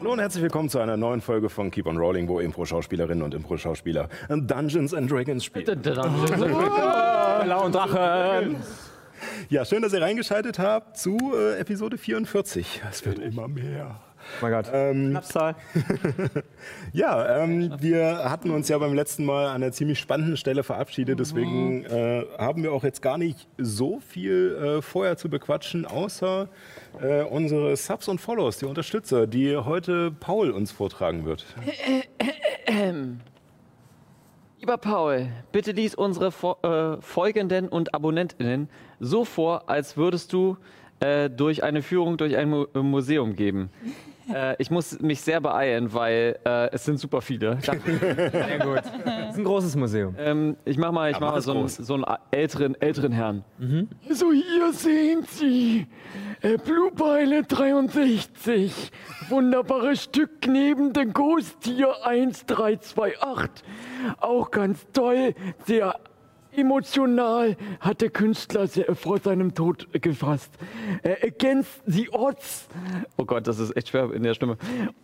Hallo und herzlich willkommen zu einer neuen Folge von Keep on Rolling, wo Impro-Schauspielerinnen und Impro-Schauspieler Dungeons and Dragons spielen. Blau und Drache. Ja, schön, dass ihr reingeschaltet habt zu äh, Episode 44. Es wird immer mehr. Oh mein Gott. Ähm, ja, ähm, wir hatten uns ja beim letzten Mal an einer ziemlich spannenden Stelle verabschiedet, deswegen äh, haben wir auch jetzt gar nicht so viel äh, vorher zu bequatschen, außer äh, unsere Subs und Follows, die Unterstützer, die heute Paul uns vortragen wird. Lieber Paul, bitte lies unsere Fo äh, Folgenden und Abonnentinnen so vor, als würdest du äh, durch eine Führung durch ein Mu Museum geben. Äh, ich muss mich sehr beeilen, weil äh, es sind super viele. Danke. Sehr gut. Das ist ein großes Museum. Ähm, ich mach mal, ich Ja, mach mal es so, einen, so einen älteren, älteren Herrn. So, hier sehen Sie äh, Blue Pilot 63. Wunderbares Stück neben dem Ghost Tier 1328. Auch ganz toll, sehr emotional hat der Künstler vor seinem Tod gefasst. Äh, against the odds. Oh Gott, das ist echt schwer in der Stimme.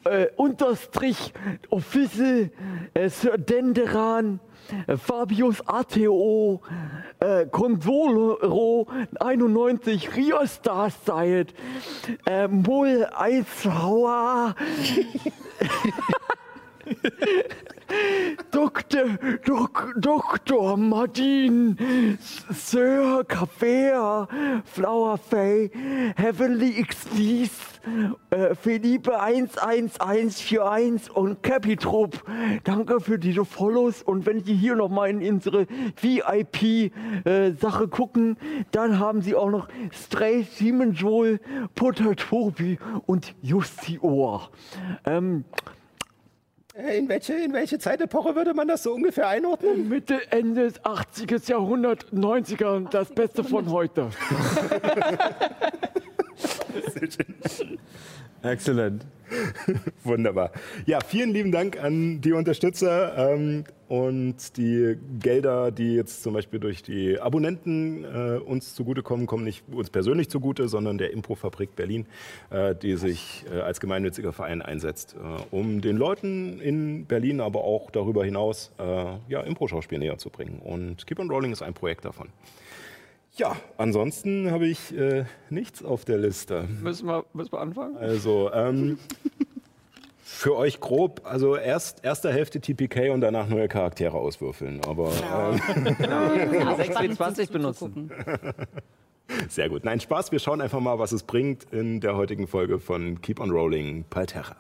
Äh, Unterstrich Official äh, Sir Denderan. äh, Fabius ATO, äh, Consolo 91, Ria Star Side, äh, Mull Eishauer, Dr. Dok, Dr. Martin, Sir Café, Flower Fay, Heavenly Expees, äh, Philippe 11141 und Capitrup. Danke für diese Follows. Und wenn Sie hier nochmal in unsere VIP-Sache gucken, dann haben Sie auch noch Stray, Simon Joel, Putter Tobi und Justi Ohr. Ähm, Äh, In welche, in welche Zeitepoche würde man das so ungefähr einordnen? Mitte, Ende des 80er Jahrhundert, 90er, das Beste von heute. Exzellent. Wunderbar. Ja, vielen lieben Dank an die Unterstützer ähm, und die Gelder, die jetzt zum Beispiel durch die Abonnenten äh, uns zugutekommen, kommen nicht uns persönlich zugute, sondern der Improfabrik Berlin, äh, die sich äh, als gemeinnütziger Verein einsetzt, äh, um den Leuten in Berlin, aber auch darüber hinaus, äh, ja, Impro-Schauspiel näher zu bringen. Und Keep on Rolling ist ein Projekt davon. Ja, ansonsten habe ich äh, nichts auf der Liste. Müssen wir, müssen wir anfangen? Also, ähm, für euch grob, also erst erste Hälfte TPK und danach neue Charaktere auswürfeln. Aber ähm, Ja, 6W20 benutzen. sehr gut. Nein, Spaß. Wir schauen einfach mal, was es bringt in der heutigen Folge von Keep on Rolling Palterra.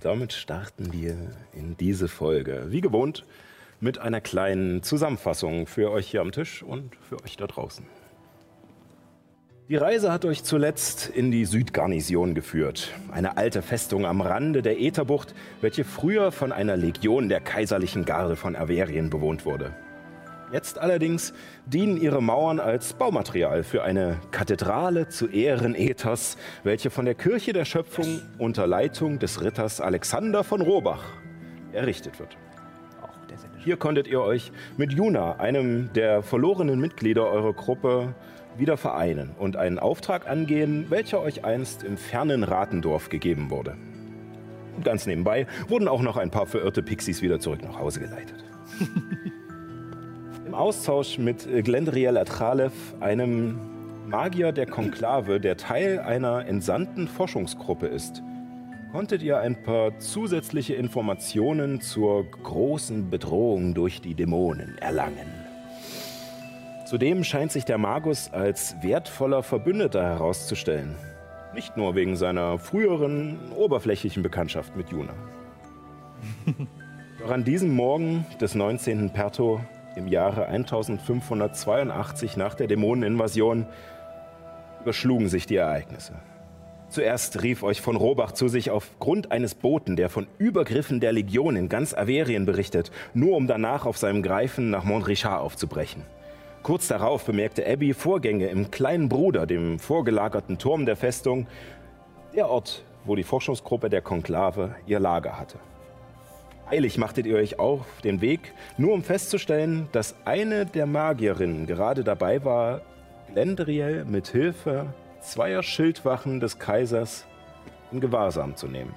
Damit starten wir in diese Folge. Wie gewohnt mit einer kleinen Zusammenfassung für euch hier am Tisch und für euch da draußen. Die Reise hat euch zuletzt in die Südgarnison geführt, eine alte Festung am Rande der Ätherbucht, welche früher von einer Legion der kaiserlichen Garde von Averien bewohnt wurde. Jetzt allerdings dienen ihre Mauern als Baumaterial für eine Kathedrale zu Ehren Ethers, welche von der Kirche der Schöpfung unter Leitung des Ritters Alexander von Robach errichtet wird. Hier konntet ihr euch mit Juna, einem der verlorenen Mitglieder eurer Gruppe, wieder vereinen und einen Auftrag angehen, welcher euch einst im fernen Ratendorf gegeben wurde. Ganz nebenbei wurden auch noch ein paar verirrte Pixies wieder zurück nach Hause geleitet. Im Austausch mit äh, Glendriel Atralev, einem Magier der Konklave, der Teil einer entsandten Forschungsgruppe ist, konntet ihr ein paar zusätzliche Informationen zur großen Bedrohung durch die Dämonen erlangen. Zudem scheint sich der Magus als wertvoller Verbündeter herauszustellen. Nicht nur wegen seiner früheren oberflächlichen Bekanntschaft mit Juna. Doch an diesem Morgen des 19. Perto im Jahre 1582 nach der Dämoneninvasion überschlugen sich die Ereignisse. Zuerst rief euch von Robach zu sich aufgrund eines Boten, der von Übergriffen der Legion in ganz Averien berichtet, nur um danach auf seinem Greifen nach Montrichard aufzubrechen. Kurz darauf bemerkte Abby Vorgänge im kleinen Bruder, dem vorgelagerten Turm der Festung, der Ort, wo die Forschungsgruppe der Konklave ihr Lager hatte. Eilig machtet ihr euch auf den Weg, nur um festzustellen, dass eine der Magierinnen gerade dabei war, Glendriel mit Hilfe zweier Schildwachen des Kaisers in Gewahrsam zu nehmen.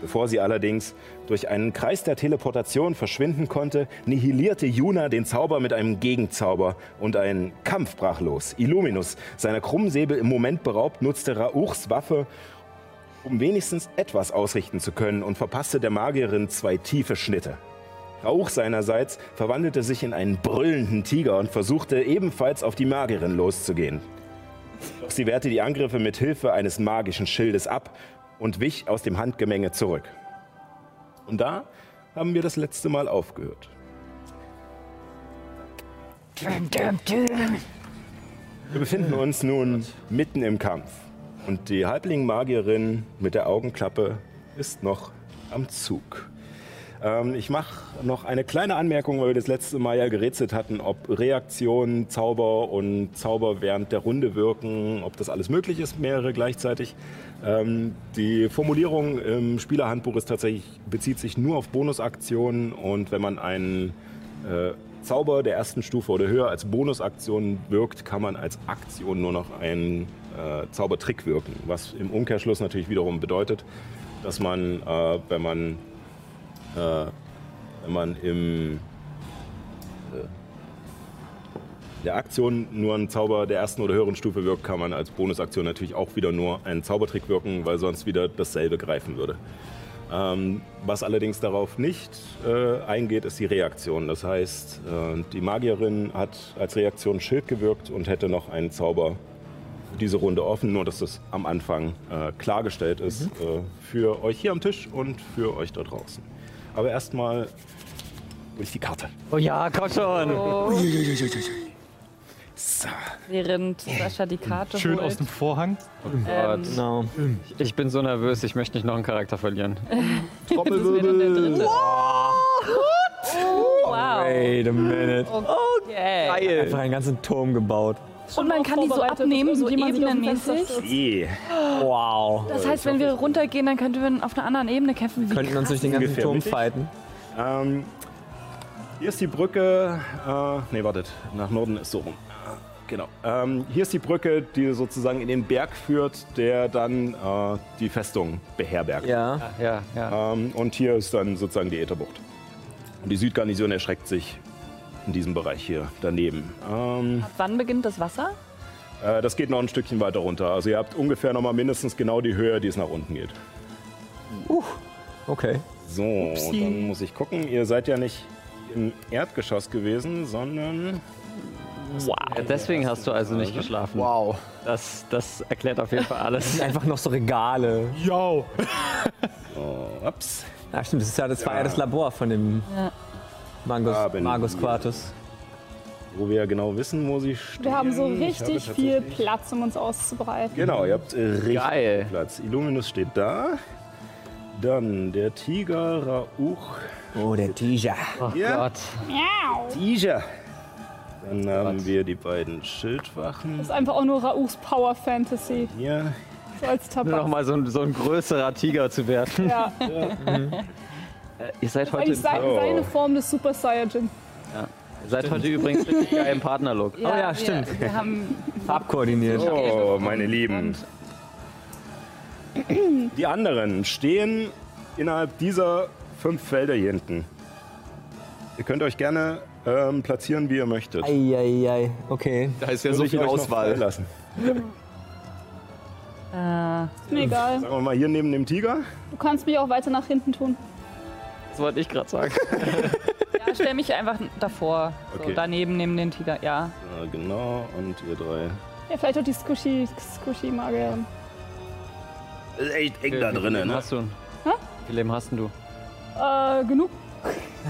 Bevor sie allerdings durch einen Kreis der Teleportation verschwinden konnte, nihilierte Juna den Zauber mit einem Gegenzauber und ein Kampf brach los. Illuminus, seiner Krummsäbel im Moment beraubt, nutzte Rauchs Waffe, um wenigstens etwas ausrichten zu können und verpasste der Magierin zwei tiefe Schnitte. Rauch seinerseits verwandelte sich in einen brüllenden Tiger und versuchte ebenfalls auf die Magierin loszugehen. Doch sie wehrte die Angriffe mit Hilfe eines magischen Schildes ab und wich aus dem Handgemenge zurück. Und da haben wir das letzte Mal aufgehört. Wir befinden uns nun mitten im Kampf. Und die Halbling-Magierin mit der Augenklappe ist noch am Zug. Ähm, ich mache noch eine kleine Anmerkung, weil wir das letzte Mal ja gerätselt hatten, ob Reaktion, Zauber und Zauber während der Runde wirken, ob das alles möglich ist, mehrere gleichzeitig. Ähm, die Formulierung im Spielerhandbuch ist tatsächlich, bezieht sich nur auf Bonusaktionen und wenn man einen äh, Zauber der ersten Stufe oder höher als Bonusaktion wirkt, kann man als Aktion nur noch einen äh, Zaubertrick wirken, was im Umkehrschluss natürlich wiederum bedeutet, dass man, äh, wenn man äh, wenn man im äh, der Aktion nur einen Zauber der ersten oder höheren Stufe wirkt, kann man als Bonusaktion natürlich auch wieder nur einen Zaubertrick wirken, weil sonst wieder dasselbe greifen würde. Ähm, was allerdings darauf nicht äh, eingeht, ist die Reaktion. Das heißt, äh, die Magierin hat als Reaktion Schild gewirkt und hätte noch einen Zauber für diese Runde offen, nur dass das am Anfang äh, klargestellt ist äh, für euch hier am Tisch und für euch da draußen. Aber erstmal durch die Karte. Oh ja, komm schon. So. Während Sascha die Karte Schön holt. aus dem Vorhang. Ähm, Genau. Ich bin so nervös, ich möchte nicht noch einen Charakter verlieren. dann der dritte. Wow. Wait a minute. Okay. Einfach einen ganzen Turm gebaut. Und man kann die so abnehmen, so ebenenmäßig. Wow. Das heißt, wenn wir runtergehen, dann könnten wir auf einer anderen Ebene kämpfen. Wie Könnten uns durch den ganzen Ungefähr Turm fighten. Ähm, hier ist die Brücke. Äh, nee, wartet. Nach Norden ist so rum. Genau. Ähm, hier ist die Brücke, die sozusagen in den Berg führt, der dann äh, die Festung beherbergt. Ja. Ja, ja. Ähm, und hier ist dann sozusagen die Ätherbucht. Und die Südgarnison erschreckt sich in diesem Bereich hier daneben. Ähm, Ab wann beginnt das Wasser? äh, das geht noch ein Stückchen weiter runter. Also ihr habt ungefähr noch mal mindestens genau die Höhe, die es nach unten geht. Okay. So, dann muss ich gucken. Ihr seid ja nicht im Erdgeschoss gewesen, sondern Ja, deswegen hast du also nicht geschlafen. Wow. Das, das erklärt auf jeden Fall alles. Einfach noch so Regale. Yo. oh, ups. Ja, stimmt. Das, ist ja, das war ja das Labor von dem Ja. Magus, Magus. Quartus. Wo wir ja genau wissen, wo sie stehen. Wir haben so Ich habe richtig viel Platz, um uns auszubreiten. Genau, ihr habt richtig Geil. Platz. Illuminus steht da. Dann der Tiger, Rauch. Oh, der Tiger. Oh Ja. Gott. Tiger. Dann haben wir die beiden Schildwachen. Das ist einfach auch nur Rauchs Power Fantasy. Hier. So als Nur noch Tabak. mal so ein, so ein größerer Tiger zu werden. Ja, Äh, ihr seid heute, eigentlich sei, Oh. seine Form des Super Saiyajin. ihr seid heute übrigens richtig geil im Partnerlook. Oh ja, stimmt. Wir, wir haben Farbkoordiniert. Oh, meine Lieben. Die anderen stehen innerhalb dieser fünf Felder hier hinten. Ihr könnt euch gerne ähm, platzieren, wie ihr möchtet. Eieiei. Okay. Da ist ja Würde so viel Auswahl. freilassen. äh, Ist mir egal. Sagen wir mal hier neben dem Tiger. Du kannst mich auch weiter nach hinten tun. Das wollte ich gerade sagen. ja, stell mich einfach davor. So Okay. daneben, neben den Tiger. Ja. Ja, genau, und ihr drei. Ja, vielleicht auch die Squishy, Squishy. Ist echt eng da drinnen, ne? hast du? Hä? Wie viel Leben hast denn du? Äh, genug.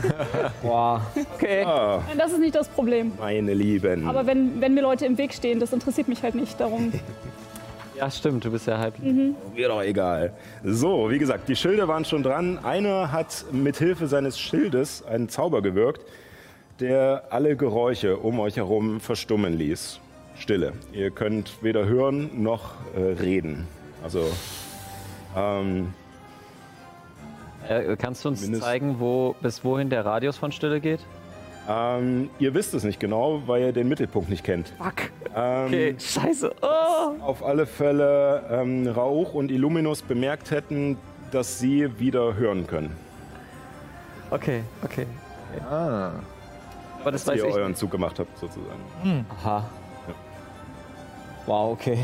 Boah. Okay. Ah, Nein, das ist nicht das Problem. meine Lieben. Aber wenn, wenn mir Leute im Weg stehen, das interessiert mich halt nicht. Darum. Ja, stimmt, du bist ja halb. Mir doch egal. So, wie gesagt, die Schilde waren schon dran. Einer hat mit Hilfe seines Schildes einen Zauber gewirkt, der alle Geräusche um euch herum verstummen ließ. Stille. Ihr könnt weder hören noch äh, reden. Also, ähm, Äh, kannst du uns Mindest- zeigen, wo, bis wohin der Radius von Stille geht? ähm, ihr wisst es nicht genau, weil ihr den Mittelpunkt nicht kennt. Fuck. Ähm, Okay, scheiße. Oh. Auf alle Fälle ähm, Rauch und Illuminus bemerkt hätten, dass sie wieder hören können. Okay, okay. Ah. Aber das Dass weiß ihr ich. euren Zug gemacht habt, sozusagen. Aha. Wow, okay.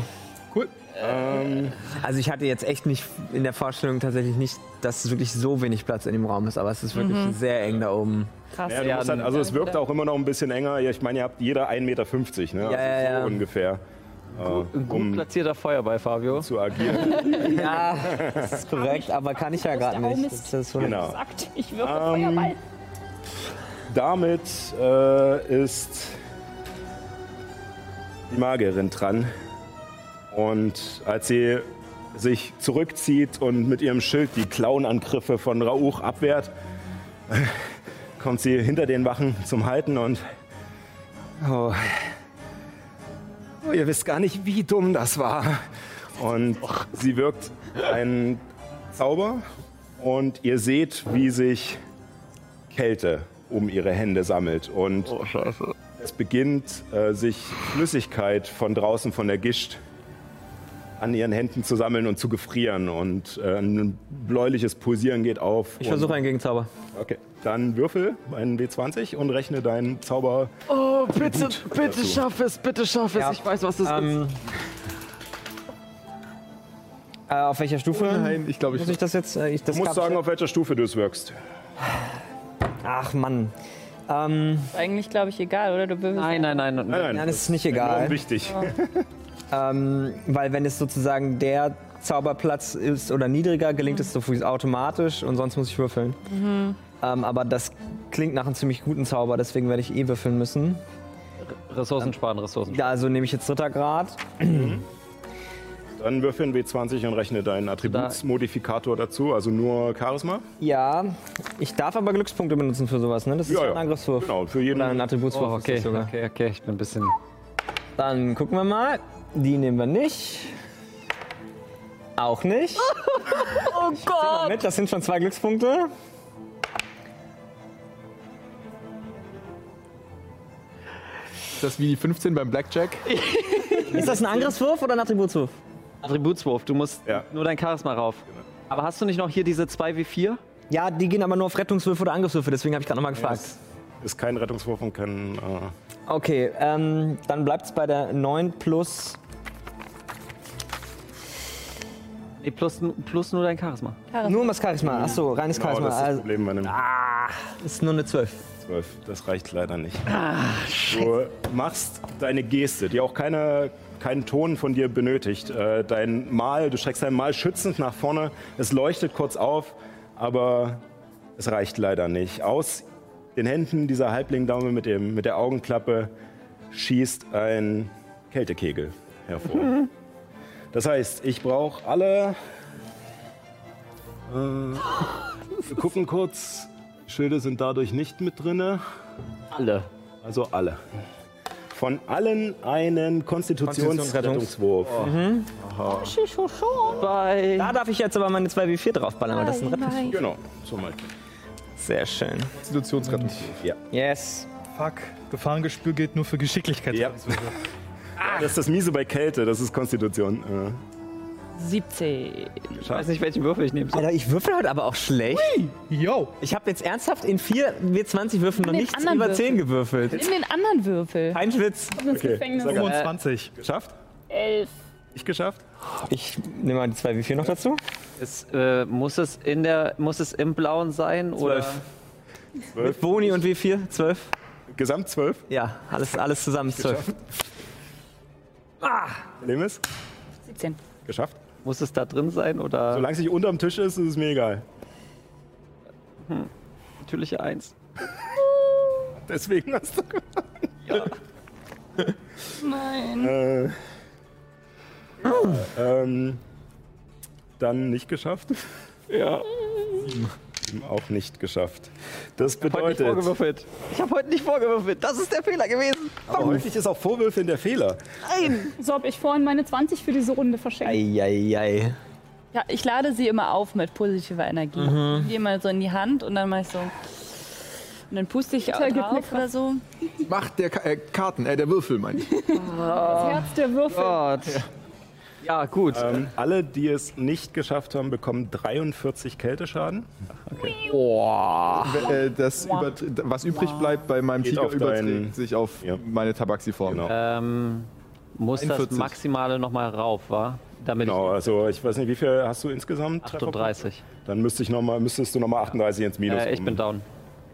Cool. Ähm, Also ich hatte jetzt echt nicht in der Vorstellung tatsächlich nicht, dass wirklich so wenig Platz in dem Raum ist, aber es ist wirklich sehr eng da oben. Krass. Ja, du Ja, musst halt, also es wirkt auch immer noch ein bisschen enger. Ich meine, ihr habt jeder 1,50 Meter, ne? Ja, ja, also ja. So ungefähr. Äh, Ein gut um platzierter Feuerball, Fabio. zu agieren. Ja, das ist korrekt, aber kann ich ja gerade nicht. Das ist so Genau. Sagt, ich wirke Ähm, Feuerball. Damit äh, ist die Magierin dran. Und als sie sich zurückzieht und mit ihrem Schild die Klauenangriffe von Rauch abwehrt, kommt sie hinter den Wachen zum Halten und. Oh, oh, ihr wisst gar nicht, wie dumm das war. Und sie wirkt einen Zauber und ihr seht, wie sich Kälte um ihre Hände sammelt. Und es beginnt, äh, sich Flüssigkeit von draußen von der Gischt an ihren Händen zu sammeln und zu gefrieren. Und äh, ein bläuliches Pulsieren geht auf. Ich versuche einen Gegenzauber. Okay, dann würfel einen W20 und rechne deinen Zauber. Oh, bitte, bitte dazu. schaff es, bitte schaff es. Ja. Ich weiß, was das ist. Ähm, äh, auf welcher Stufe? Nein, ich glaube, ich. Muss ich das jetzt? Äh, ich, das Du musst gab- sagen, auf welcher Stufe du es wirkst. Ach Mann. Ähm, Ist eigentlich, glaube ich, egal, oder? Du würfelst Nein, nein, nein. Nein, nein, nein, das ist nicht egal. wichtig. Ähm, weil wenn es sozusagen der Zauberplatz ist oder niedriger, gelingt es so automatisch und sonst muss ich würfeln. Ähm, aber das klingt nach einem ziemlich guten Zauber, deswegen werde ich eh würfeln müssen. Ressourcen sparen, Ressourcen sparen. Ja, also nehme ich jetzt dritter Grad. Dann würfel einen W20 und rechne deinen Attributsmodifikator dazu, also nur Charisma. Ja, ich darf aber Glückspunkte benutzen für sowas, ne? Das ist Ja, ein. Angriffswurf. Genau, für jeden. Oder ein Attributswurf Oh, ist okay, das sogar. okay, okay. Ich bin ein bisschen. Dann gucken wir mal. Die nehmen wir nicht. Auch nicht. Oh Gott! Mit, das sind schon zwei Glückspunkte. Ist das wie die 15 beim Blackjack? Ist das ein Angriffswurf oder ein Attributswurf? Attributswurf, du musst Ja. nur dein Charisma rauf. Aber hast du nicht noch hier diese 2W4? Ja, die gehen aber nur auf Rettungswürfe oder Angriffswürfe, deswegen habe ich gerade nochmal gefragt. Das ist kein Rettungswurf und kein. Äh, Okay, ähm, dann bleibt es bei der 9 plus. Nee, plus, plus nur dein Charisma. Nur um das Charisma. Achso, reines genau, Charisma. das ist das Also, Problem bei einem ist nur eine 12. 12. Das reicht leider nicht. du machst deine Geste, die auch keine, keinen Ton von dir benötigt. Äh, dein Mal, du streckst dein Mal schützend nach vorne. Es leuchtet kurz auf, aber es reicht leider nicht. Aus den Händen dieser Halblingdame mit, dem, mit der Augenklappe schießt ein Kältekegel hervor. Das heißt, ich brauche alle. Äh, wir gucken kurz. Schilde sind dadurch nicht mit drinne. Alle. Also alle. Von allen einen Konstitutionsrettungswurf. Bye. Da darf ich jetzt aber meine 2W4 draufballern, weil das ist ein Rettungswurf. Genau, zum Beispiel. Sehr schön. Konstitutionsrettung. Yes. Fuck. Gefahrengespür gilt nur für Geschicklichkeit. Ja. Das ist das Miese bei Kälte, das ist Konstitution. Äh, 17. Ich weiß nicht, welchen Würfel ich nehmen soll. Alter, ich würfel heute aber auch schlecht. Yo. Ich habe jetzt ernsthaft in vier W20-Würfen noch nichts über Würfel. 10 gewürfelt. Nimm den anderen Würfel. Kein Schwitz. Okay, Gefängnis. sag mal. 25. geschafft? Elf. Ich geschafft? Ich nehme mal die 2W4 noch dazu. Es, äh, muss, es in der, muss es im Blauen sein? Oder? Zwölf. Zwölf. Boni und W4, 12. Gesamt zwölf? Ja, alles, alles zusammen ist 12. Geschafft. Lemis? 17. Geschafft? Muss es da drin sein? Oder? Solange es nicht unterm Tisch ist, ist es mir egal. Natürliche Eins. Deswegen hast du. Nein. Äh, ähm, dann nicht geschafft. Ja. Auch nicht geschafft. Das Heute nicht bedeutet. vorgewürfelt. Ich habe heute nicht vorgewürfelt. Das ist der Fehler gewesen. Aber häufig ist auch Vorwürfe in der Fehler. So habe ich vorhin meine 20 für diese Runde verschenkt. Eieiei. Ja, ich lade sie immer auf mit positiver Energie. Mhm. Ich gehe mal so in die Hand und dann mache ich so. Und dann puste ich Total drauf oder so. Macht der Ka äh, Karten, äh, der Würfel, meine ich. Das Herz der Würfel. Gott. Ja, gut. Ähm, alle, die es nicht geschafft haben, bekommen 43 Kälteschaden. Boah. Äh, das was übrig bleibt bei meinem Geht Tiger auf überträgt deinen- sich auf Ja. meine Tabaxiform. Genau. Ähm, muss 41. das Maximale nochmal rauf, war? Damit Genau, also ich weiß nicht, wie viel hast du insgesamt? ich 38. Dann müsste ich noch mal, müsstest du nochmal 38 ins Minus Äh, ich bin kommen. down.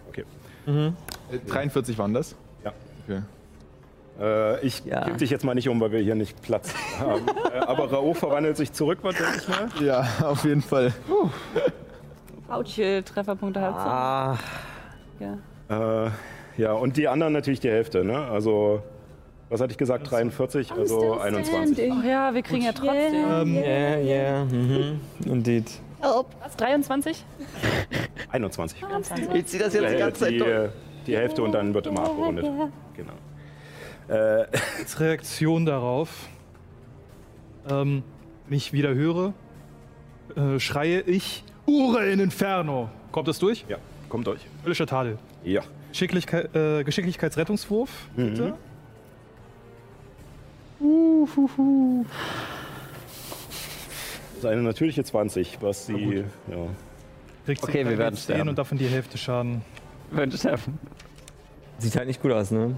Okay. Äh, 43 waren das? Ja. Okay. Äh, ich Ja. kipp dich jetzt mal nicht um, weil wir hier nicht Platz haben. äh, aber Rao verwandelt sich zurück, was denke ich mal. Ja, auf jeden Fall. Autsch, äh, Trefferpunkte halt so. Ah, Ja. Äh, ja, und die anderen natürlich die Hälfte, ne? Also, was hatte ich gesagt? 43, also 21. Ach ja, wir kriegen ja trotzdem. Ähm, yeah, yeah. Mhm. Indeed. Was, 23? 21. Ich zieh das jetzt die ganze Zeit die, durch. äh, die Hälfte und dann wird immer abgerundet. Genau. Äh, als Reaktion darauf ähm, mich wieder höre, äh, schreie ich Ure in Inferno. Kommt das durch? ja, kommt euch. Höllischer Tadel. Ja. Geschicklichkeit, äh, Geschicklichkeitsrettungswurf, bitte. Das ist eine natürliche 20, was sie. Ja. Kriegt Okay, wir werden 10 sterben. und davon die Hälfte Schaden. Wenn sterben. Sieht halt nicht gut aus, ne?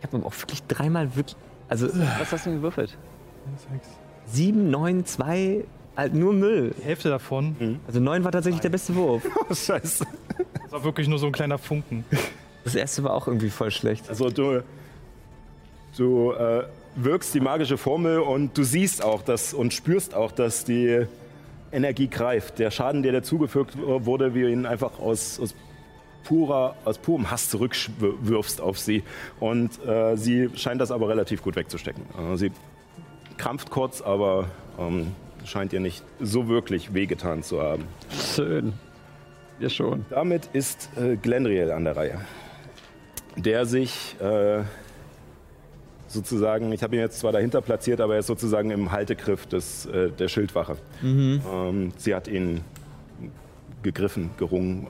Ich habe aber auch wirklich dreimal wirklich. Also Was hast du denn gewürfelt? 7, 9, 2, halt nur Müll. Die Hälfte davon, Also 9 war tatsächlich der beste Wurf. Scheiße. das war wirklich nur so ein kleiner Funken. Das erste war auch irgendwie voll schlecht. Also, du. Du äh, wirkst die magische Formel und du siehst auch das und spürst auch, dass die Energie greift. Der Schaden, der dir zugefügt wurde, wie ihn einfach aus, aus purer, aus purem Hass zurückwirfst auf sie. Und äh, sie scheint das aber relativ gut wegzustecken. Äh, sie krampft kurz, aber ähm, scheint ihr nicht so wirklich wehgetan zu haben. Schön. Wir schon. Damit ist äh, Glenriel an der Reihe, der sich äh, sozusagen, ich habe ihn jetzt zwar dahinter platziert, aber er ist sozusagen im Haltegriff des, äh, der Schildwache. Ähm, sie hat ihn gegriffen, gerungen.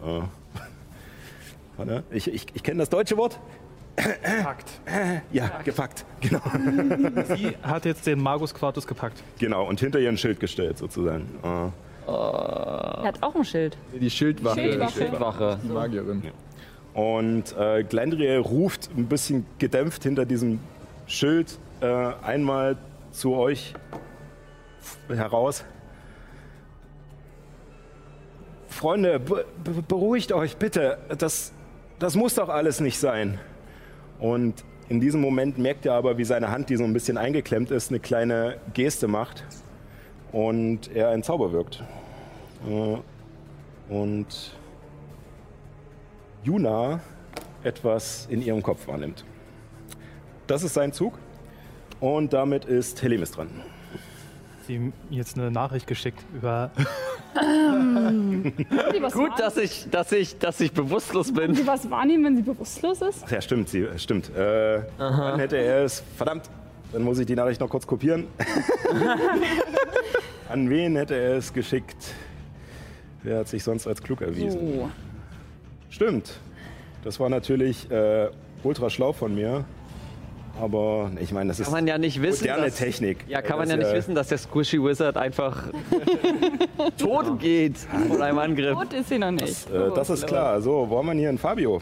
Äh, warte, ich ich, ich kenne das deutsche Wort. Packt. Ja, gepackt. Genau. Sie hat jetzt den Magus Quartus gepackt. genau, und hinter ihr ein Schild gestellt sozusagen. Äh, Er hat auch ein Schild. Die Schildwache. Schildwache. Wache. Die Magierin. Und äh, Glendriel ruft ein bisschen gedämpft hinter diesem Schild äh, einmal zu euch heraus. Freunde, be be beruhigt euch bitte. Das, das muss doch alles nicht sein. Und in diesem Moment merkt er aber, wie seine Hand, die so ein bisschen eingeklemmt ist, eine kleine Geste macht und er einen Zauber wirkt. Äh, und Juna etwas in ihrem Kopf wahrnimmt. Das ist sein Zug. Und damit ist Helemis dran. Sie ihm jetzt eine Nachricht geschickt über. Sie was Gut, dass ich, dass ich, dass ich bewusstlos bin. Sie was wahrnehmen, wenn sie bewusstlos ist? Ach ja, stimmt, sie, stimmt. Äh, dann hätte er es. Verdammt, dann muss ich die Nachricht noch kurz kopieren. An wen hätte er es geschickt? Wer hat sich sonst als klug erwiesen? So. Stimmt. Das war natürlich äh, ultra schlau von mir. Aber ich meine, das ist Kann man ja nicht wissen. moderne dass, Technik. Ja, kann man Das ja ist nicht wissen, dass der Squishy Wizard einfach tot geht von einem Angriff. Gut ist sie noch nicht. Äh, das ist klar. So, wo haben wir hier einen Fabio?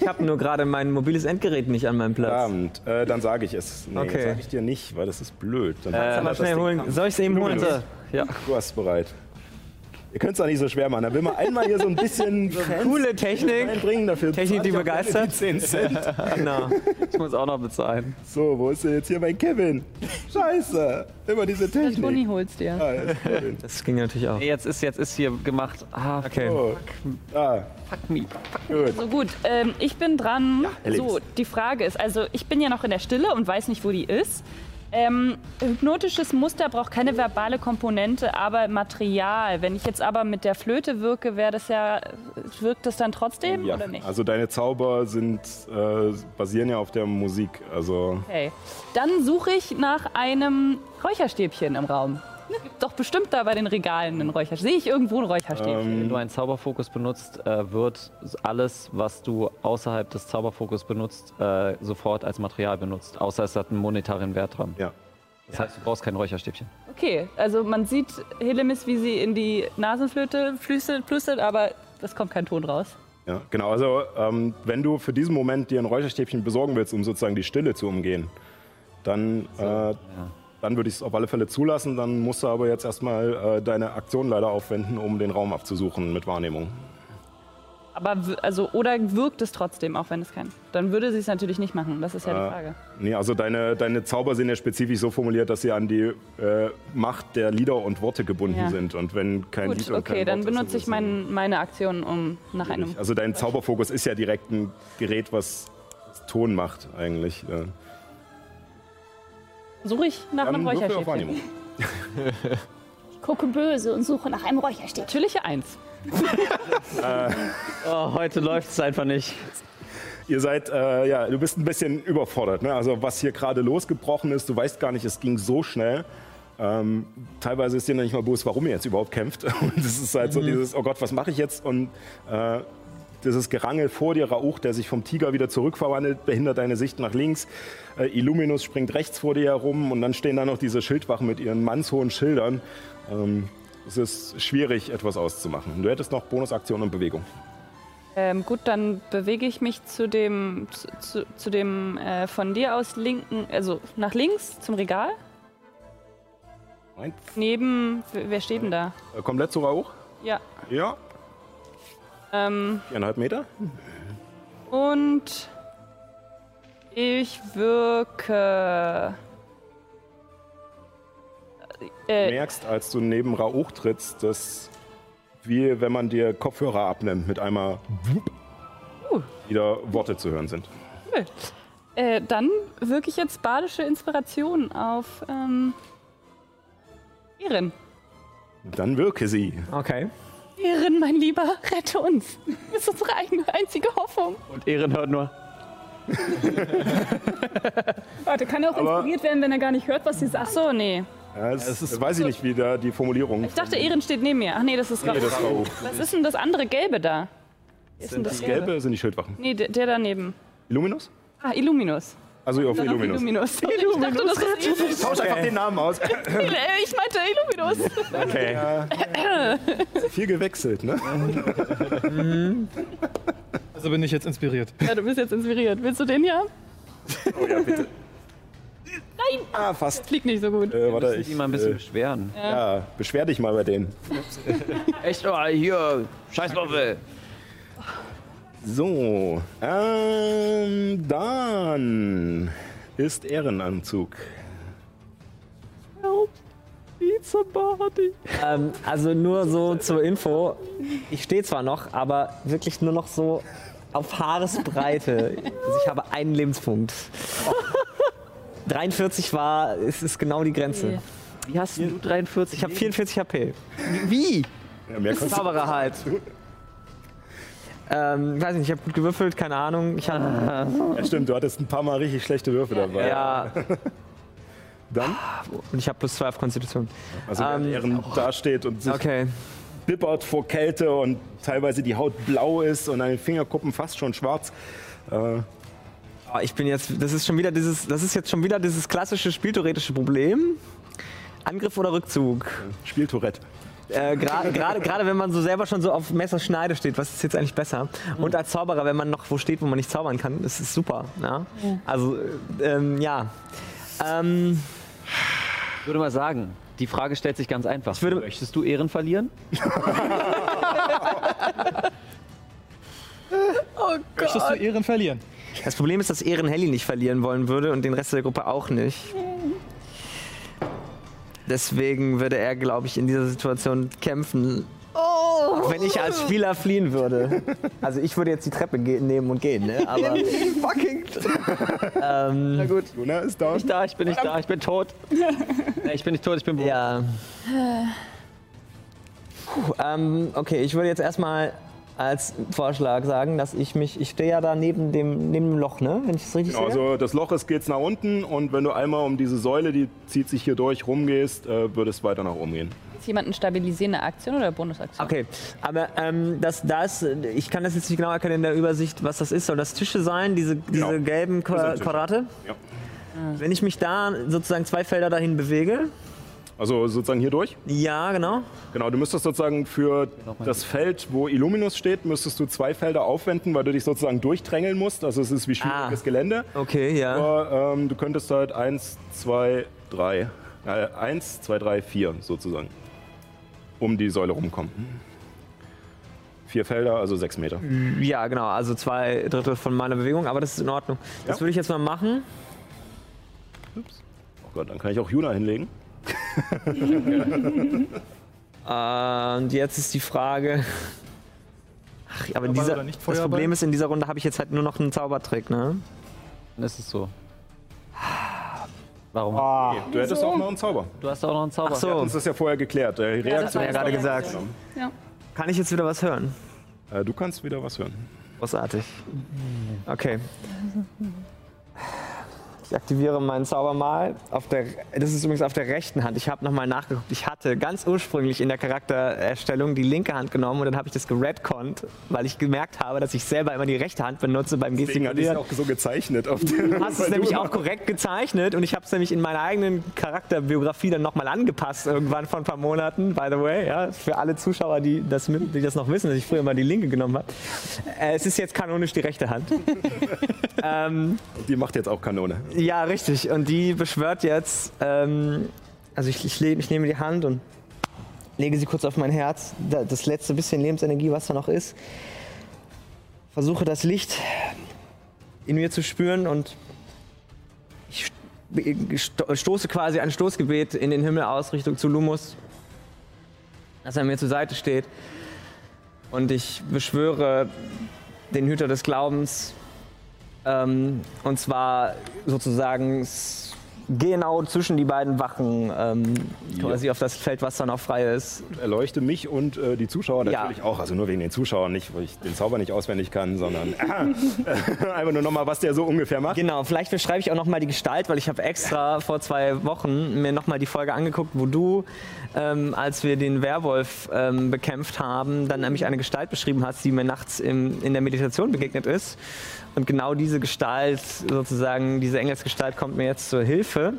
Ich habe nur gerade mein mobiles Endgerät nicht an meinem Platz. Abend. Äh, dann sage ich es. Nee, Okay. sage ich dir nicht, weil das ist blöd. Dann das schnell holen. Soll ich es eben holen? Ja. Du hast es bereit. Ihr könnt es doch nicht so schwer machen. Da will man einmal hier so ein bisschen Coole Technik. reinbringen. Dafür Technik, die begeistert. die 10 Cent. Genau. Ich muss auch noch bezahlen. So, wo ist denn jetzt hier mein Kevin? Scheiße. Immer diese Der Toni Technik. holt's dir. Ah. Das ging natürlich auch. Jetzt ist, jetzt ist hier gemacht. Ah, Okay. Oh. Ah, fuck me. gut. So gut, ähm, ich bin dran. Alex. so, die Frage ist, also ich bin ja noch in der Stille und weiß nicht, wo die ist. Ähm, hypnotisches Muster braucht keine verbale Komponente, aber Material. Wenn ich jetzt aber mit der Flöte wirke, wäre das ja, wirkt das dann trotzdem Ja, oder nicht? also deine Zauber sind, äh, basieren ja auf der Musik. Also Okay. Dann suche ich nach einem Räucherstäbchen im Raum. Doch bestimmt da bei den Regalen ein Räucherstäbchen. Sehe ich irgendwo ein Räucherstäbchen? Wenn du einen Zauberfokus benutzt, äh, wird alles, was du außerhalb des Zauberfokus benutzt, äh, sofort als Material benutzt. Außer es hat einen monetaren Wert dran. ja. Das heißt, du brauchst kein Räucherstäbchen. Okay, also man sieht Helemis, wie sie in die Nasenflöte flüstert, flüstert aber es kommt kein Ton raus. Ja, genau. Also, ähm, wenn du für diesen Moment dir ein Räucherstäbchen besorgen willst, um sozusagen die Stille zu umgehen, dann, äh, dann würde ich es auf alle Fälle zulassen. Dann musst du aber jetzt erstmal äh, deine Aktion leider aufwenden, um den Raum abzusuchen mit Wahrnehmung. Aber also oder wirkt es trotzdem, auch wenn es kann? Dann würde sie es natürlich nicht machen. Das ist ja die Äh, Frage. Nee, also deine, deine Zauber sind ja spezifisch so formuliert, dass sie an die äh, Macht der Lieder und Worte gebunden Ja. sind. Und wenn kein Gut, Lied und okay, kein dann Wort benutze ist ich mein, meine Aktion um nach einem. nicht. Also dein Zauberfokus ist ja direkt ein Gerät, was Ton macht eigentlich. Äh, Suche ich nach einem dann würfel auf Räucherstäbchen. Wahrnehmung. Ich gucke böse und suche nach einem Räucherstäbchen. Natürliche Eins. Oh, heute läuft es einfach nicht. Ihr seid, äh, ja, du bist ein bisschen überfordert. Ne? Also was hier gerade losgebrochen ist, du weißt gar nicht, es ging so schnell. Ähm, teilweise ist dir noch nicht mal bewusst, warum ihr jetzt überhaupt kämpft. Und es ist halt so dieses, oh Gott, was mache ich jetzt? Und äh, dieses Gerangel vor dir, Rauch, der sich vom Tiger wieder zurückverwandelt, behindert deine Sicht nach links. Äh, Illuminus springt rechts vor dir herum und dann stehen da noch diese Schildwachen mit ihren mannshohen Schildern. Ähm, es ist schwierig, etwas auszumachen. Du hättest noch Bonusaktion und Bewegung. Ähm, gut, dann bewege ich mich zu dem, zu, zu, zu dem äh, von dir aus linken, also nach links zum Regal. Eins. Neben, wer wer steht denn da? Äh, komplett zu Rauch? Ja. Ja. Ähm, Viereinhalb Meter. und ich wirke. Du Äh, merkst, als du neben Rauch trittst, dass wie wenn man dir Kopfhörer abnimmt, mit einmal wupp, Uh. wieder Worte zu hören sind. äh, dann wirke ich jetzt badische Inspiration auf ähm, Ehren. Dann wirke sie. Okay. Ehren, mein Lieber, rette uns. Das ist unsere eigene, einzige Hoffnung. Und Ehren hört nur. Warte, kann er auch Aber- inspiriert werden, wenn er gar nicht hört, was sie sagt? Ach so, nee. Ja, das, das weiß ich nicht, wie da die Formulierung Ich dachte, Ehren steht neben mir. Ach nee, das ist Nee, das Rauch. Was ist denn das andere Gelbe da? Ist denn das Das Gelbe sind die Schildwachen. Nee, der, der daneben. Illuminus? Ah, Illuminus. Also auf Illuminus. Illuminus. Sorry, Ich dachte, das ist Illuminus. Tausch einfach den Namen aus. Ich meinte Illuminus. Okay. Viel gewechselt, ne? Also bin ich jetzt inspiriert. Ja, du bist jetzt inspiriert. Willst du den hier? Oh ja, bitte. Nein! Ah, fast. Fliegt nicht so gut. Äh, warte, ich, mal ein bisschen äh, beschweren. ja, beschwer dich mal bei denen. Echt? Oh, hier, Scheißwürfel. So, ähm, dann ist Ehrenanzug. Ähm, also nur so zur Info. Ich stehe zwar noch, aber wirklich nur noch so auf Haaresbreite. Also ich habe einen Lebenspunkt. 43 war, es ist genau die Grenze. Wie hast du 43? Ich habe 44 HP. Wie? Ja, mehr kannst du- Zauberer halt. Ähm, weiß nicht, ich habe gut gewürfelt, keine Ahnung. Ich habe Ja, stimmt, du hattest ein paar Mal richtig schlechte Würfe dabei. ja Dann, und ich habe plus 2 auf Konstitution. also während Ähm, Ehren dasteht und sich Okay. bippert vor Kälte und teilweise die Haut blau ist und an den Fingerkuppen fast schon schwarz. Äh, Oh, ich bin jetzt, das ist schon wieder dieses, das ist jetzt schon wieder dieses klassische spieltheoretische Problem. Angriff oder Rückzug? Spieltourette. Äh, Gerade gerade- gerade wenn man so selber schon so auf Messerschneide steht, was ist jetzt eigentlich besser? Und als Zauberer, wenn man noch wo steht, wo man nicht zaubern kann, das ist super. Ja? Also, äh, ähm, ja. Ähm, Ich würde mal sagen, Die Frage stellt sich ganz einfach. würde- Möchtest du Ehren verlieren? Möchtest du Ehren verlieren? Das Problem ist, dass Ehren Helly nicht verlieren wollen würde und den Rest der Gruppe auch nicht. Deswegen würde er, glaube ich, in dieser Situation kämpfen. Auch wenn ich als Spieler fliehen würde. Also ich würde jetzt die Treppe ge- nehmen und gehen, ne? Aber Fucking. ähm, Na gut. Luna ist da. Ich da, ich bin nicht da, ich bin tot. Nee, ich bin nicht tot, ich bin tot. ja. Puh, ähm, okay, ich würde jetzt erstmal als Vorschlag sagen, dass ich mich, ich stehe ja da neben dem, neben dem Loch, ne? Wenn ich das richtig Genau, sehe. also das Loch ist geht's nach unten und wenn du einmal um diese Säule, die zieht sich hier durch, rumgehst, äh, würde es weiter nach oben gehen. Ist jemand eine stabilisierende Aktion oder Bonusaktion? Okay, aber ähm, das, das, ich kann das jetzt nicht genau erkennen in der Übersicht, was das ist. Soll das Tische sein, diese, diese Genau. gelben. Quadrate? Ja. Wenn ich mich da sozusagen zwei Felder dahin bewege, Also sozusagen hier durch. ja, genau. Genau, du müsstest sozusagen für das Feld, wo Illuminus steht, müsstest du zwei Felder aufwenden, weil du dich sozusagen durchdrängeln musst. Also es ist wie schwieriges Ah. Gelände. Okay, ja. Aber ähm, du könntest halt eins, zwei, drei, äh, eins, zwei, drei, vier sozusagen um die Säule rumkommen. Vier Felder, also sechs Meter. Ja, genau, also zwei Drittel von meiner Bewegung, aber das ist in Ordnung. Das Ja. würde ich jetzt mal machen. Oh Gott, dann kann ich auch Juna hinlegen. Und jetzt ist die Frage. Ach, aber dieser, das? Problem ist, in dieser Runde habe ich jetzt halt nur noch einen Zaubertrick, ne? Dann ist es so. Warum? Du hättest auch noch einen Zauber. Du hast auch noch einen Zauber. Ach so. Wir hatten das ja vorher geklärt. Das Reaktion war Ja, gerade gesagt. Ja. Kann ich jetzt wieder was hören? äh, du kannst wieder was hören. Großartig. Okay. Ich aktiviere meinen Zauber mal. Auf der, das ist übrigens auf der rechten Hand. Ich habe nochmal nachgeguckt. Ich hatte ganz ursprünglich in der Charaktererstellung die linke Hand genommen und dann habe ich das geredconnt, weil ich gemerkt habe, dass ich selber immer die rechte Hand benutze beim Deswegen hatte ich es Gestikulieren. auch so gezeichnet. Auf Du hast es nämlich auch korrekt gezeichnet und ich habe es nämlich in meiner eigenen Charakterbiografie dann nochmal angepasst, irgendwann vor ein paar Monaten, by the way. Ja, für alle Zuschauer, die das, die das noch wissen, dass ich früher immer die linke genommen habe. Äh, es ist jetzt kanonisch die rechte Hand. ähm, Die macht jetzt auch Kanone. Ja, richtig. Und die beschwört jetzt, ähm, also ich, ich, ich nehme die Hand und lege sie kurz auf mein Herz, da- das letzte bisschen Lebensenergie, was da noch ist. Versuche das Licht in mir zu spüren und ich sto- stoße quasi ein Stoßgebet in den Himmel aus Richtung zu Lumus, dass er mir zur Seite steht. Und ich beschwöre den Hüter des Glaubens, ähm, und zwar sozusagen genau zwischen die beiden Wachen, ähm, quasi auf das Feld, was dann noch frei ist. Erleuchte mich und äh, die Zuschauer Ja. natürlich auch. Also nur wegen den Zuschauern, nicht weil ich den Zauber nicht auswendig kann, sondern aha, einfach nur nochmal, was der so ungefähr macht. Genau, vielleicht beschreibe ich auch noch mal die Gestalt, weil ich habe extra vor zwei Wochen mir noch mal die Folge angeguckt, wo du, ähm, als wir den Werwolf ähm, bekämpft haben, dann nämlich eine Gestalt beschrieben hast, die mir nachts im, in der Meditation begegnet ist. Und genau diese Gestalt, sozusagen, diese Engelsgestalt kommt mir jetzt zur Hilfe.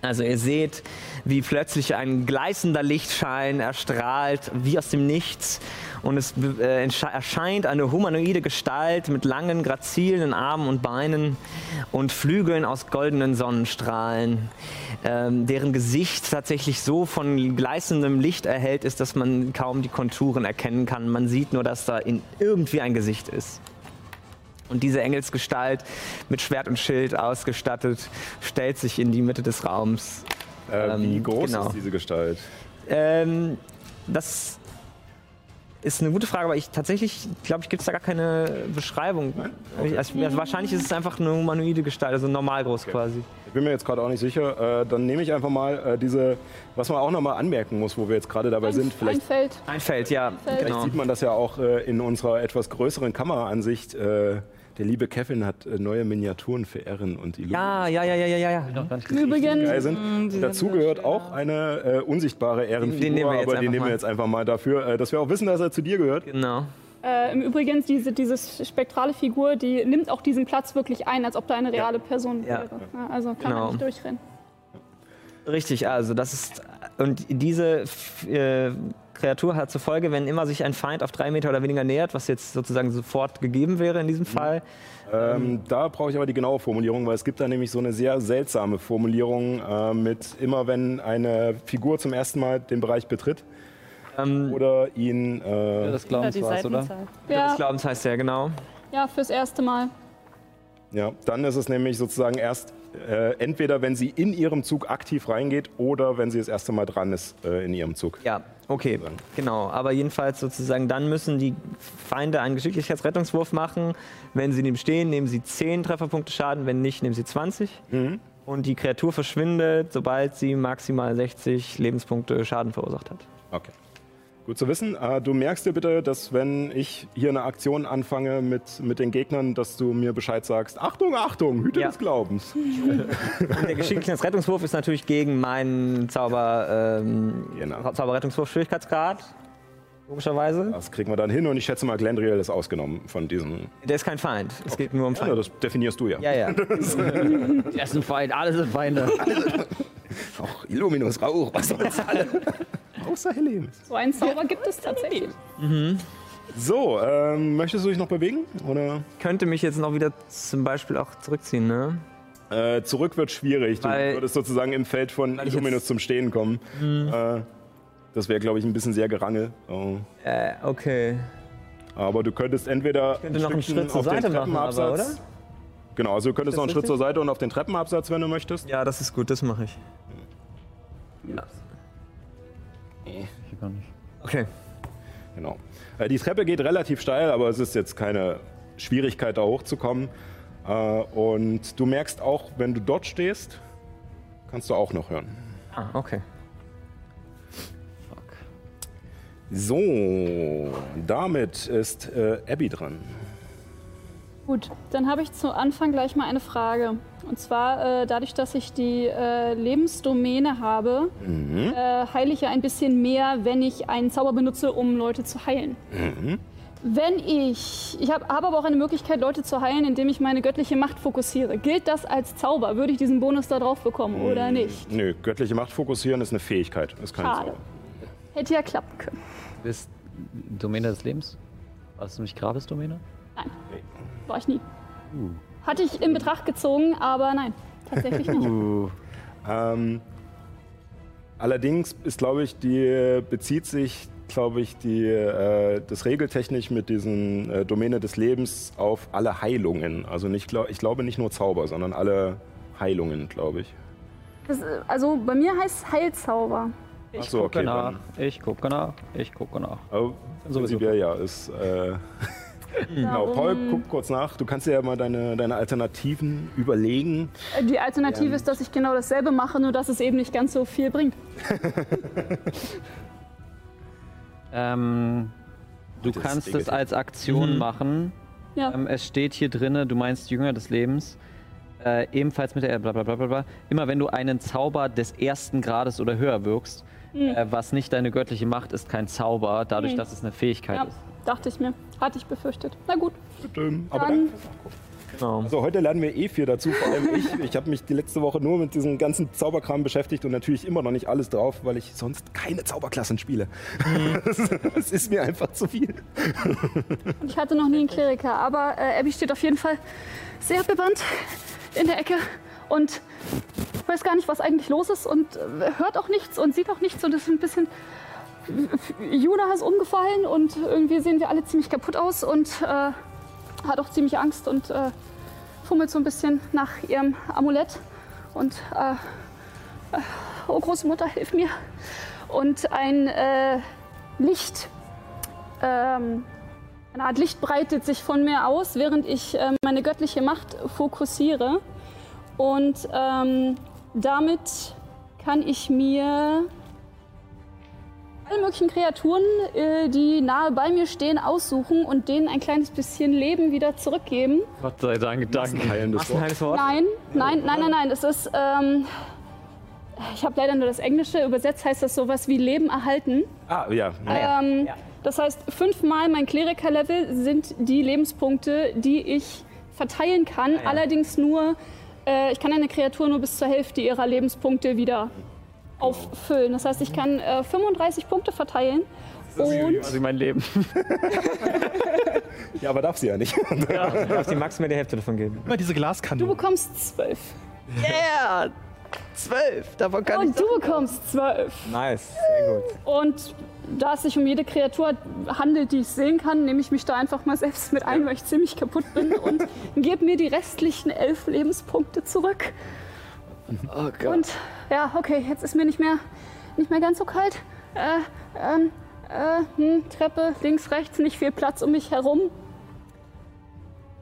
Also ihr seht, wie plötzlich ein gleißender Lichtschein erstrahlt, wie aus dem Nichts. Und es äh, erscheint eine humanoide Gestalt mit langen, grazilen Armen und Beinen und Flügeln aus goldenen Sonnenstrahlen, ähm, deren Gesicht tatsächlich so von gleißendem Licht erhellt ist, dass man kaum die Konturen erkennen kann. Man sieht nur, dass da in irgendwie ein Gesicht ist. Und diese Engelsgestalt mit Schwert und Schild ausgestattet stellt sich in die Mitte des Raums. Äh, wie Ähm, groß genau. ist diese Gestalt? Ähm, das ist eine gute Frage, aber ich tatsächlich glaube ich, gibt es da gar keine Beschreibung. Ich, also, ja, wahrscheinlich ist es einfach eine humanoide Gestalt, also normal groß quasi. Ich bin mir jetzt gerade auch nicht sicher. Äh, dann nehme ich einfach mal äh, diese, was man auch nochmal anmerken muss, wo wir jetzt gerade dabei sind. Ein Vielleicht, Feld. Ein Feld, ja. Feld. Genau. sieht man das ja auch äh, in unserer etwas größeren Kameraansicht. Äh, der liebe Kevin hat äh, neue Miniaturen für Erin und die Ja, ja, ja, ja, ja, ja. Übrigens, geil sind. Dazu gehört auch eine äh, unsichtbare Ehrenfigur, Den nehmen wir jetzt aber die einfach nehmen wir mal. jetzt einfach mal dafür, äh, dass wir auch wissen, dass er zu dir gehört. Genau. äh, im Übrigen, diese, diese spektrale Figur, die nimmt auch diesen Platz wirklich ein, als ob da eine reale Person Ja. wäre. Ja, also kann Genau. man nicht durchrennen. Richtig, also das ist und diese äh, Kreatur hat zur Folge, wenn immer sich ein Feind auf drei Meter oder weniger nähert, was jetzt sozusagen sofort gegeben wäre in diesem Fall. Ähm, da brauche ich aber die genaue Formulierung, weil es gibt da nämlich so eine sehr seltsame Formulierung äh, mit immer wenn eine Figur zum ersten Mal den Bereich betritt Ähm, oder ihn äh, Das Oder Glaubens die war's, oder? Ja, Glaubens heißt ja, genau. ja, fürs erste Mal. ja, dann ist es nämlich sozusagen erst äh, entweder wenn sie in ihrem Zug aktiv reingeht oder wenn sie das erste Mal dran ist äh, in ihrem Zug. Ja, okay, genau. Aber jedenfalls sozusagen, dann müssen die Feinde einen Geschicklichkeitsrettungswurf machen. Wenn sie neben stehen, nehmen sie 10 Trefferpunkte Schaden, wenn nicht, nehmen sie 20. Und die Kreatur verschwindet, sobald sie maximal 60 Lebenspunkte Schaden verursacht hat. Okay. Gut zu wissen. Äh, du merkst dir bitte, dass wenn ich hier eine Aktion anfange mit, mit den Gegnern, dass du mir Bescheid sagst, Achtung, Achtung, Hüte Ja. des Glaubens. Und der Geschicklichkeitsrettungswurf ist natürlich gegen meinen Zauber, ähm, Genau. Zauberrettungswurf Schwierigkeitsgrad. Logischerweise. Das kriegen wir dann hin und ich schätze mal, Glendriel ist ausgenommen von diesem. Der ist kein Feind. Es geht nur um Ja, Feind. das definierst du ja. Ja, ja. Der ist ein Feind, alle sind Feinde. Auch Illuminus, Rauch, was soll's alle. Außer Helemis. So einen Zauber gibt es tatsächlich. So, ähm, möchtest du dich noch bewegen? Oder? Könnte mich jetzt noch wieder zum Beispiel auch zurückziehen, ne? Äh, zurück wird schwierig. Du Weil- würdest sozusagen im Feld von ich Illuminus zum Stehen kommen. Äh, das wäre, glaube ich, ein bisschen sehr gerangel. Oh. Äh, okay. Aber du könntest entweder Ich könnte noch einen Schritt zur auf den Seite machen, aber, Treppenabsatz- oder? Genau, also du könntest noch einen Schritt richtig? zur Seite und auf den Treppenabsatz, wenn du möchtest. Ja, das ist gut, das mache ich. Ich gar nicht. Okay. Genau. Äh, die Treppe geht relativ steil, aber es ist jetzt keine Schwierigkeit, da hochzukommen. Äh, und du merkst auch, wenn du dort stehst, kannst du auch noch hören. Ah, okay. So, damit ist äh, Abby dran. Gut, dann habe ich zu Anfang gleich mal eine Frage. Und zwar, äh, dadurch, dass ich die äh, Lebensdomäne habe, äh, heile ich ja ein bisschen mehr, wenn ich einen Zauber benutze, um Leute zu heilen. Wenn ich, ich habe hab aber auch eine Möglichkeit, Leute zu heilen, indem ich meine göttliche Macht fokussiere. Gilt das als Zauber? Würde ich diesen Bonus da drauf bekommen oder nicht? Nö, göttliche Macht fokussieren ist eine Fähigkeit, ist kein Schade. Zauber. Hätte ja klappen können. Du bist Domäne des Lebens? Warst du nicht Gravis Domäne? Nein, war ich nie. Hatte ich in Betracht gezogen, aber nein, tatsächlich nicht. Ähm, allerdings ist, glaube ich, die bezieht sich, glaube ich, die, äh, das regeltechnisch mit diesen äh, Domäne des Lebens auf alle Heilungen. Also nicht, glaub, ich glaube nicht nur Zauber, sondern alle Heilungen, glaube ich. Das, äh, also bei mir heißt es Heilzauber. Ach so, Gucke okay. nach, Dann, ich gucke nach, ich gucke nach. aber Sowieso. prinzipiell ja, ist. Äh, genau, Paul, guck kurz nach. Du kannst dir ja mal deine, deine Alternativen überlegen. Äh, Die Alternative ist, dass ich genau dasselbe mache, nur dass es eben nicht ganz so viel bringt. Ähm, du Das kannst es als Aktion machen. Ja. Ähm, es steht hier drinne, du meinst Jünger des Lebens. Äh, ebenfalls mit der bla bla bla bla bla. Immer wenn du einen Zauber des ersten Grades oder höher wirkst, äh, was nicht deine göttliche Macht ist, kein Zauber, dadurch, dass es eine Fähigkeit ja, ist. Dachte ich mir. Hatte ich befürchtet. Na gut, Aber dann Genau. Also heute lernen wir eh viel dazu, vor allem ich. Ich habe mich die letzte Woche nur mit diesem ganzen Zauberkram beschäftigt und natürlich immer noch nicht alles drauf, weil ich sonst keine Zauberklassen spiele. Das, das ist mir einfach zu viel. ich hatte noch nie einen Kleriker, aber äh, Abby steht auf jeden Fall sehr bewandt in der Ecke und weiß gar nicht, was eigentlich los ist und äh, hört auch nichts und sieht auch nichts und ist ein bisschen. Juna ist umgefallen und irgendwie sehen wir alle ziemlich kaputt aus und äh, hat auch ziemlich Angst und äh, fummelt so ein bisschen nach ihrem Amulett und äh, äh, oh Großmutter, hilf mir. Und ein äh, Licht, ähm, eine Art Licht breitet sich von mir aus, während ich äh, meine göttliche Macht fokussiere. Und ähm, damit kann ich mir alle möglichen Kreaturen, äh, die nahe bei mir stehen, aussuchen und denen ein kleines bisschen Leben wieder zurückgeben. Gott sei Dank, danke. Heilendes Hast du ein Wort. Nein, nein, nein, nein, nein. Es ist. Ähm, ich habe leider nur das Englische. Übersetzt heißt das sowas wie Leben erhalten. Ah, ja. Ähm, Das heißt, fünfmal mein Kleriker-Level sind die Lebenspunkte, die ich verteilen kann. Allerdings nur, äh, ich kann eine Kreatur nur bis zur Hälfte ihrer Lebenspunkte wieder auffüllen. Das heißt, ich kann äh, 35 Punkte verteilen. Und Also mein Leben. Ja, aber darf sie ja nicht. Ich darf die Max mir die Hälfte davon geben. Immer diese du Glaskanone. bekommst 12. Yeah! Zwölf! Davon kann Und du bekommst 12. Nice, sehr gut. Und da es sich um jede Kreatur handelt, die ich sehen kann, nehme ich mich da einfach mal selbst mit ein, weil ich ziemlich kaputt bin und gebe mir die restlichen elf Lebenspunkte zurück. Oh Gott. Und ja, okay, jetzt ist mir nicht mehr, nicht mehr ganz so kalt. Äh, ähm, äh, hm, Treppe, links, rechts, nicht viel Platz um mich herum.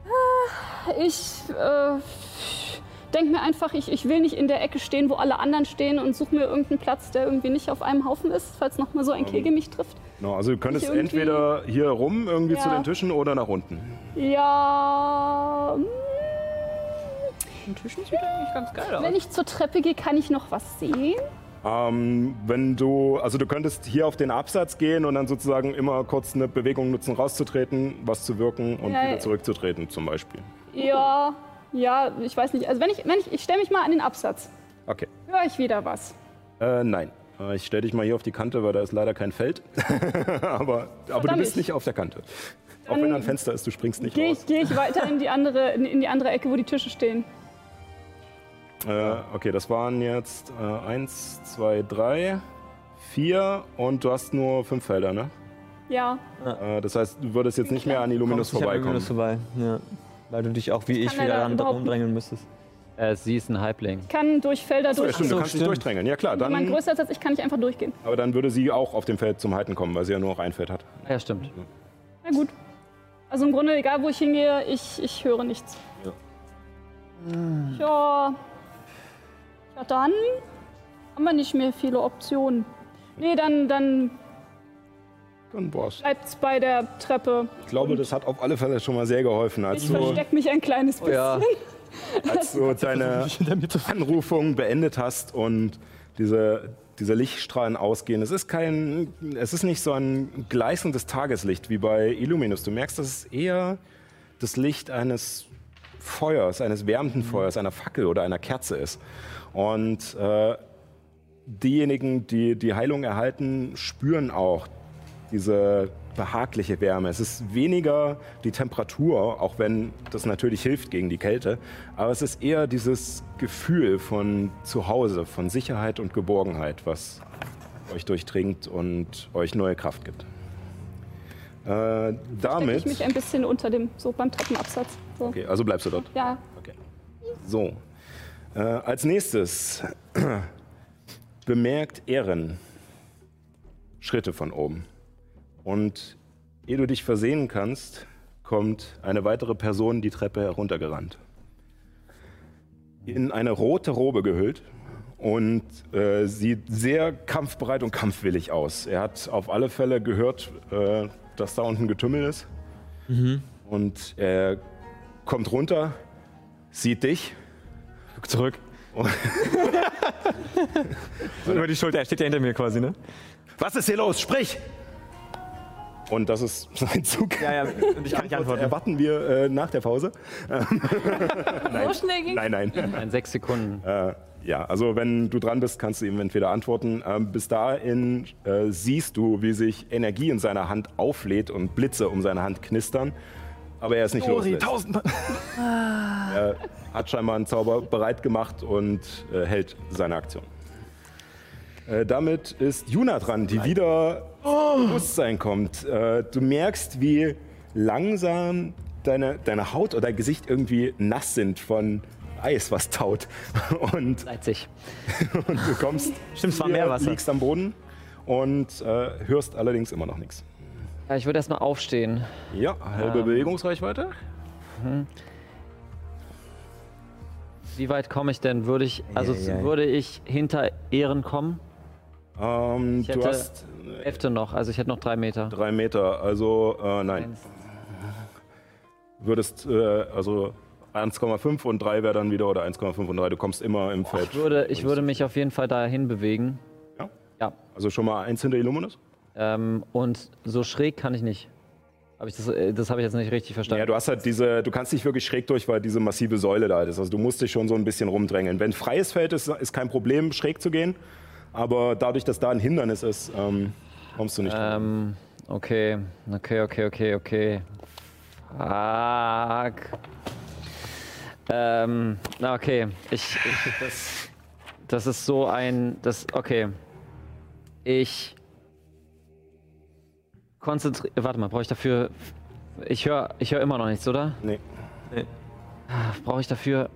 Ah, Ich äh, denke mir einfach, ich, ich will nicht in der Ecke stehen, wo alle anderen stehen und suche mir irgendeinen Platz, der irgendwie nicht auf einem Haufen ist, falls noch mal so ein Kegel mich trifft. Genau, also du könntest entweder hier rum irgendwie zu Ja. den Tischen oder nach unten. Ja, hm, Tischen sieht eigentlich ganz geil wenn ich zur Treppe gehe, kann ich noch was sehen? Ähm, wenn du, also du könntest hier auf den Absatz gehen und dann sozusagen immer kurz eine Bewegung nutzen, rauszutreten, was zu wirken und Ja, wieder zurückzutreten zum Beispiel. Ja, ja, ich weiß nicht. Also wenn ich, wenn ich, ich stelle mich mal an den Absatz. Okay. Höre ich wieder was? Äh, nein. Äh, Ich stelle dich mal hier auf die Kante, weil da ist leider kein Feld. aber aber du bist nicht auf der Kante. Auch wenn da ein Fenster ist, du springst nicht Gehe raus. ich, geh ich weiter in die, andere, in die andere Ecke, wo die Tische stehen. Äh, okay, das waren jetzt äh, eins, zwei, drei, vier und du hast nur fünf Felder, ne? Ja, Äh, das heißt, du würdest jetzt nicht mehr an Illuminus Kommst nicht an vorbeikommen. Illuminus vorbei. Ja. Weil du dich auch wie ich kann wieder überhaupt rumdrängeln müsstest. Äh, sie ist ein Halbling. kann durch Felder So, ja, durch. stimmt, du kannst dich durchdrängeln. Ja klar, Wenn man dann, größer ist als ich, kann ich einfach durchgehen. aber dann würde sie auch auf dem Feld zum Halten kommen, weil sie ja nur noch ein Feld hat. Ja, stimmt. Na gut. Also im Grunde, egal wo ich hingehe, ich, ich höre nichts. Ja. Ja. Ja, dann haben wir nicht mehr viele Optionen. Nee, dann, dann Dann war's. bleibt's bei der Treppe. Ich glaube, das hat auf alle Fälle schon mal sehr geholfen, als Ich du, verstecke mich ein kleines bisschen. Ja. als du deine. Anrufung beendet hast und diese, diese Lichtstrahlen ausgehen. Es ist kein, es ist nicht so ein gleißendes Tageslicht wie bei Illuminus. Du merkst, das ist eher das Licht eines Feuers, eines wärmenden Feuers, einer Fackel oder einer Kerze ist. Und äh, diejenigen, die die Heilung erhalten, spüren auch diese behagliche Wärme. Es ist weniger die Temperatur, auch wenn das natürlich hilft gegen die Kälte, aber es ist eher dieses Gefühl von Zuhause, von Sicherheit und Geborgenheit, was euch durchdringt und euch neue Kraft gibt. Äh, damit. ich mich ein bisschen unter dem, so beim Treppenabsatz. So. Okay, also bleibst du dort. Ja, Okay. So. Äh, als nächstes bemerkt Ehren Schritte von oben. Und ehe du dich versehen kannst, kommt eine weitere Person die Treppe heruntergerannt. In eine rote Robe gehüllt und äh, sieht sehr kampfbereit und kampfwillig aus. Er hat auf alle Fälle gehört, äh, dass da unten Getümmel ist. Und er kommt runter, sieht dich. Guck zurück. über die Schulter, er steht ja hinter mir quasi, ne? Was ist hier los? Sprich! Und das ist sein Zug. Ja, ja, und ich kann nicht Antwort antworten. erwarten wir äh, nach der Pause. So schnell Nein, nein. In sechs Sekunden. Äh, ja, also wenn du dran bist, kannst du ihm entweder antworten. Ähm, bis dahin äh, siehst du, wie sich Energie in seiner Hand auflädt und Blitze um seine Hand knistern. Aber er ist nicht Ori, loslässt. tausend. Er hat scheinbar einen Zauber bereit gemacht und äh, hält seine Aktion. Äh, damit ist Juna dran, die wieder ins Bewusstsein kommt. Äh, du merkst, wie langsam deine, deine Haut oder dein Gesicht irgendwie nass sind von Eis, was taut. Und, Leipzig. und du kommst, Stimmt, es war hier, Meerwasser. liegst am Boden und äh, hörst allerdings immer noch nichts. Ja, ich würde erstmal aufstehen. Ja, halbe Ähm. Bewegungsreichweite. Wie weit komme ich denn? Würde ich, also Ja, ja, würde ich hinter Ehren kommen? Ähm, Ich du hätte hast äh, Hälfte noch, also ich hätte noch drei Meter. drei Meter, also äh, nein. würdest, äh, also 1,5 und 3 wäre dann wieder oder 1,5 und 3. Du kommst immer im Feld. Ich würde, ich würde mich auf jeden Fall dahin bewegen. Ja? Ja. Also schon mal eins hinter Illuminus? Ähm, und so schräg kann ich nicht. Hab ich das äh, das habe ich jetzt nicht richtig verstanden. Ja, du hast halt diese, du kannst nicht wirklich schräg durch, weil diese massive Säule da ist. Also du musst dich schon so ein bisschen rumdrängeln. Wenn freies Feld ist, ist kein Problem, schräg zu gehen. Aber dadurch, dass da ein Hindernis ist, ähm, kommst du nicht. Ähm, okay, okay, okay, okay, okay. Fuck. Ähm, na, okay. Ich, ich das, das ist so ein, das, okay. Ich konzentriere, warte mal, brauche ich dafür, ich höre, ich höre immer noch nichts, oder? Nee. Brauche ich dafür,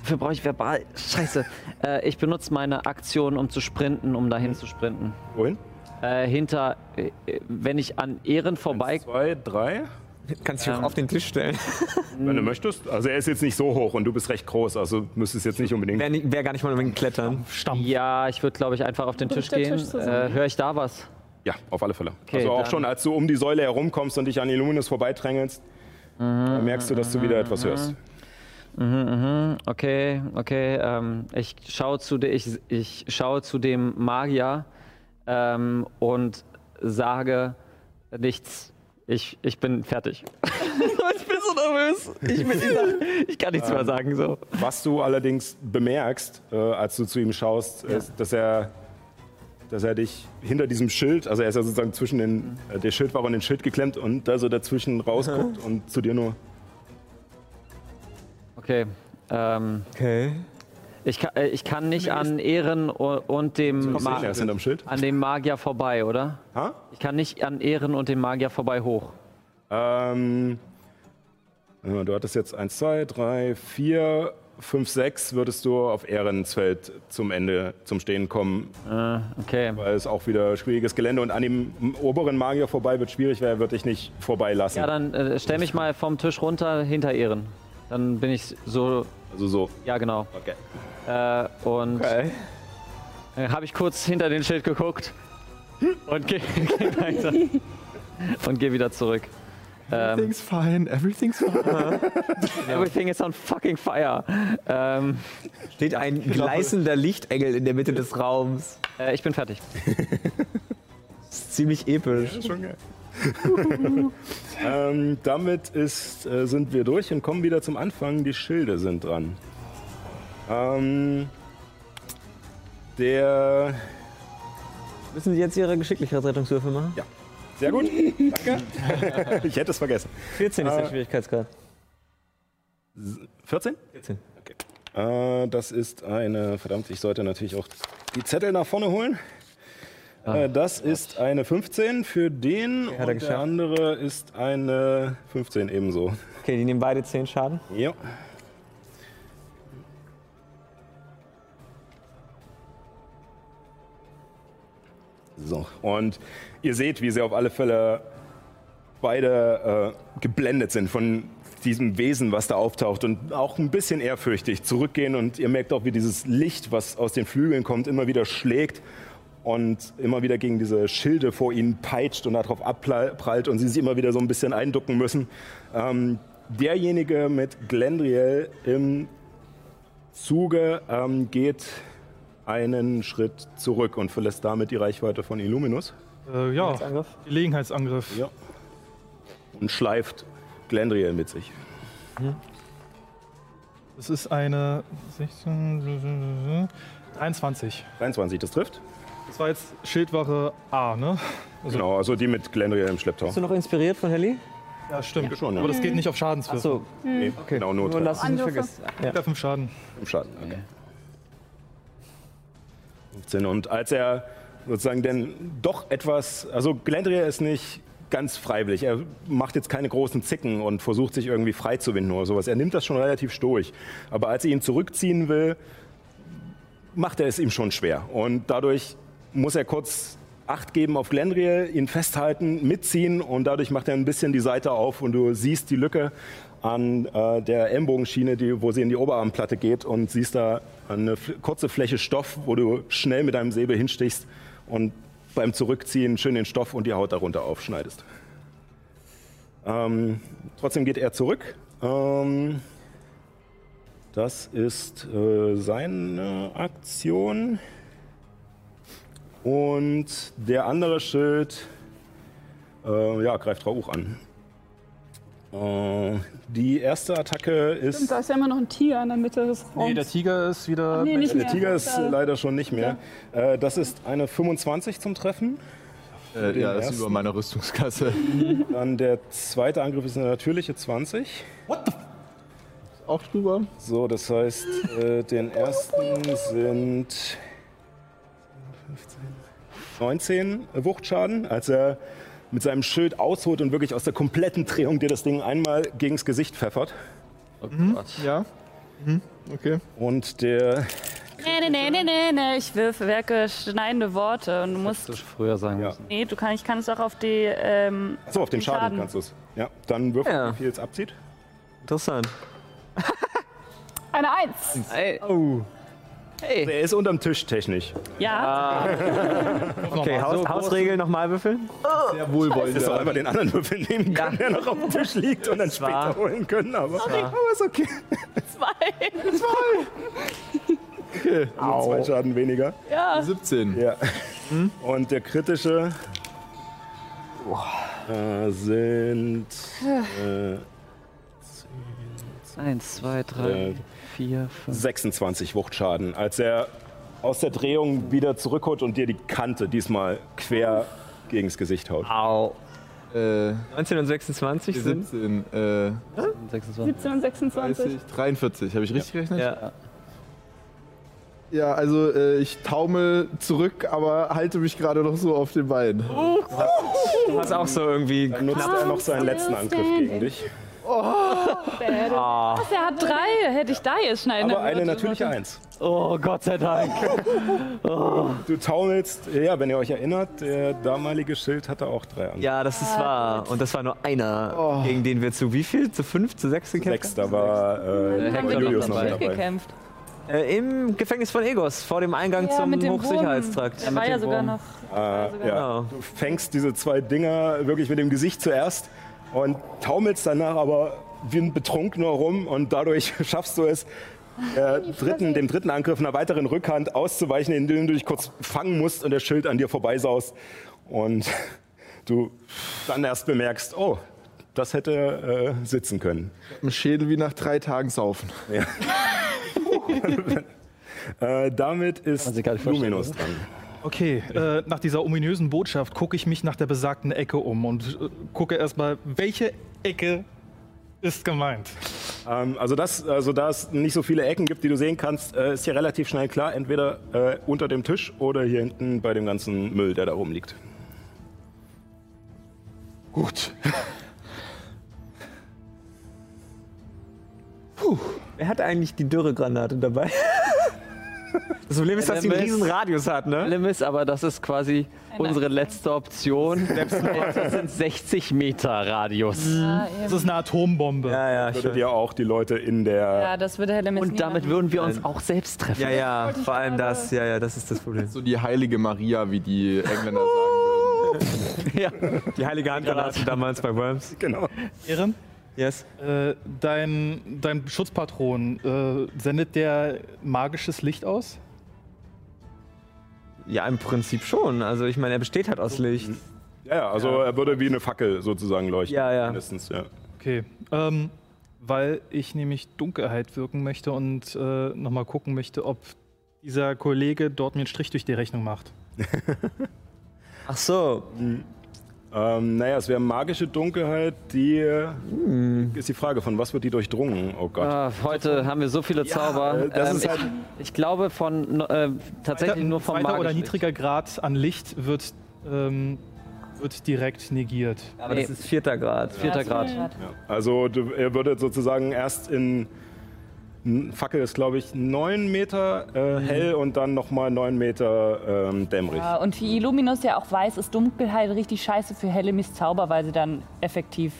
dafür brauche ich verbal, scheiße. Äh, ich benutze meine Aktion, um zu sprinten, um dahin zu sprinten. Wohin? Äh, hinter, äh, wenn ich an Ehren vorbei, Eins, zwei, drei. Kannst dich auch Ähm. auf den Tisch stellen. Wenn du möchtest. Also er ist jetzt nicht so hoch und du bist recht groß, also müsstest jetzt nicht unbedingt. Wäre wär gar nicht mal unbedingt klettern. Stamm. Ja, ich würde, glaube ich, einfach auf den Tisch gehen. Tisch zusammen? Äh, Höre ich da was? Ja, auf alle Fälle. Okay, also auch schon, als du um die Säule herumkommst und dich an Illuminus vorbeidrängelst, da merkst du, dass du wieder etwas hörst. Mhm, okay, okay. Ähm, ich schaue zu, de, ich, ich schaue zu dem Magier ähm, und sage nichts. Ich, ich bin fertig. ich bin so nervös. Ich, bin dieser, ich kann nichts mehr sagen. So. Was du allerdings bemerkst, äh, als du zu ihm schaust, ist, dass er, dass er dich hinter diesem Schild, also er ist ja sozusagen zwischen den, äh, der Schild war an den Schild geklemmt und da so dazwischen rausguckt und zu dir nur. Okay. Ähm, Okay. ich, kann, äh, ich kann nicht an Ehren und dem, Kommst du Ma nicht, ist hinterm Schild. an dem Magier vorbei, oder? Ha? Ich kann nicht an Ehren und dem Magier vorbei hoch. Ähm, du hattest jetzt 1, 2, 3, 4, 5, 6, würdest du auf Ehrensfeld zum Ende zum Stehen kommen, Äh, okay. weil es auch wieder schwieriges Gelände und an dem oberen Magier vorbei wird schwierig, weil er wird dich nicht vorbeilassen. Ja, dann äh, stell mich mal vom Tisch runter hinter Ehren. Dann bin ich so, also so. ja genau. Okay. Äh, und Okay. dann habe ich kurz hinter den Schild geguckt und gehe geh weiter. Und gehe wieder zurück. Ähm, Everything's fine, everything's fine. everything is on fucking fire. Ähm, Steht ein gleißender Lichtengel in der Mitte des Raums. äh, ich bin fertig. Das ist ziemlich episch. Schon geil. ähm, damit ist, äh, sind wir durch und kommen wieder zum Anfang. Die Schilde sind dran. Ähm, der. Müssen Sie jetzt Ihre Geschicklichkeitsrettungswürfe machen? Ja. Sehr gut. Danke. ich hätte es vergessen. 14 ist der Äh, Schwierigkeitsgrad. 14? 14. Äh, das ist eine. Verdammt, ich sollte natürlich auch die Zettel nach vorne holen. äh, das ist eine 15 für den er und der andere ist eine 15 ebenso. Okay, die nehmen beide 10 Schaden. Ja. So, und ihr seht, wie sie auf alle Fälle beide äh, geblendet sind von diesem Wesen, was da auftaucht und auch ein bisschen ehrfürchtig zurückgehen und ihr merkt auch, wie dieses Licht, was aus den Flügeln kommt, immer wieder schlägt und immer wieder gegen diese Schilde vor ihnen peitscht und darauf abprallt und sie sich immer wieder so ein bisschen einducken müssen. Ähm, derjenige mit Glendriel im Zuge ähm, geht einen Schritt zurück und verlässt damit die Reichweite von Illuminus Äh, ja, Angriff. Gelegenheitsangriff. Ja. und schleift Glendriel mit sich. Das ist eine 16, 23. 23, das trifft. Das war jetzt Schildwache A, ne? Also- Genau, also die mit Glendriel im Schlepptau. Bist du noch inspiriert von Helly? Ja, stimmt. schon, ja. Aber das geht nicht auf Schadenswürfe. Achso, Nee, okay. Genau, nur Nur lass es nicht vergessen. Ja. Ja, fünf Schaden. im Schaden. Okay. 15. Und als er sozusagen denn doch etwas, also Glendriel ist nicht ganz freiwillig. Er macht jetzt keine großen Zicken und versucht sich irgendwie frei zu winden oder sowas. Er nimmt das schon relativ stoisch. Aber als er ihn zurückziehen will, macht er es ihm schon schwer. Und dadurch muss er kurz Acht geben auf Glendriel, ihn festhalten, mitziehen und dadurch macht er ein bisschen die Seite auf und du siehst die Lücke an äh, der Ellenbogenschiene, die, wo sie in die Oberarmplatte geht und siehst da eine kurze Fläche Stoff, wo du schnell mit deinem Säbel hinstichst und beim Zurückziehen schön den Stoff und die Haut darunter aufschneidest. Ähm, trotzdem geht er zurück. Ähm, das ist äh, seine Aktion. Und der andere Schild äh, ja, greift Rauch an. Äh, die erste Attacke ist. Und da ist ja immer noch ein Tiger in der Mitte des Raums. Nee, der Tiger ist wieder. nee, nicht Der mehr. Tiger ist Da- leider schon nicht mehr. Äh, das ist eine 25 zum Treffen. Äh, ja, das ist ersten? über meiner Rüstungsklasse. Dann der zweite Angriff ist eine natürliche 20. Auch drüber. So, das heißt, äh, den ersten sind 15, 19 Wuchtschaden, als er mit seinem Schild ausholt und wirklich aus der kompletten Drehung dir das Ding einmal gegens Gesicht pfeffert. Oh Gott. Ja. Mhm. Okay. Und der, Nee, nee, nee, nee, nee, nee, ich wirf, werke schneidende Worte und du musst. Du früher sagen Ja. müssen. Nee, du kann, ich kann es auch auf die. Ähm, achso, auf den Schaden, Schaden. kannst du es. Ja, dann würfel, Ja. wie viel es abzieht. Interessant. Eine Eins. Ey, Oh. Hey. Der ist unterm Tisch technisch. ja, Okay, Haus, so Hausregel nochmal würfeln. Sehr wohlwollend. Das auch bei den anderen Würfel nehmen können, der noch auf dem Tisch liegt und dann später war- holen können. Aber, aber ist okay. Okay. Nur zwei Schaden weniger. 17. Ja. Und der kritische äh, sind äh, Eins, zwei, drei, Äh, vier, fünf. 26 Wuchtschaden, als er aus der Drehung wieder zurückholt und dir die Kante diesmal quer gegens Gesicht haut. Au. Äh, 19 und 26 sind. 17. Äh, 26. 17 und 26. 30, 43. Habe ich richtig gerechnet? Ja. Ja, also äh, ich taumel zurück, aber halte mich gerade noch so auf den Beinen. Du hast auch so irgendwie. Dann nutzt er noch seinen letzten Angriff gegen dich. Ah. er hat drei. Hätte ich da jetzt schneiden Aber eine natürliche Eins. Oh, Gott sei Dank. Du taumelst, ja, wenn ihr euch erinnert, der damalige Schild hatte auch drei Angriffe. Ja, das ist wahr. Und das war nur einer, gegen den wir zu wie viel? Zu fünf, zu sechs gekämpft Sechs, da war äh, Hector Julius noch dabei. gekämpft. haben? Äh, Im Gefängnis von Egos, vor dem Eingang Ja, zum mit dem Hochsicherheitstrakt. Der war ja sogar Wurm. noch. Äh, ja. Genau. Du fängst diese zwei Dinger wirklich mit dem Gesicht zuerst und taumelst danach aber wie ein Betrunkener rum und dadurch schaffst du es, der dritten, dem dritten Angriff einer weiteren Rückhand auszuweichen, indem du dich kurz fangen musst und der Schild an dir vorbeisaust und du dann erst bemerkst, oh, das hätte äh, sitzen können. Ein Schädel wie nach drei Tagen saufen. Äh, damit ist Luminus dran. Okay, äh, nach dieser ominösen Botschaft gucke ich mich nach der besagten Ecke um und äh, gucke erstmal, welche Ecke ist gemeint. Ähm, also, das, also da es nicht so viele Ecken gibt, die du sehen kannst, äh, ist hier relativ schnell klar, entweder äh, unter dem Tisch oder hier hinten bei dem ganzen Müll, der da rumliegt. Gut. Wer hat eigentlich die Dürregranate dabei? Das Problem ist, dass sie einen riesen Radius hat, ne? Limits, aber das ist quasi unsere letzte Option. Das sind 60 Meter Radius. Ja, Das ist eine Atombombe. Ja, ja, Würdet stimmt. ihr auch die Leute in der. ja, das würde Herr Lemmes Und nie damit machen. würden wir uns auch selbst treffen. Ja, ja, vor allem das. Ja, ja, das ist das Problem. So die heilige Maria, wie die Engländer sagen würden. Ja. Die heilige Handgranate damals bei Worms. Genau. Ehren, Yes. äh, dein, dein Schutzpatron, äh, sendet der magisches Licht aus? Ja, im Prinzip schon. Also ich meine, er besteht halt aus Licht. Ja, ja, also er würde wie eine Fackel sozusagen leuchten. Ja, ja. Mindestens, ja. Okay. Ähm, weil ich nämlich Dunkelheit wirken möchte und äh, nochmal gucken möchte, ob dieser Kollege dort mir einen Strich durch die Rechnung macht. Ach so. Ähm, naja, es wäre magische Dunkelheit, die ist die Frage, von was wird die durchdrungen? Oh Gott. Ah, heute haben wir so viele Zauber. äh, das Ähm, ist halt- ich, ich glaube von äh, tatsächlich nur vom Zweiter oder magischen niedriger Grad an Licht wird, ähm, wird direkt negiert. Aber Nee. das ist vierter Grad. Vierter Grad. Also du, er würde sozusagen erst in Fackel ist, glaube ich, 9 Meter äh, hell und dann nochmal 9 Meter ähm, dämmerig. Ja, und wie Illuminus ja auch weiß, ist Dunkelheit richtig scheiße für Hellemis Zauber, weil sie dann effektiv.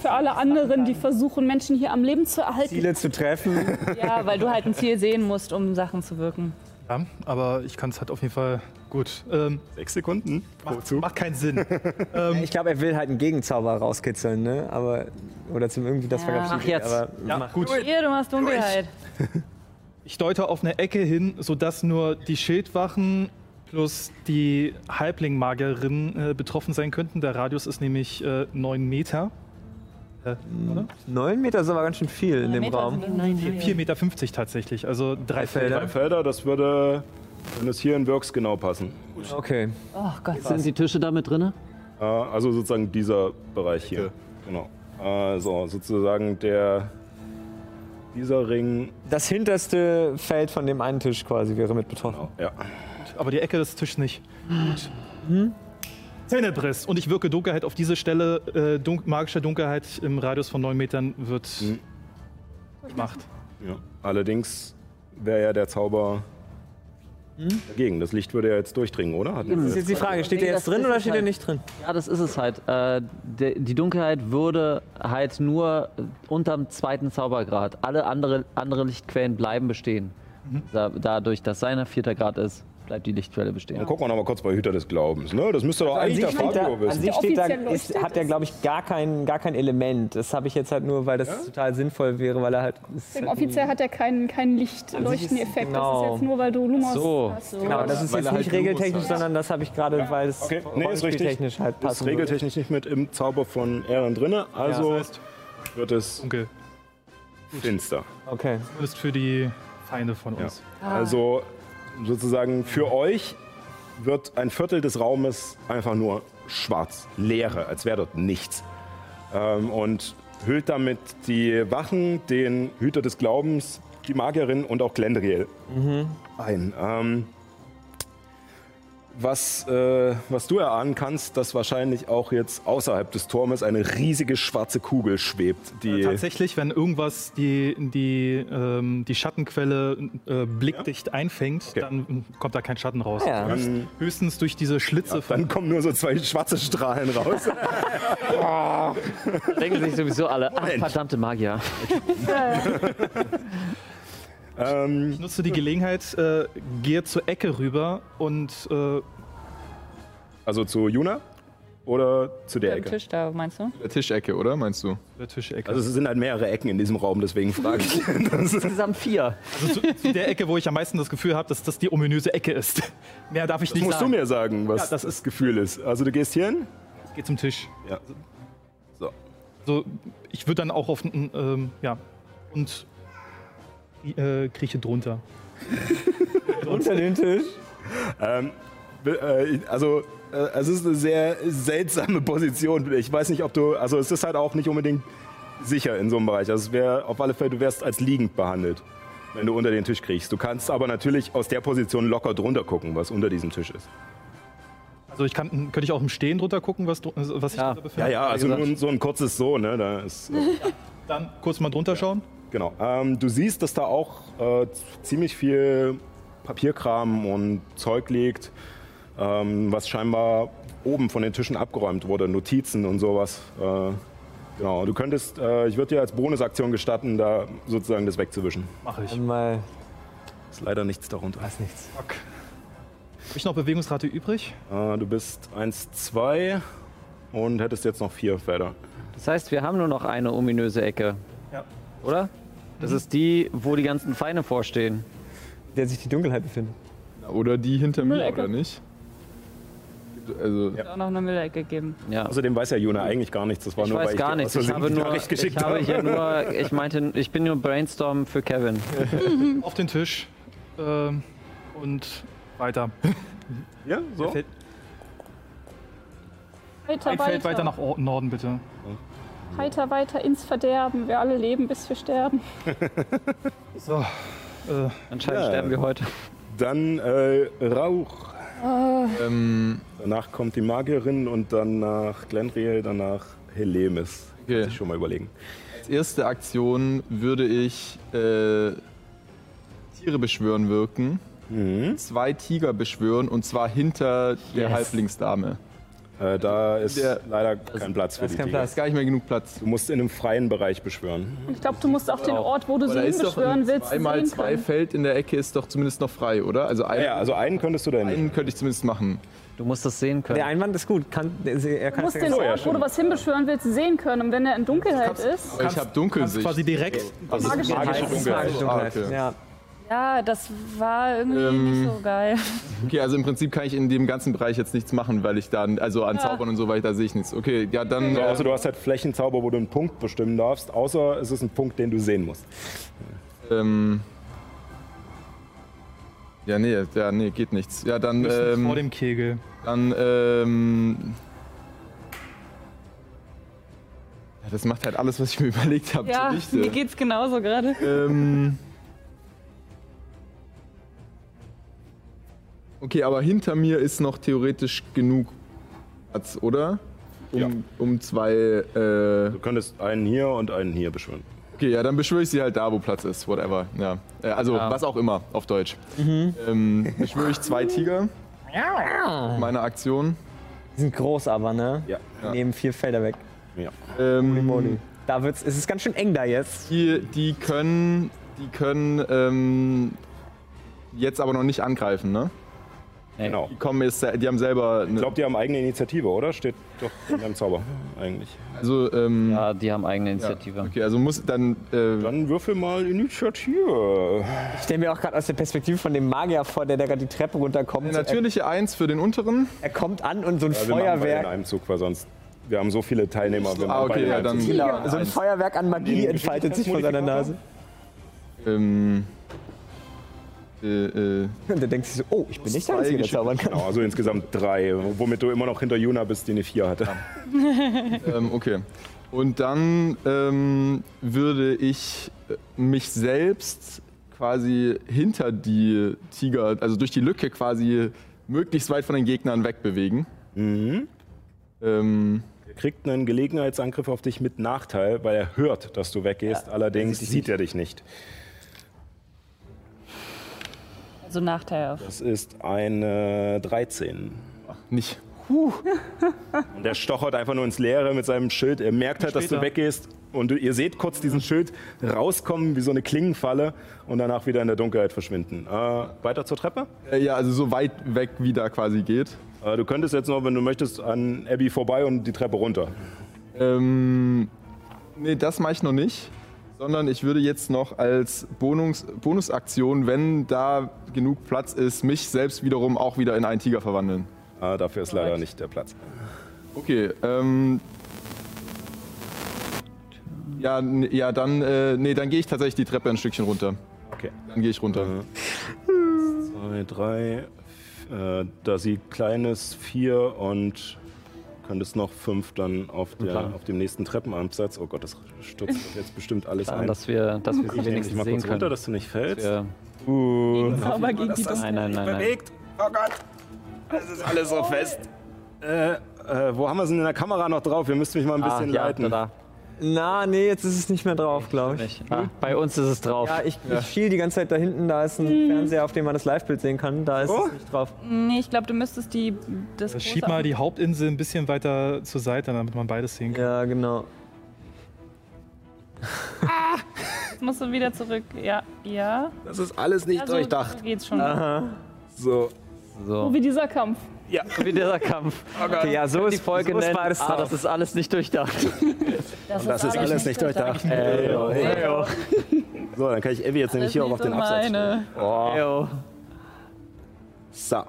Für alle anderen, die versuchen, Menschen hier am Leben zu erhalten. Ziele zu treffen. Ja, weil du halt ein Ziel sehen musst, um Sachen zu wirken. Ja, aber ich kann es halt auf jeden Fall gut. Ähm, Sechs Sekunden Zug. macht keinen Sinn. ich glaube, er will halt einen Gegenzauber rauskitzeln, ne? Aber. Oder zum irgendwie das Ja. ich, Mach jetzt. Aber ja, mach- gut. Hier, du hast Dunkelheit. Ich deute auf eine Ecke hin, sodass nur die Schildwachen plus die Halbling-Magerinnen äh, betroffen sein könnten. Der Radius ist nämlich äh, 9 Meter. Oder? 9 Meter ist aber ganz schön viel in dem Meter Raum. sind- 4,50 Meter tatsächlich, also drei Felder. Drei Felder, das würde, wenn es hier wirks, genau passen. Okay. Oh Gott. Sind die Tische da mit drin? Äh, also sozusagen dieser Bereich hier. Genau. Also sozusagen der dieser Ring. Das hinterste Feld von dem einen Tisch quasi wäre mit betroffen. Ja. Aber die Ecke des Tisches nicht. Gut. Tenebrist. Und ich wirke Dunkelheit auf diese Stelle. Äh, dunk magische Dunkelheit im Radius von 9 Metern wird Mhm. gemacht. ja. Allerdings wäre ja der Zauber dagegen. Das Licht würde ja jetzt durchdringen, oder? Hatten Das ist jetzt die Frage, steht der jetzt drin oder steht er nicht drin? Ja, das ist es halt. Äh, de, die Dunkelheit würde halt nur äh, unterm zweiten Zaubergrad. Alle andere, andere Lichtquellen bleiben bestehen. Da, dadurch, dass seiner vierter Grad ist, bleibt die Lichtquelle bestehen. Dann gucken wir noch mal kurz bei Hüter des Glaubens. Ne? Das müsste doch An eigentlich der Fabio an wissen. sich steht da ist, hat er, glaube ich, gar kein, gar kein Element. Das habe ich jetzt halt nur, weil das total sinnvoll wäre, weil er halt. ist Deswegen halt offiziell hat er keinen, keinen Lichtleuchteneffekt. genau. Das ist jetzt nur, weil du Lumos So. hast. Genau, das ist Weil jetzt nicht halt regeltechnisch, hat. sondern das habe ich gerade, weil es Okay, nee, ist richtig. technisch halt Ist passen würde. regeltechnisch nicht mit im Zauber von Ehren drinne, also heißt, wird es dunkel. finster. Okay. Zumindest für die Feinde von Ja. uns. Also sozusagen für euch wird ein Viertel des Raumes einfach nur schwarz, leere, als wäre dort nichts. Ähm, und hüllt damit die Wachen, den Hüter des Glaubens, die Magierin und auch Glendriel ein. Ähm, was, äh, was du erahnen kannst, dass wahrscheinlich auch jetzt außerhalb des Turmes eine riesige schwarze Kugel schwebt, die Tatsächlich, wenn irgendwas die, die, ähm, die Schattenquelle äh, blickdicht einfängt, Okay. dann kommt da kein Schatten raus. Ja. Höchst, höchstens durch diese Schlitze von dann kommen nur so zwei schwarze Strahlen raus. Denken sich sowieso alle, ach, verdammte Magier. ähm, Ich nutze die Gelegenheit, äh, gehe zur Ecke rüber und äh, Also zu Juna oder zu der Ecke? Tisch da, meinst du? Der Tischecke, oder meinst du? der Tischecke. Also es sind halt mehrere Ecken in diesem Raum, deswegen frage ich. Das ist, Insgesamt vier. Also zu, zu der Ecke, wo ich am meisten das Gefühl habe, dass das die ominöse Ecke ist. Mehr darf ich das nicht musst du sagen. mir sagen, was Ja, das das, Gefühl ist. Also du gehst hier hin? Ich gehe zum Tisch. Ja. So. Also ich würde dann auch auf ähm, ja und äh, krieche drunter. Unter den Tisch. Ähm, äh, also äh, es ist eine sehr seltsame Position. Ich weiß nicht, ob du, also es ist halt auch nicht unbedingt sicher in so einem Bereich. Also es wäre auf alle Fälle, du wärst als liegend behandelt, wenn du unter den Tisch kriegst. Du kannst aber natürlich aus der Position locker drunter gucken, was unter diesem Tisch ist. Also ich kann, könnte ich auch im Stehen drunter gucken, was, was ich Ja. da befinde. Ja, ja, also nur so ein kurzes So, ne? Da ist, äh, Dann kurz mal drunter schauen. Genau. Ähm, du siehst, dass da auch äh, ziemlich viel Papierkram und Zeug liegt, ähm, was scheinbar oben von den Tischen abgeräumt wurde, Notizen und sowas. Äh, genau. Du könntest, äh, ich würde dir als Bonusaktion gestatten, da sozusagen das wegzuwischen. Mache ich. Mal. Ist leider nichts darunter. Weiß nichts. Fuck. Habe ich noch Bewegungsrate übrig? Äh, du bist 1, 2 und hättest jetzt noch vier Felder. Das heißt, wir haben nur noch eine ominöse Ecke. Ja. Oder? Das ist die, wo die ganzen Feinde vorstehen. Der sich die Dunkelheit befindet. Oder die hinter mir, oder nicht? Also, Wird auch noch eine Müllecke geben. Ja. Außerdem weiß ja Juna eigentlich gar nichts. Das war ich nur, weiß weil gar ich nichts. Ich habe nur, ich habe habe. hier nur, ich meinte, ich bin nur Brainstorm für Kevin. Auf den Tisch. Ähm, und weiter. Ja, so. Feld, Weiter, ein weiter, Feld weiter nach Or- Norden, bitte. Weiter, weiter ins Verderben. Wir alle leben, bis wir sterben. So. Äh, Anscheinend Ja. sterben wir heute. Dann äh, Rauch. ähm, Danach kommt die Magierin und danach Glendriel, danach Helemis. Okay. Muss ich schon mal überlegen. als erste Aktion würde ich äh, Tiere beschwören wirken. Mhm. Zwei Tiger beschwören und zwar hinter der Yes. Halblingsdame. Äh, da ist Der- leider kein Platz für ist die kein Tiger. Da ist gar nicht mehr genug Platz. Du musst in einem freien Bereich beschwören. Und ich glaube, du musst auch den Ort, wo du Aber sie da ist hinbeschwören willst, sehen zwei. Feld in der Ecke ist doch zumindest noch frei, oder? Also Ja, einen, ja, also einen könntest du da nicht. einen könnte ich zumindest machen. Du musst das sehen können. Der Einwand ist gut. Kann, er Du kann musst es den ja, Ort, wo du was hinbeschwören willst, sehen können. Und wenn er in Dunkelheit ist, Aber ich habe kannst Dunkelsicht. quasi direkt. Also Magische magische Dunkelheit. Dunkelheit. Ah, okay. Ja. Ja, das war irgendwie Ähm, nicht so geil. Okay, also im Prinzip kann ich in dem ganzen Bereich jetzt nichts machen, weil ich da, also an Ja. Zaubern und so weiter, da sehe ich nichts. Okay, ja, dann. Äh, also du hast halt Flächenzauber, wo du einen Punkt bestimmen darfst, außer es ist ein Punkt, den du sehen musst. ähm, ja, nee, ja, nee, geht nichts. Ja, dann. Ähm, vor dem Kegel. Dann, ähm. Ja, das macht halt alles, was ich mir überlegt habe, Ja, mir geht's genauso gerade. Ähm. Okay, aber hinter mir ist noch theoretisch genug Platz, oder? Um, Ja. um zwei. Äh, Du könntest einen hier und einen hier beschwören. okay, ja, dann beschwöre ich sie halt da, wo Platz ist, whatever. Ja. Äh, also, Ja. was auch immer, auf Deutsch. Ähm, beschwöre ich zwei Tiger. Meine Aktion. Die sind groß aber, ne? Ja. Die nehmen vier Felder weg. ja. Ähm, Da wird's, es ist ganz schön eng da jetzt. Die, die können, die können ähm, jetzt aber noch nicht angreifen, ne? Genau. Die kommen jetzt, die haben selber, Ich glaube, die haben eigene Initiative, oder? Steht doch in deinem Zauber eigentlich. also ähm, Ja, die haben eigene ja, Initiative. okay, also muss dann, äh, Dann würfel mal Initiative. Ich stelle mir auch gerade aus der Perspektive von dem Magier vor, der da gerade die Treppe runterkommt. eine natürliche Eins für den unteren. Er, kommt an und so ein Ja, beide in Feuerwerk. einem Zug, weil sonst. Wir haben so viele Teilnehmer. Ah, okay, ja, dann-. Genau, so ein Feuerwerk an Magie entfaltet sich vor seiner Nase. Ähm, äh, äh, Und er denkt sich so, oh, ich bin nicht der Einzige, der zaubern kann. Genau, also insgesamt drei, womit du immer noch hinter Juna bist, die eine vier hatte. ähm, okay. Und dann ähm, würde ich äh, mich selbst quasi hinter die Tiger, also durch die Lücke quasi möglichst weit von den Gegnern wegbewegen. Mhm. Ähm, Er kriegt einen Gelegenheitsangriff auf dich mit Nachteil, weil er hört, dass du weggehst. Allerdings sieht er dich nicht. Also Nachteil auf. Das ist eine 13. nicht. Und er stochert einfach nur ins Leere mit seinem Schild. Er merkt halt, dass du weggehst. Und du, ihr seht kurz diesen Schild rauskommen wie so eine Klingenfalle und danach wieder in der Dunkelheit verschwinden. Äh, weiter zur Treppe. Äh, ja, also so weit weg, wie da quasi geht. Äh, du könntest jetzt noch, wenn du möchtest, an Abby vorbei und die Treppe runter. Ähm, nee, das mache ich noch nicht. Sondern ich würde jetzt noch als Bonus, Bonusaktion, wenn da genug Platz ist, mich selbst wiederum auch wieder in einen Tiger verwandeln. Äh, dafür ist leider nicht der Platz. Okay, ähm. Ja, ja dann, äh, nee, dann gehe ich tatsächlich die Treppe ein Stückchen runter. Okay. Dann gehe ich runter. Zwei, drei. Äh, da sie klein ist, vier und könntest noch fünf dann auf, der, Klar. auf dem nächsten Treppenabsatz. Oh Gott, das stürzt jetzt bestimmt alles Plan, ein. dass wir, dass wir sie wenigstens mal sehen kurz runter, können. dass du nicht fällst. Ja. Uh, Zauber gegen die Nein, nein, nein, nein. bewegt. Oh Gott. Es ist alles so fest. Äh, äh, wo haben wir es denn in der Kamera noch drauf? Ihr müsst mich mal ein Ah, bisschen ja, leiten. da. Na, nee, jetzt ist es nicht mehr drauf, glaube ich. Ah, bei uns ist es drauf. Ja, ich, ich schiel die ganze Zeit da hinten, da ist ein Fernseher, auf dem man das Live-Bild sehen kann. Da ist Oh. es nicht drauf. Nee, ich glaube, du müsstest die. Das große Schieb mal die Hauptinsel ein bisschen weiter zur Seite, damit man beides sehen kann. Ja, genau. Jetzt musst du wieder zurück. Ja, ja. Das ist alles nicht Also, durchdacht. so geht's schon. So. So. So wie dieser Kampf. Wie dieser Kampf. Okay, ja, so Die ist, Folge so ist ah, drauf. das ist alles nicht durchdacht. Das, Das ist alles nicht durchdacht. Ey, oh, Hey, oh. So, dann kann ich Abby jetzt nämlich hier auch auf den Absatz stellen. meine. ey, oh. So.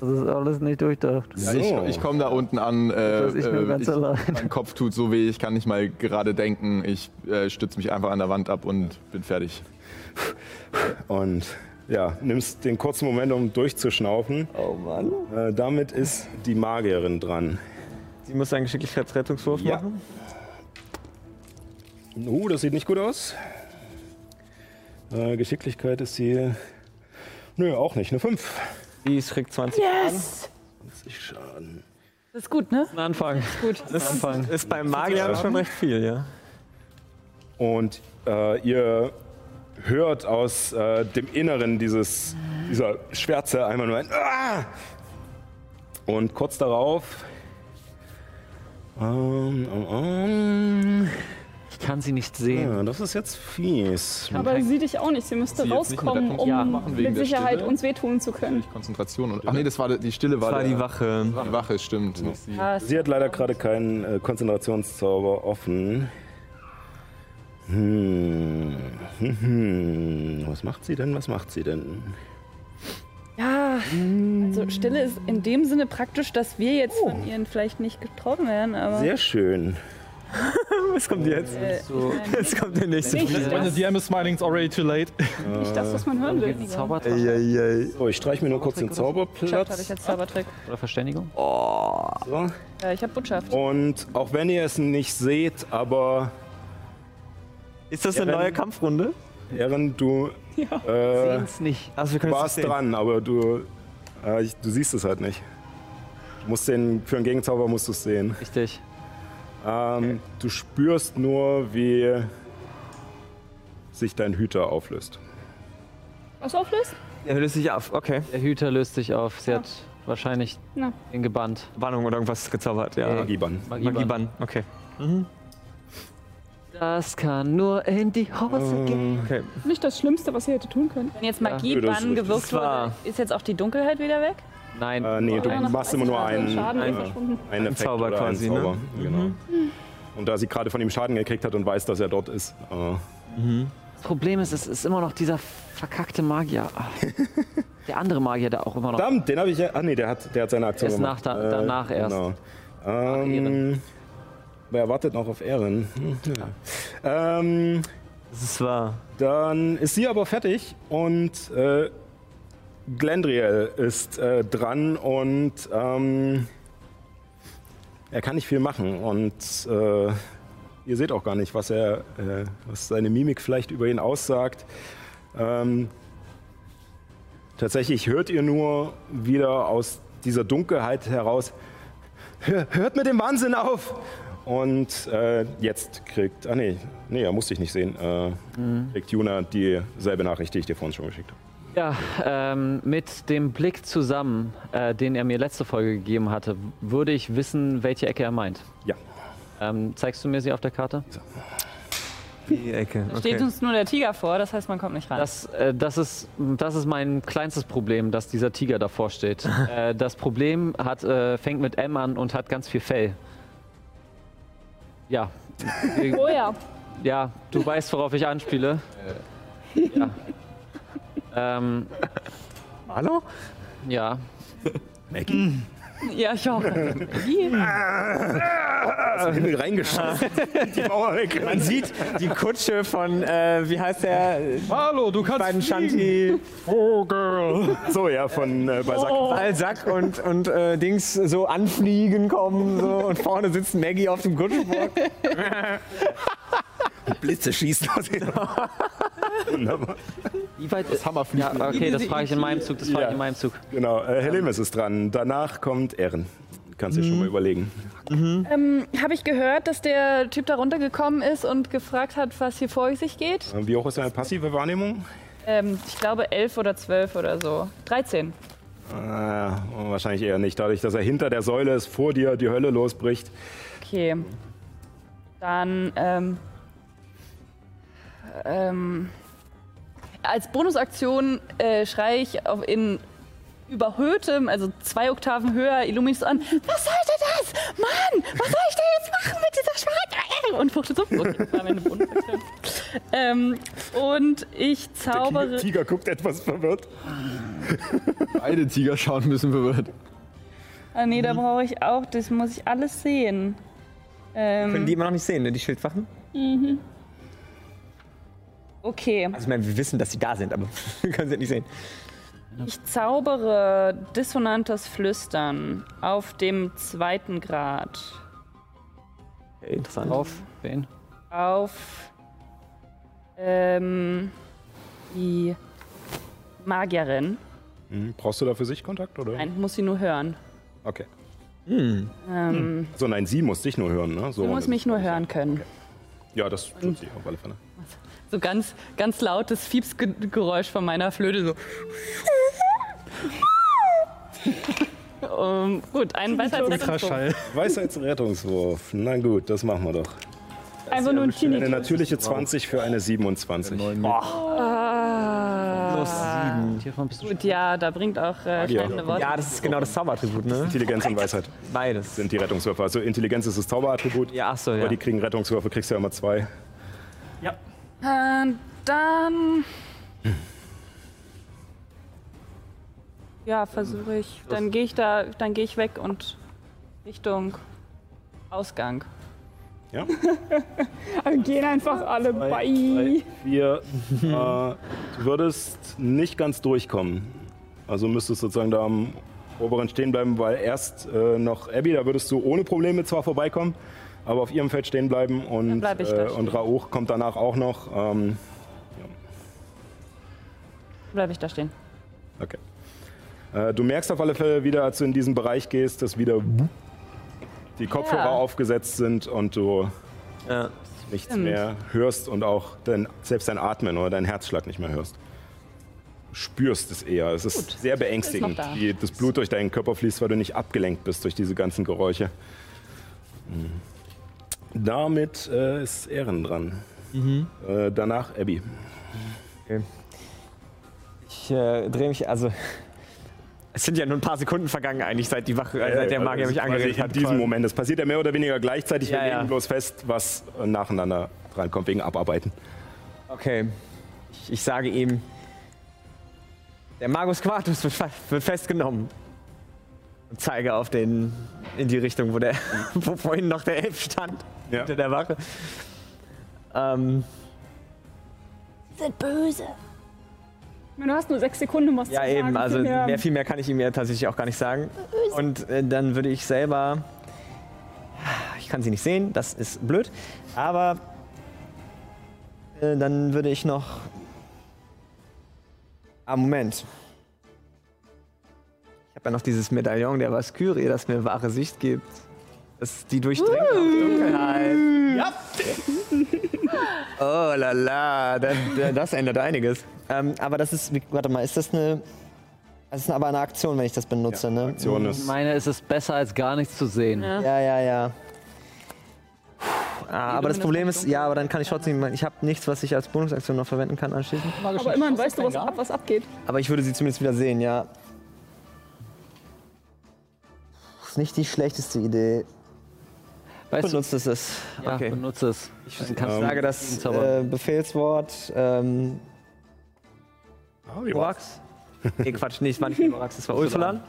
Das ist alles nicht durchdacht. Ja, So. ich, ich komme da unten an. Äh, ist nur äh, ganz ich, allein. mein Kopf tut so weh, ich kann nicht mal gerade denken. Ich äh, stütze mich einfach an der Wand ab und bin fertig. Und ja, nimmst den kurzen Moment, um durchzuschnaufen. Oh Mann. Äh, damit ist die Magierin dran. Sie muss einen Geschicklichkeitsrettungswurf Ja. machen. Uh, das sieht nicht gut aus. Äh, Geschicklichkeit ist sie. Nö, auch nicht. Eine 5. Die kriegt 20 Yes! 20 Schaden. Das ist gut, ne? Ein Anfang. Gut. Das ist, ist beim Magier schon recht viel, ja. Und äh, ihr hört aus äh, dem Inneren dieses, dieser Schwärze einmal nur ein ah! Und kurz darauf. Ähm, ähm, Ich kann sie nicht sehen. ja, das ist jetzt fies. Aber sie dich auch nicht. Sie müsste Sie rauskommen, um wegen mit Sicherheit Stille? uns wehtun zu können. Konzentration und. Ach nee, das war die Stille war, Das war der- die Wache. Die Wache, stimmt. Ja, Sie hat leider gerade keinen äh, Konzentrationszauber offen. Hm. Hm, was macht sie denn? Was macht sie denn? Ja, also Stille ist in dem Sinne praktisch, dass wir jetzt von ihren vielleicht nicht getroffen werden, aber. Sehr schön. Was kommt jetzt? äh, So. Jetzt kommt der nächste. nicht, When the DM is smiling, it's already too late. Nicht das, was man hören will. Zaubertrick So, ich streiche mir nur kurz den Botschaft habe ich Zauberplatz. jetzt Zaubertrick. oder Verständigung? So. Ja, ich habe Botschaft. Und auch wenn ihr es nicht seht, aber Ist das eine Ja, neue Kampfrunde? Ehren, du äh, Sehen's nicht. Also wir können es warst sehen. dran, aber du, äh, ich, du siehst es halt nicht. Du musst den, für einen Gegenzauber musst du es sehen. Richtig. Ähm, Du spürst nur, wie sich dein Hüter auflöst. Was auflöst? Er löst sich auf. Okay. Der Hüter löst sich auf. Sie hat wahrscheinlich Na. ihn gebannt. Warnung oder irgendwas gezaubert. Ja. Magiebann. Magiebann. Okay. Das kann nur in die Hose gehen. Okay. Nicht das Schlimmste, was ihr hätte tun können. Wenn jetzt Magiebann richtig. gewirkt wurde, ist jetzt auch die Dunkelheit wieder weg? Nein. Äh, nee, du machst immer nur 30 Grad einen, Schaden einen, einen Effekt Zauber oder quasi, einen ne? Zauber. Genau. Und da sie gerade von ihm Schaden gekriegt hat und weiß, dass er dort ist, äh, Das Problem ist, es ist immer noch dieser verkackte Magier. Ah. Der andere Magier, der auch immer noch. Verdammt, den habe ich ja. Ah, nee, der hat, der hat seine Aktion Erst gemacht. nach- da- danach erst. Genau. Ähm, wer wartet noch auf Ehren? Hm, ja. ähm, Das ist wahr. dann ist sie aber fertig und äh, Glendriel ist äh, dran und ähm, er kann nicht viel machen und äh, ihr seht auch gar nicht, was er, äh, was seine Mimik vielleicht über ihn aussagt. Ähm, tatsächlich hört ihr nur wieder aus dieser Dunkelheit heraus, "Hör- hört mit dem Wahnsinn auf! Und äh, jetzt kriegt, ah nee, nee, er muss dich nicht sehen, äh, kriegt Juna dieselbe Nachricht, die ich dir vorhin schon geschickt habe. Ja, ähm, mit dem Blick zusammen, äh, den er mir letzte Folge gegeben hatte, würde ich wissen, welche Ecke er meint. Ja. Ähm, zeigst du mir sie auf der Karte? Die Ecke. Da steht Okay. uns nur der Tiger vor, das heißt, man kommt nicht ran. Das, äh, das, ist, das ist mein kleinstes Problem, dass dieser Tiger davor steht. äh, das Problem hat, äh, fängt mit M an und hat ganz viel Fell. Ja. Oh ja. Ja, du weißt, worauf ich anspiele. Ja. Ähm, Hallo? ja. Maggie? ja, ich auch. Wie? Hast du Himmel reingeschossen? die Mauer weg. Man sieht die Kutsche von, äh, wie heißt der? Hallo, du kannst Beiden. Shanti, Vogel. So, ja, von äh, Balzac. Balsack und, und äh, Dings so anfliegen kommen so, und vorne sitzt Maggie auf dem Kutschbock. Blitze schießen aus ihm. Wunderbar. Wie weit ist Ja, okay, das frage ich in meinem Zug. Das frage ich Ja. in meinem Zug. Genau, äh, Helemis ist dran. Danach kommt Ehren. Kannst dir schon mal überlegen. Ähm, Habe ich gehört, dass der Typ da runtergekommen ist und gefragt hat, was hier vor sich geht? Äh, Wie hoch ist deine passive Wahrnehmung? Ähm, ich glaube elf oder zwölf oder so. 13. Äh, wahrscheinlich eher nicht. Dadurch, dass er hinter der Säule ist, vor dir die Hölle losbricht. Okay. Dann, ähm, ähm, als Bonusaktion äh, schreie ich auf in überhöhtem, also zwei Oktaven höher, Illumis an. Was sollte das? Mann, was soll ich denn jetzt machen mit dieser Schwarze? Und fuchte so. Okay, das war meine Bonusaktion. ähm, und ich zaubere. Tiger guckt etwas verwirrt. Beide Tiger schauen müssen verwirrt. Ah, nee, da brauche ich auch, das muss ich alles sehen. Können Ähm, die immer noch nicht sehen, ne? die Schildwachen? Okay. Also ich meine, wir wissen, dass sie da sind, aber wir können sie nicht sehen. Ich zaubere dissonantes Flüstern auf dem zweiten Grad Okay, interessant. Auf wen? auf ähm, die Magierin. Hm, brauchst du da für sich Kontakt, oder? Nein, muss sie nur hören. Okay. Ähm, So, nein, sie muss dich nur hören, ne? So Sie muss mich nur hören können. Ja, das tut sie auf alle Fälle. So ganz, ganz lautes Fiepsgeräusch von meiner Flöte. So. um, gut, ein Weisheitsrettungswurf. Weisheitsrettungswurf. Na gut, das machen wir doch. Einfach nur ein Teenie. Eine natürliche 20 für eine 27. Ah, Plus sieben. Hiervon bist du gut, ja, da bringt auch äh, schreibende Worte. Ja, das ist genau das Zauberattribut, ne? Intelligenz und Weisheit Beides. sind die Rettungswürfe. Also Intelligenz ist das Zauberattribut. Ja, ach so, Aber ja. die kriegen Rettungswürfe, kriegst du ja immer zwei. Äh, dann. Ja, versuche ich. Dann gehe ich da, dann gehe ich weg und Richtung Ausgang. Ja? Wir gehen einfach alle bei. drei, vier. äh, du würdest nicht ganz durchkommen. Also müsstest sozusagen da am oberen stehen bleiben, weil erst äh, noch Abby, da würdest du ohne Probleme zwar vorbeikommen, aber auf ihrem Feld stehen bleiben und, bleib äh, stehen. und Rauch kommt danach auch noch. Ähm, Bleibe ich da stehen. okay. Äh, du merkst auf alle Fälle wieder, als du in diesen Bereich gehst, dass wieder die Kopfhörer Ja. aufgesetzt sind und du Ja. nichts Stimmt. mehr hörst und auch dein, selbst dein Atmen oder deinen Herzschlag nicht mehr hörst. Du spürst es eher. Es ist sehr beängstigend, da. wie das Blut durch deinen Körper fließt, weil du nicht abgelenkt bist durch diese ganzen Geräusche. Mhm. Damit äh, ist Ehren dran. Äh, danach Abby. Ich äh, drehe mich, also. Es sind ja nur ein paar Sekunden vergangen eigentlich, seit, die Wache, äh, seit der Magier mich Das ist angeredet quasi hat. In diesem quasi. Moment. Das passiert ja mehr oder weniger gleichzeitig. Ja, Wir ja. legen bloß fest, was äh, nacheinander drankommt, wegen Abarbeiten. Okay. Ich, ich sage ihm, der Magus Quartus wird, wird festgenommen. Und zeige auf den, in die Richtung, wo, der, wo vorhin noch der Elf stand, Ja. hinter der Wache. Ähm, sind böse. Du hast nur sechs Sekunden, um was ja, zu sagen. eben, also Viel mehr- mehr, viel mehr kann ich ihm ja tatsächlich auch gar nicht sagen. Und äh, dann würde ich selber. Ich kann sie nicht sehen, das ist blöd. Aber äh, dann würde ich noch. Ah, Moment. Ich habe ja noch dieses Medaillon der Vaskyrie, das mir wahre Sicht gibt. Das die durchdringt auch Dunkelheit. Ja. Oh la la, das, das ändert einiges. Ähm, aber das ist, warte mal, ist das eine. Das ist aber eine Aktion, wenn ich das benutze, ne? Aktion Ich ist. meine, es ist besser als gar nichts zu sehen. Ja. Ja, ja, ja. Ah, aber das Problem ist, ja, aber dann kann ich trotzdem, ich habe nichts, was ich als Bonusaktion noch verwenden kann anschließend. Aber immerhin weißt du, was, ab, was abgeht. Aber ich würde sie zumindest wieder sehen, ja. Ist nicht die schlechteste Idee. Weißt du, Benutzt es es. ja, Okay. benutze es. Ich kannst du sage das äh, Befehlswort. Ähm, wie Borax? Nee, Quatsch, nicht Borax, es war Ulfulan.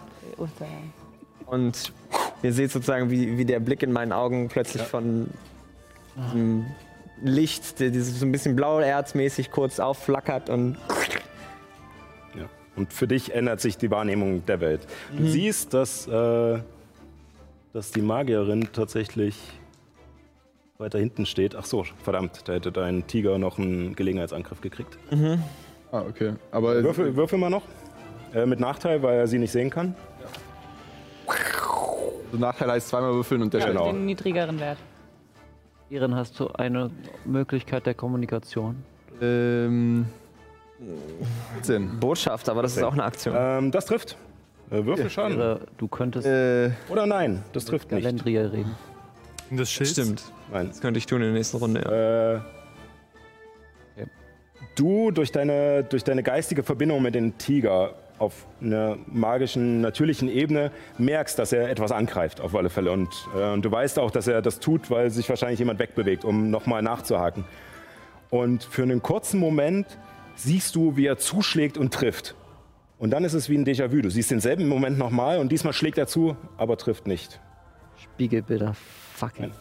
Und ihr seht sozusagen, wie, wie der Blick in meinen Augen plötzlich von diesem Licht, der dieses so ein bisschen blauerzmäßig kurz aufflackert und Ja. Und für dich ändert sich die Wahrnehmung der Welt. Du Mhm. siehst, dass, äh, dass die Magierin tatsächlich weiter hinten steht. Ach so, verdammt, da hätte dein Tiger noch einen Gelegenheitsangriff gekriegt. Ah, okay. Aber Würfel, würfel mal noch. Äh, mit Nachteil, weil er sie nicht sehen kann. so Nachteil heißt zweimal würfeln und der Ja, genau. Den niedrigeren Wert. Ihren hast du eine Möglichkeit der Kommunikation. Ähm. 14. Botschaft, aber das ist auch eine Aktion. Ähm, das trifft. Äh, Würfelschaden. Ihre, du könntest Äh, Oder nein, das trifft nicht. Galendriel reden. Das Schild. Stimmt. Nein. Das könnte ich tun in der nächsten Runde. Ja. Äh, Du durch deine, durch deine geistige Verbindung mit dem Tiger auf einer magischen, natürlichen Ebene merkst, dass er etwas angreift, auf alle Fälle. Und, äh, und du weißt auch, dass er das tut, weil sich wahrscheinlich jemand wegbewegt, um nochmal nachzuhaken. Und für einen kurzen Moment siehst du, wie er zuschlägt und trifft. Und dann ist es wie ein Déjà-vu. Du siehst denselben Moment nochmal und diesmal schlägt er zu, aber trifft nicht. Spiegelbilder. Fucking.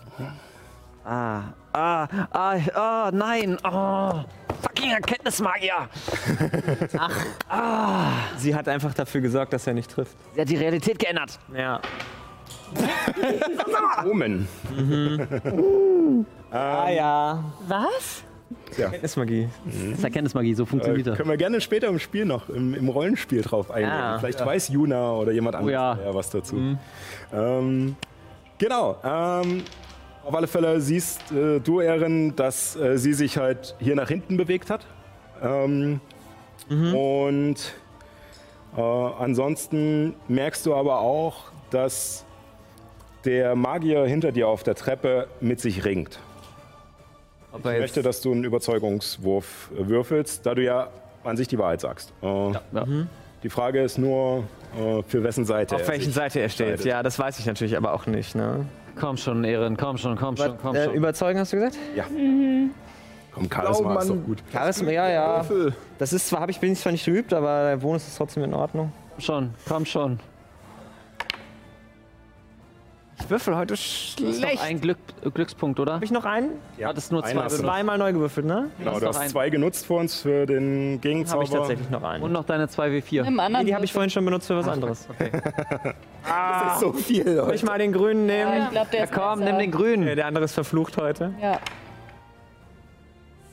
Ah, ah, ah, ah, nein. Oh, fucking Erkenntnismagier. Sie hat einfach dafür gesorgt, dass er nicht trifft. Sie hat die Realität geändert. Ja. Omen. Ah ja. Was? Kenntnismagie. Das ist Erkenntnismagie, so Äh, funktioniert das. können wir gerne später im Spiel noch, im, im Rollenspiel drauf eingehen. Ja. Vielleicht weiß Juna oder jemand anderes ja. ja. was dazu. Ähm, genau. Ähm, auf alle Fälle siehst äh, du, Erin, dass äh, sie sich halt hier nach hinten bewegt hat. Ähm, Und äh, ansonsten merkst du aber auch, dass der Magier hinter dir auf der Treppe mit sich ringt. Ich möchte, dass du einen Überzeugungswurf äh, würfelst, da du ja an sich die Wahrheit sagst. Äh, Ja. Die Frage ist nur, äh, für wessen Seite auf er welchen Seite er steht. entscheidet. Ja, das weiß ich natürlich aber auch nicht. Ne? Komm schon, Ehren, komm schon, komm schon, komm Äh, schon. überzeugen hast du gesagt? Ja. Komm, Charisma Oh, ist doch gut. Charisma, ja, ja. Würfel. Das ist zwar, habe ich, bin ich zwar nicht geübt, aber der Bonus ist trotzdem in Ordnung. Komm schon, komm schon. Würfel heute Das ist schlecht. noch ein Glück, Glückspunkt, oder? Habe ich noch einen? Ja, Hattest nur zwei. Zweimal neu gewürfelt, ne? Genau, du hast zwei genutzt für uns für den Habe Gegenzauber. ich tatsächlich noch einen. Und noch deine 2W4. Im anderen Nee, die habe ich vorhin schon benutzt für was anderes. Das ist so viel, Soll ich mal den grünen nehmen? Ja, ich glaube, der Ja ist komm, nimm den grünen. Okay, der andere ist verflucht heute. Ja.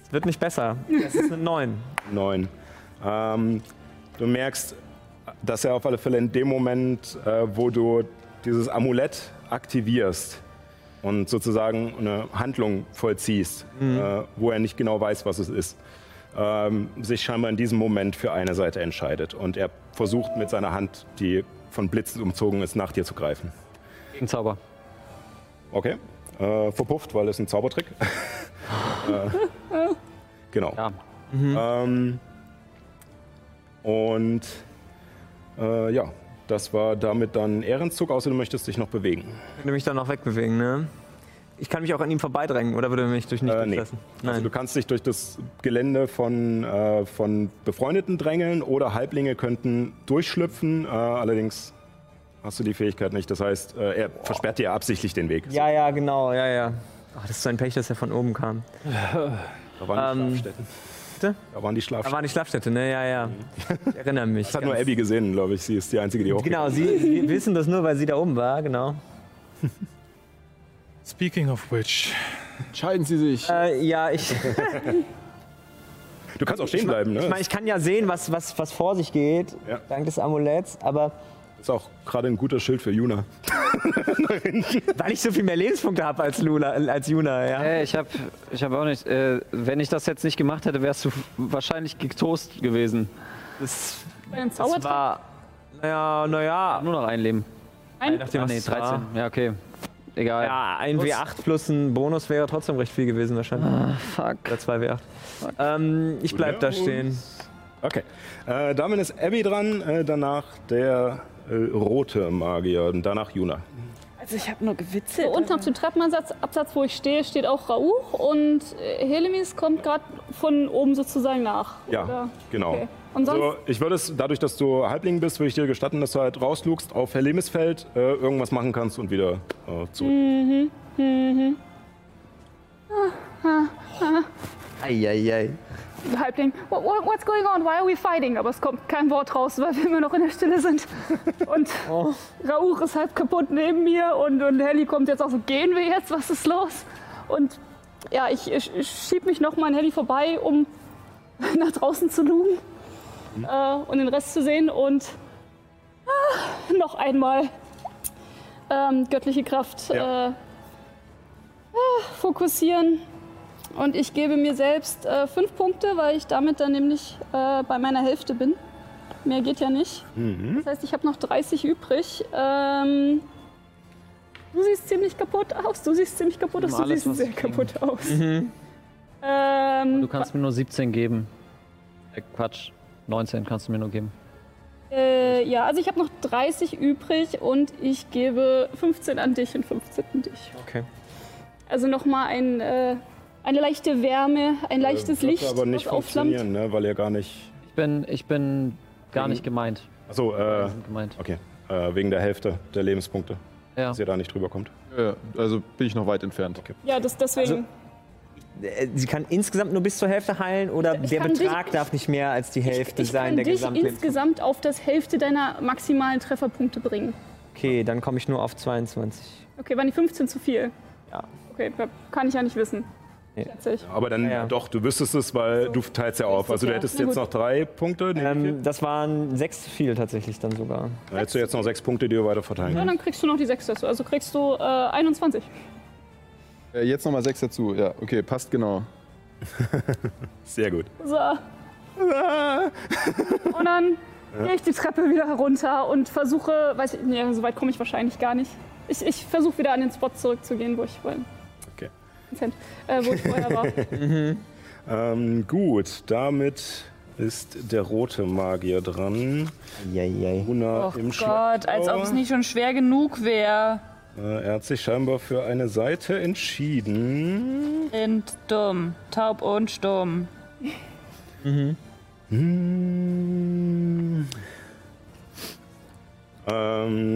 Es wird nicht besser. Es ist eine 9. Neun. Ähm, du merkst, dass er auf alle Fälle in dem Moment, äh, wo du dieses Amulett aktivierst und sozusagen eine Handlung vollziehst, äh, wo er nicht genau weiß, was es ist, ähm, sich scheinbar in diesem Moment für eine Seite entscheidet. Und er versucht mit seiner Hand, die von Blitzen umzogen ist, nach dir zu greifen. Gegenzauber. Okay. Äh, verpufft, weil es ein Zaubertrick. äh, genau. Ja. Ähm, und äh, ja, das war damit dann Ehrenzug, außer du möchtest dich noch bewegen. Könnte mich dann noch wegbewegen, ne? Ich kann mich auch an ihm vorbeidrängen, oder würde er mich durch nicht Äh, nee. durchlassen? Also du kannst dich durch das Gelände von, äh, von Befreundeten drängeln oder Halblinge könnten durchschlüpfen. Äh, allerdings hast du die Fähigkeit nicht. Das heißt, äh, er versperrt dir absichtlich den Weg. Ja, ja, genau, ja, ja. Ach, das ist so ein Pech, dass er von oben kam. Da waren die Ähm, Schlafstätten. Bitte? Da waren die Da Schlafstätten. waren die Schlafstätte, ne? Ja, ja. Ich erinnere mich. Das hat nur Abby gesehen, glaube ich. Sie ist die Einzige, die hochgeht. Genau, sie, sie wissen das nur, weil sie da oben war, genau. Speaking of which. Entscheiden Sie sich. Äh, ja, ich, Du kannst auch stehen bleiben, ne? ich meine, ich kann ja sehen, was, was, was vor sich geht, Ja. dank des Amuletts, aber ist auch gerade ein guter Schild für Juna. weil ich so viel mehr Lebenspunkte habe als Luna, als Juna, ja. Äh, ich habe ich hab auch nicht. Äh, wenn ich das jetzt nicht gemacht hätte, wärst du wahrscheinlich getoast gewesen. Das, das war, naja, naja, Nur noch ein Leben. Ein, nachdem Ah, nee, es 13. war. Ja, okay. Egal. Ja, ein W8 plus ein Bonus wäre trotzdem recht viel gewesen wahrscheinlich. Ah, fuck. Oder zwei W8. Ähm, ich bleib da stehen. Okay. Äh, damit ist Abby dran, äh, danach der äh, rote Magier und danach Juna. Also ich habe nur gewitzelt. so unten auf dem Treppenabsatz, Absatz, wo ich stehe, steht auch Rauch und äh, Helemis kommt gerade von oben sozusagen nach. Ja, oder? genau. Okay. Und sonst? So, ich würde es, dadurch, dass du Halbling bist, würde ich dir gestatten, dass du halt rauslugst auf Hellemisfeld, äh, irgendwas machen kannst und wieder äh, zurück. Eieiei. Halbling, what, what, what's going on? Why are we fighting? Aber es kommt kein Wort raus, weil wir immer noch in der Stille sind. Und Oh. Rauch ist halb kaputt neben mir und, und Helly kommt jetzt auch so, gehen wir jetzt? Was ist los? Und ja, ich, ich, ich schieb mich noch mal an Helly vorbei, um nach draußen zu lugen äh, und den Rest zu sehen und ah, noch einmal ähm, göttliche Kraft Ja. äh, ah, fokussieren. Und ich gebe mir selbst äh, fünf Punkte, weil ich damit dann nämlich äh, bei meiner Hälfte bin. Mehr geht ja nicht. Das heißt, ich habe noch 30 übrig. Ähm, du siehst ziemlich kaputt aus. Du siehst ziemlich kaputt aus. Du alles, siehst sehr kriegen. kaputt aus. Ähm, Du kannst mir nur 17 geben. Äh, Quatsch. 19 kannst du mir nur geben. äh, ja, also ich habe noch 30 übrig und ich gebe 15 an dich und 15 an dich. Okay. Also nochmal ein, äh, eine leichte Wärme, ein leichtes Wird Licht, aber nicht funktionieren, ne? weil er gar nicht. Ich bin, ich bin gar nicht gemeint. Achso, äh, gemeint. okay. Äh, wegen der Hälfte der Lebenspunkte, Ja. dass ihr da nicht drüber kommt. Ja, also bin ich noch weit entfernt. Ja, das, deswegen. Äh, Sie kann insgesamt nur bis zur Hälfte heilen oder Ich der kann dich- Betrag darf nicht mehr als die Hälfte ich sein kann der dich Gesamtleben. insgesamt auf das Hälfte deiner maximalen Trefferpunkte bringen. Okay, dann komme ich nur auf 22. Okay, waren die 15 zu viel? Ja. Okay, kann ich ja nicht wissen. Schätze ich. Aber dann Ja, ja. doch, du wüsstest es, weil du teilst ja auf. Also du ja. hättest Na jetzt noch drei Punkte. Ähm, das waren sechs zu viel tatsächlich dann sogar. Dann hättest du jetzt noch sechs Punkte, die du weiter verteilen Ja, kannst. dann kriegst du noch die 6 dazu. Also kriegst du äh, 21. Äh, jetzt nochmal 6 dazu. Ja, okay, passt genau. Sehr gut. So. Und dann gehe ich die Treppe wieder herunter und versuche, weiß ich, nee, so weit komme ich wahrscheinlich gar nicht. Ich, ich versuche wieder an den Spot zurückzugehen, wo ich vorhin. Cent, äh, wo ich vorher war. Ähm, gut, damit ist der rote Magier dran. Eieiei. Una Oh im Gott, als ob es nicht schon schwer genug wäre. Äh, er hat sich scheinbar für eine Seite entschieden. Sind dumm. Taub und stumm. Hm. Ähm.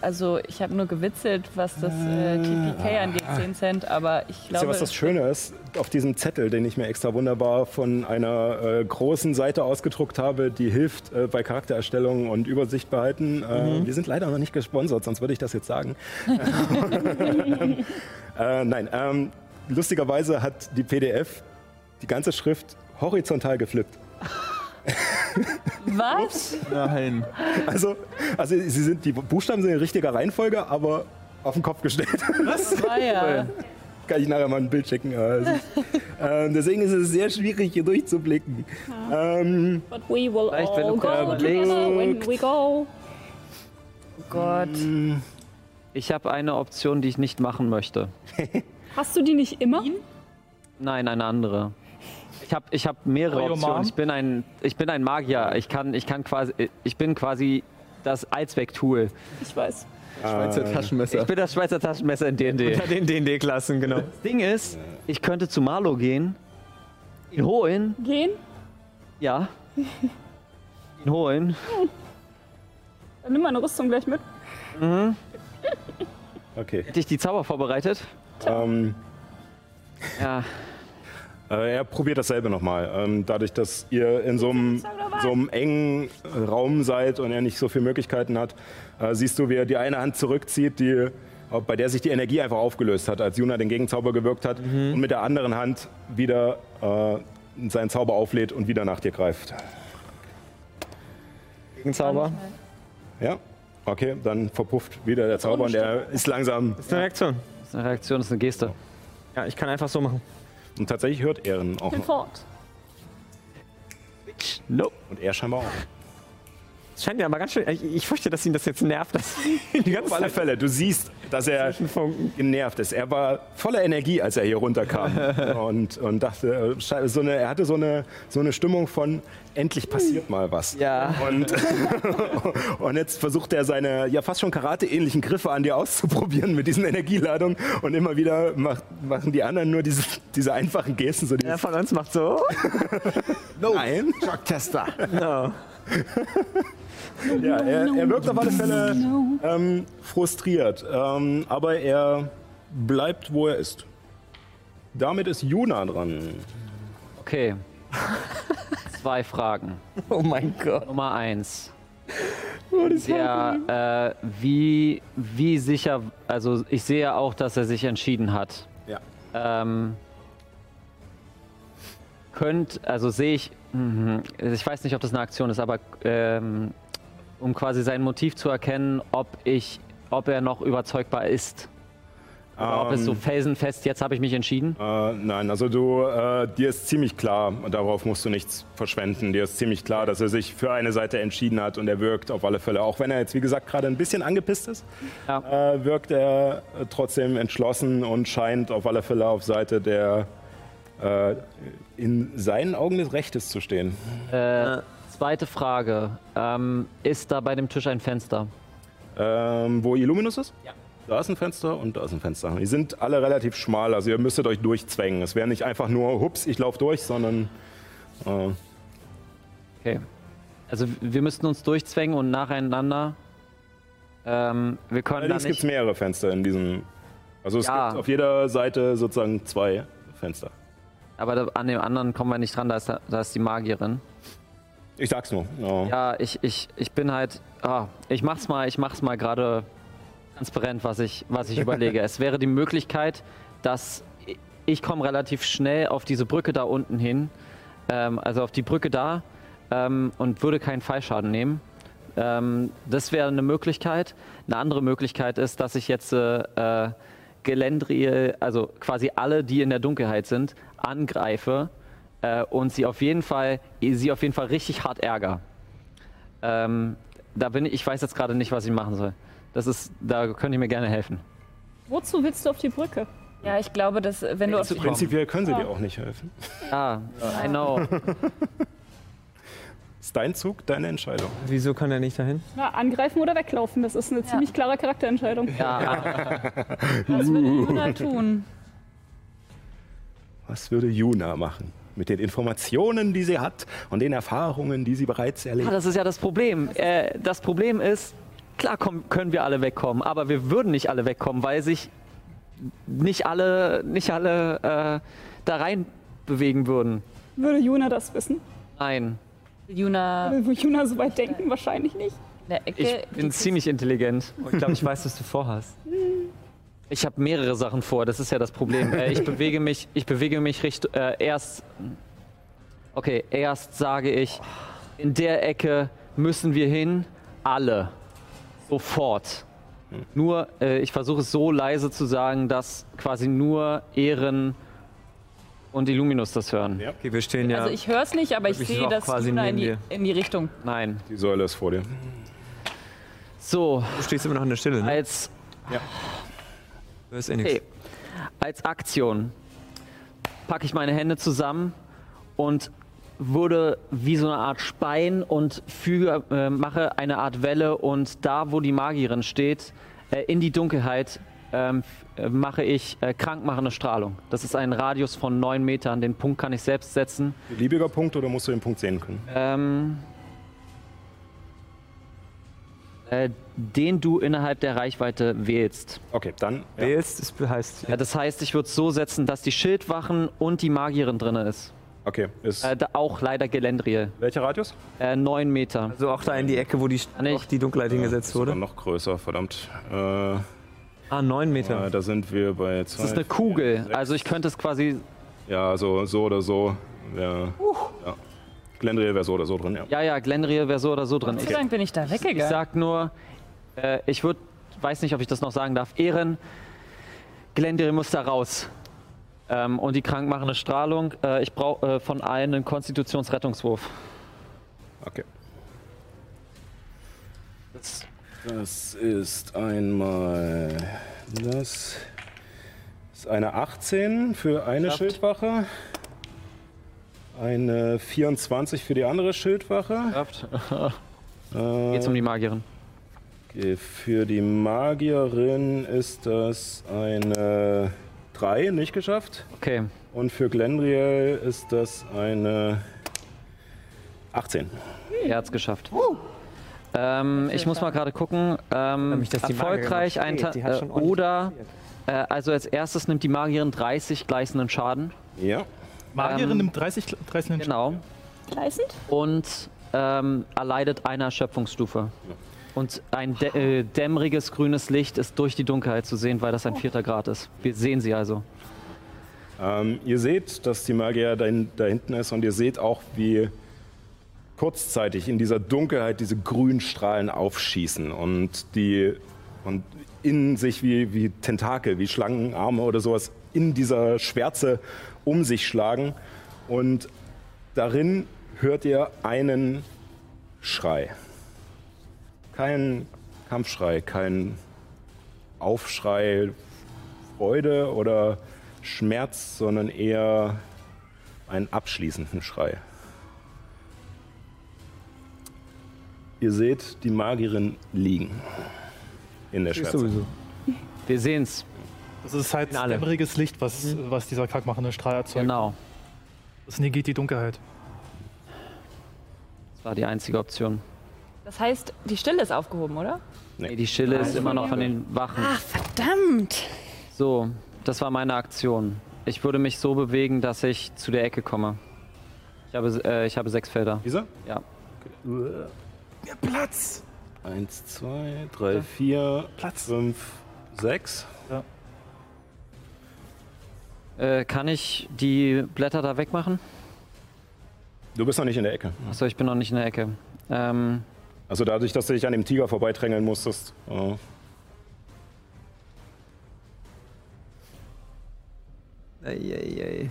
Also ich habe nur gewitzelt, was das äh, TPK angeht, 10 Cent, aber ich Wisst glaube... ihr, was das Schöne ist? Auf diesem Zettel, den ich mir extra wunderbar von einer äh, großen Seite ausgedruckt habe, die hilft äh, bei Charaktererstellung und Übersicht behalten. Äh, Wir sind leider noch nicht gesponsert, sonst würde ich das jetzt sagen. äh, nein, ähm, lustigerweise hat die PDF die ganze Schrift horizontal geflippt. Was? Nein. Also, also sie sind, die Buchstaben sind in richtiger Reihenfolge, aber auf den Kopf gestellt. War ja. Kann ich nachher mal ein Bild schicken. Also, ähm, deswegen ist es sehr schwierig, hier durchzublicken. Ähm, But we will all du go together when we go. Oh Gott. Ich habe eine Option, die ich nicht machen möchte. Hast du die nicht immer? Nein, eine andere. Ich habe ich hab mehrere Your Optionen. Ich bin ein, ich bin ein Magier. Ich kann, ich kann quasi, ich bin quasi das Allzweck-Tool. Ich weiß. Schweizer Ich Taschenmesser. bin das Schweizer Taschenmesser in D&D. Unter den D&D-Klassen, genau. Das Ding ist, ich könnte zu Marlo gehen, ihn holen, Gehen? ja, ihn holen. Dann nimm meine Rüstung gleich mit. okay. Hätte ich die Zauber vorbereitet? Ähm, Ja. Äh, er probiert dasselbe nochmal. Ähm, dadurch, dass ihr in so einem, so einem engen Raum seid und er nicht so viele Möglichkeiten hat, äh, siehst du, wie er die eine Hand zurückzieht, die, bei der sich die Energie einfach aufgelöst hat, als Juna den Gegenzauber gewirkt hat und mit der anderen Hand wieder äh, seinen Zauber auflädt und wieder nach dir greift. Gegenzauber. Ja? Okay, dann verpufft wieder der Zauber und er ist langsam. Das ist eine Reaktion. Das ist eine Reaktion, das ist eine Geste. Ja, ich kann einfach so machen. Und tatsächlich hört er ihn auch Bin noch. fort. Nope. Und er scheinbar auch. Es scheint ja aber ganz schön. Ich, ich fürchte, dass ihn das jetzt nervt, dass die ganze Auf alle Fälle, du siehst, dass er genervt ist. Er war voller Energie, als er hier runterkam und, und dachte, äh, so eine, er hatte so eine, so eine Stimmung von endlich passiert mal was. Ja. Und, und jetzt versucht er seine ja fast schon Karate-ähnlichen Griffe an dir auszuprobieren mit diesen Energieladungen und immer wieder macht, machen die anderen nur diese, diese einfachen Gesten, so Der von uns macht so. Nein. Schocktester. No. Ja, er, er wirkt auf alle Fälle ähm, frustriert, ähm, aber er bleibt, wo er ist. Damit ist Juna dran. Okay. Zwei Fragen. Oh mein Gott. Nummer eins. Der, äh, wie, wie sicher, also ich sehe auch, dass er sich entschieden hat. Ja. Ähm, könnt, also sehe ich, mhm, ich weiß nicht, ob das eine Aktion ist, aber ähm, um quasi sein Motiv zu erkennen, ob ich, ob er noch überzeugbar ist. Oder ob es so Ähm, felsenfest, jetzt habe ich mich entschieden. Äh, nein, also du, äh, dir ist ziemlich klar, und darauf musst du nichts verschwenden, dir ist ziemlich klar, dass er sich für eine Seite entschieden hat und er wirkt auf alle Fälle, auch wenn er jetzt wie gesagt gerade ein bisschen angepisst ist, Ja. äh, wirkt er äh, trotzdem entschlossen und scheint auf alle Fälle auf Seite der äh, in seinen Augen des Rechtes zu stehen. Äh, zweite Frage. Ähm, ist da bei dem Tisch ein Fenster? Ähm, wo Illuminus ist? Ja. Da ist ein Fenster und da ist ein Fenster. Die sind alle relativ schmal, also ihr müsstet euch durchzwängen. Es wäre nicht einfach nur, hups, ich laufe durch, sondern äh, Okay. Also wir müssten uns durchzwängen und nacheinander. Ähm, wir können Allerdings gibt es mehrere Fenster in diesem. Also es Ja. gibt auf jeder Seite sozusagen zwei Fenster. Aber da, an dem anderen kommen wir nicht dran, da ist, da ist die Magierin. Ich sag's nur. Ja. Ja, ich, ich, ich bin halt. Ah, ich mach's mal, ich mach's mal gerade transparent, was ich, was ich überlege. Es wäre die Möglichkeit, dass ich- ich komme relativ schnell auf diese Brücke da unten hin, ähm, also auf die Brücke da ähm, und würde keinen Fallschaden nehmen. Ähm, das wäre eine Möglichkeit. Eine andere Möglichkeit ist, dass ich jetzt äh, äh, Gelendriel, also quasi alle, die in der Dunkelheit sind, angreife äh, und sie auf jeden Fall, sie auf jeden Fall richtig hart ärger. Ähm, da bin ich, ich weiß jetzt gerade nicht, was ich machen soll. Das ist, da könnt ihr mir gerne helfen. Wozu willst du auf die Brücke? Ja, ich glaube, dass äh, wenn du auf die Prinzipiell können sie dir auch nicht helfen. Ah, I know. Ist dein Zug, deine Entscheidung. Wieso kann er nicht dahin? Na, angreifen oder weglaufen, das ist eine ziemlich klare Charakterentscheidung. Ja, Was würde Juna tun? Was würde Juna machen? Mit den Informationen, die sie hat und den Erfahrungen, die sie bereits Ah, erlebt. das ist ja das Problem. Äh, das Problem ist, klar kommen, können wir alle wegkommen, aber wir würden nicht alle wegkommen, weil sich nicht alle, nicht alle äh, da rein bewegen würden. Würde Juna das wissen? Nein, Juna Würde Juna so weit denken? Wahrscheinlich nicht. in der Ecke. ich bin ziemlich intelligent. Oh, ich glaube, ich weiß, was du vorhast. Ich habe mehrere Sachen vor, das ist ja das Problem. Äh, ich bewege mich, ich bewege mich Richtung, äh, erst, okay, erst sage ich, in der Ecke müssen wir hin, alle, sofort. Nur, äh, ich versuche es so leise zu sagen, dass quasi nur Ehren und Illuminus das hören. Ja. Okay, wir stehen ja. Also ich höre es nicht, aber ich sehe, dass quasi Juna in die, in die Richtung. Nein. Die Säule ist vor dir. So, du stehst immer noch in der Stille, ne? als nichts. Okay. Als Aktion packe ich meine Hände zusammen und würde wie so eine Art Spein und füge, äh, mache eine Art Welle und da, wo die Magierin steht, äh, in die Dunkelheit ähm, äh, mache ich äh, krankmachende Strahlung. Das ist ein Radius von 9 Metern. Den Punkt kann ich selbst setzen. Beliebiger Punkt oder musst du den Punkt sehen können? Ähm, äh, den du innerhalb der Reichweite wählst. Okay, dann. Ja. Wählst, das heißt. Ja, das heißt, ich würde es so setzen, dass die Schildwachen und die Magierin drin ist. Okay, ist. Äh, da auch leider Gelendriel. welcher Radius? Äh, 9 Meter. Also auch da in die Ecke, wo die, nicht. auch die Dunkelheit hingesetzt wurde. noch größer, verdammt. Äh, Ah, neun Meter. äh, da sind wir bei zwei. Das ist eine Kugel. Also ich könnte es quasi. Ja, so, so oder so. Wär, ja. Glendriel wäre so oder so drin, ja. Ja, ja, Glendriel wäre so oder so drin. Gott Ich, sei Dank bin ich da ich weggegangen. sag nur, äh, ich würde, weiß nicht, ob ich das noch sagen darf, Ehren, Glendriel muss da raus. Ähm, und die krankmachende Strahlung, äh, ich brauche äh, von allen einen Konstitutionsrettungswurf. Okay. Das, Das ist einmal. Das ist eine 18 für eine Schafft. Schildwache. Eine 24 für die andere Schildwache. schafft. Äh, Geht's um die Magierin. okay, für die Magierin ist das eine 3, nicht geschafft. Okay. Und für Glendriel ist das eine 18. Er hat's geschafft. Ähm, ich muss mal gerade gucken. Ähm, Nämlich, dass die erfolgreich ein Ta- steht. Die hat äh, oder äh, also als erstes nimmt die Magierin 30 gleißenden Schaden. Ja. Magierin Ähm, nimmt 30, 30 Schaden. Genau. Gleißend? Und ähm, erleidet eine Erschöpfungsstufe. Und ein dä äh, dämmeriges grünes Licht ist durch die Dunkelheit zu sehen, weil das ein vierter Grad ist. Wir sehen sie also. Ähm, ihr seht, dass die Magier da, da hinten ist und ihr seht auch, wie kurzzeitig in dieser Dunkelheit diese grünen Strahlen aufschießen und die und in sich wie, wie Tentakel, wie Schlangenarme oder sowas in dieser Schwärze um sich schlagen. Und darin hört ihr einen Schrei. Kein Kampfschrei, kein Aufschrei, Freude oder Schmerz, sondern eher einen abschließenden Schrei. Ihr seht die Magierin liegen in der Schwärze. sowieso. Wir sehen's. Das ist halt dämmeriges Licht, was, was dieser krankmachende Strahl erzeugt. Genau. Das negiert die Dunkelheit. Das war die einzige Option. Das heißt, die Stille ist aufgehoben, oder? Nee, die Stille ist immer noch von den Wachen. Ach, verdammt! So, das war meine Aktion. Ich würde mich so bewegen, dass ich zu der Ecke komme. Ich habe, äh, ich habe sechs Felder. Dieser? Ja. Ja, Platz! Eins, zwei, drei, vier, Platz. fünf, sechs. Äh, kann ich die Blätter da wegmachen? Du bist noch nicht in der Ecke. Achso, ich bin noch nicht in der Ecke. Ähm, Also dadurch, dass du dich an dem Tiger vorbeidrängeln musstest. äh, Eieiei. ich drehe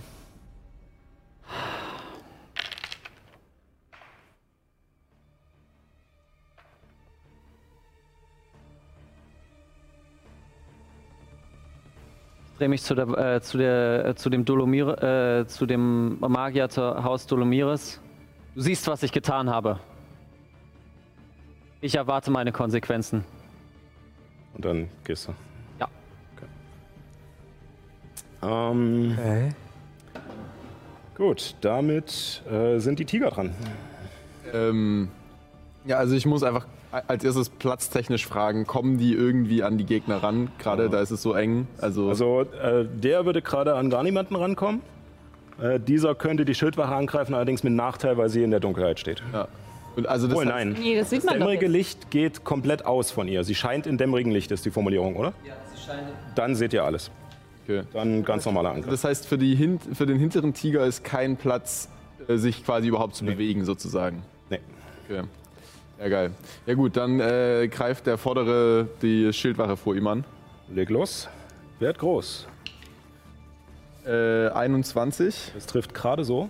mich zu, der, äh, zu, der, äh, zu dem Dolomir, äh, zu dem Magierhaus Dolomiris Du siehst, was ich getan habe. Ich erwarte meine Konsequenzen. Und dann gehst du. Ja. Ähm, Okay. gut, damit äh, sind die Tiger dran. Ähm, ja, also ich muss einfach als erstes platztechnisch fragen, kommen die irgendwie an die Gegner ran? Gerade da ist es so eng. Also, Also äh, der würde gerade an gar niemanden rankommen. Äh, dieser könnte die Schildwache angreifen, allerdings mit Nachteil, weil sie in der Dunkelheit steht. ja. Und also das heißt- nein. Nee, das sieht man doch Dämmerige. Licht geht komplett aus von ihr. Sie scheint in dämmerigen Licht, ist die Formulierung, oder? Ja, sie scheinen. Dann seht ihr alles. Okay. Dann ganz normaler Angriff. Das heißt, für, die Hin für den hinteren Tiger ist kein Platz, äh, sich quasi überhaupt zu bewegen, sozusagen. Nee. Okay. Ja, geil. Ja, gut, dann äh, greift der Vordere die Schildwache vor ihm an. Leg los. Werd groß. Äh, 21. Das trifft gerade so.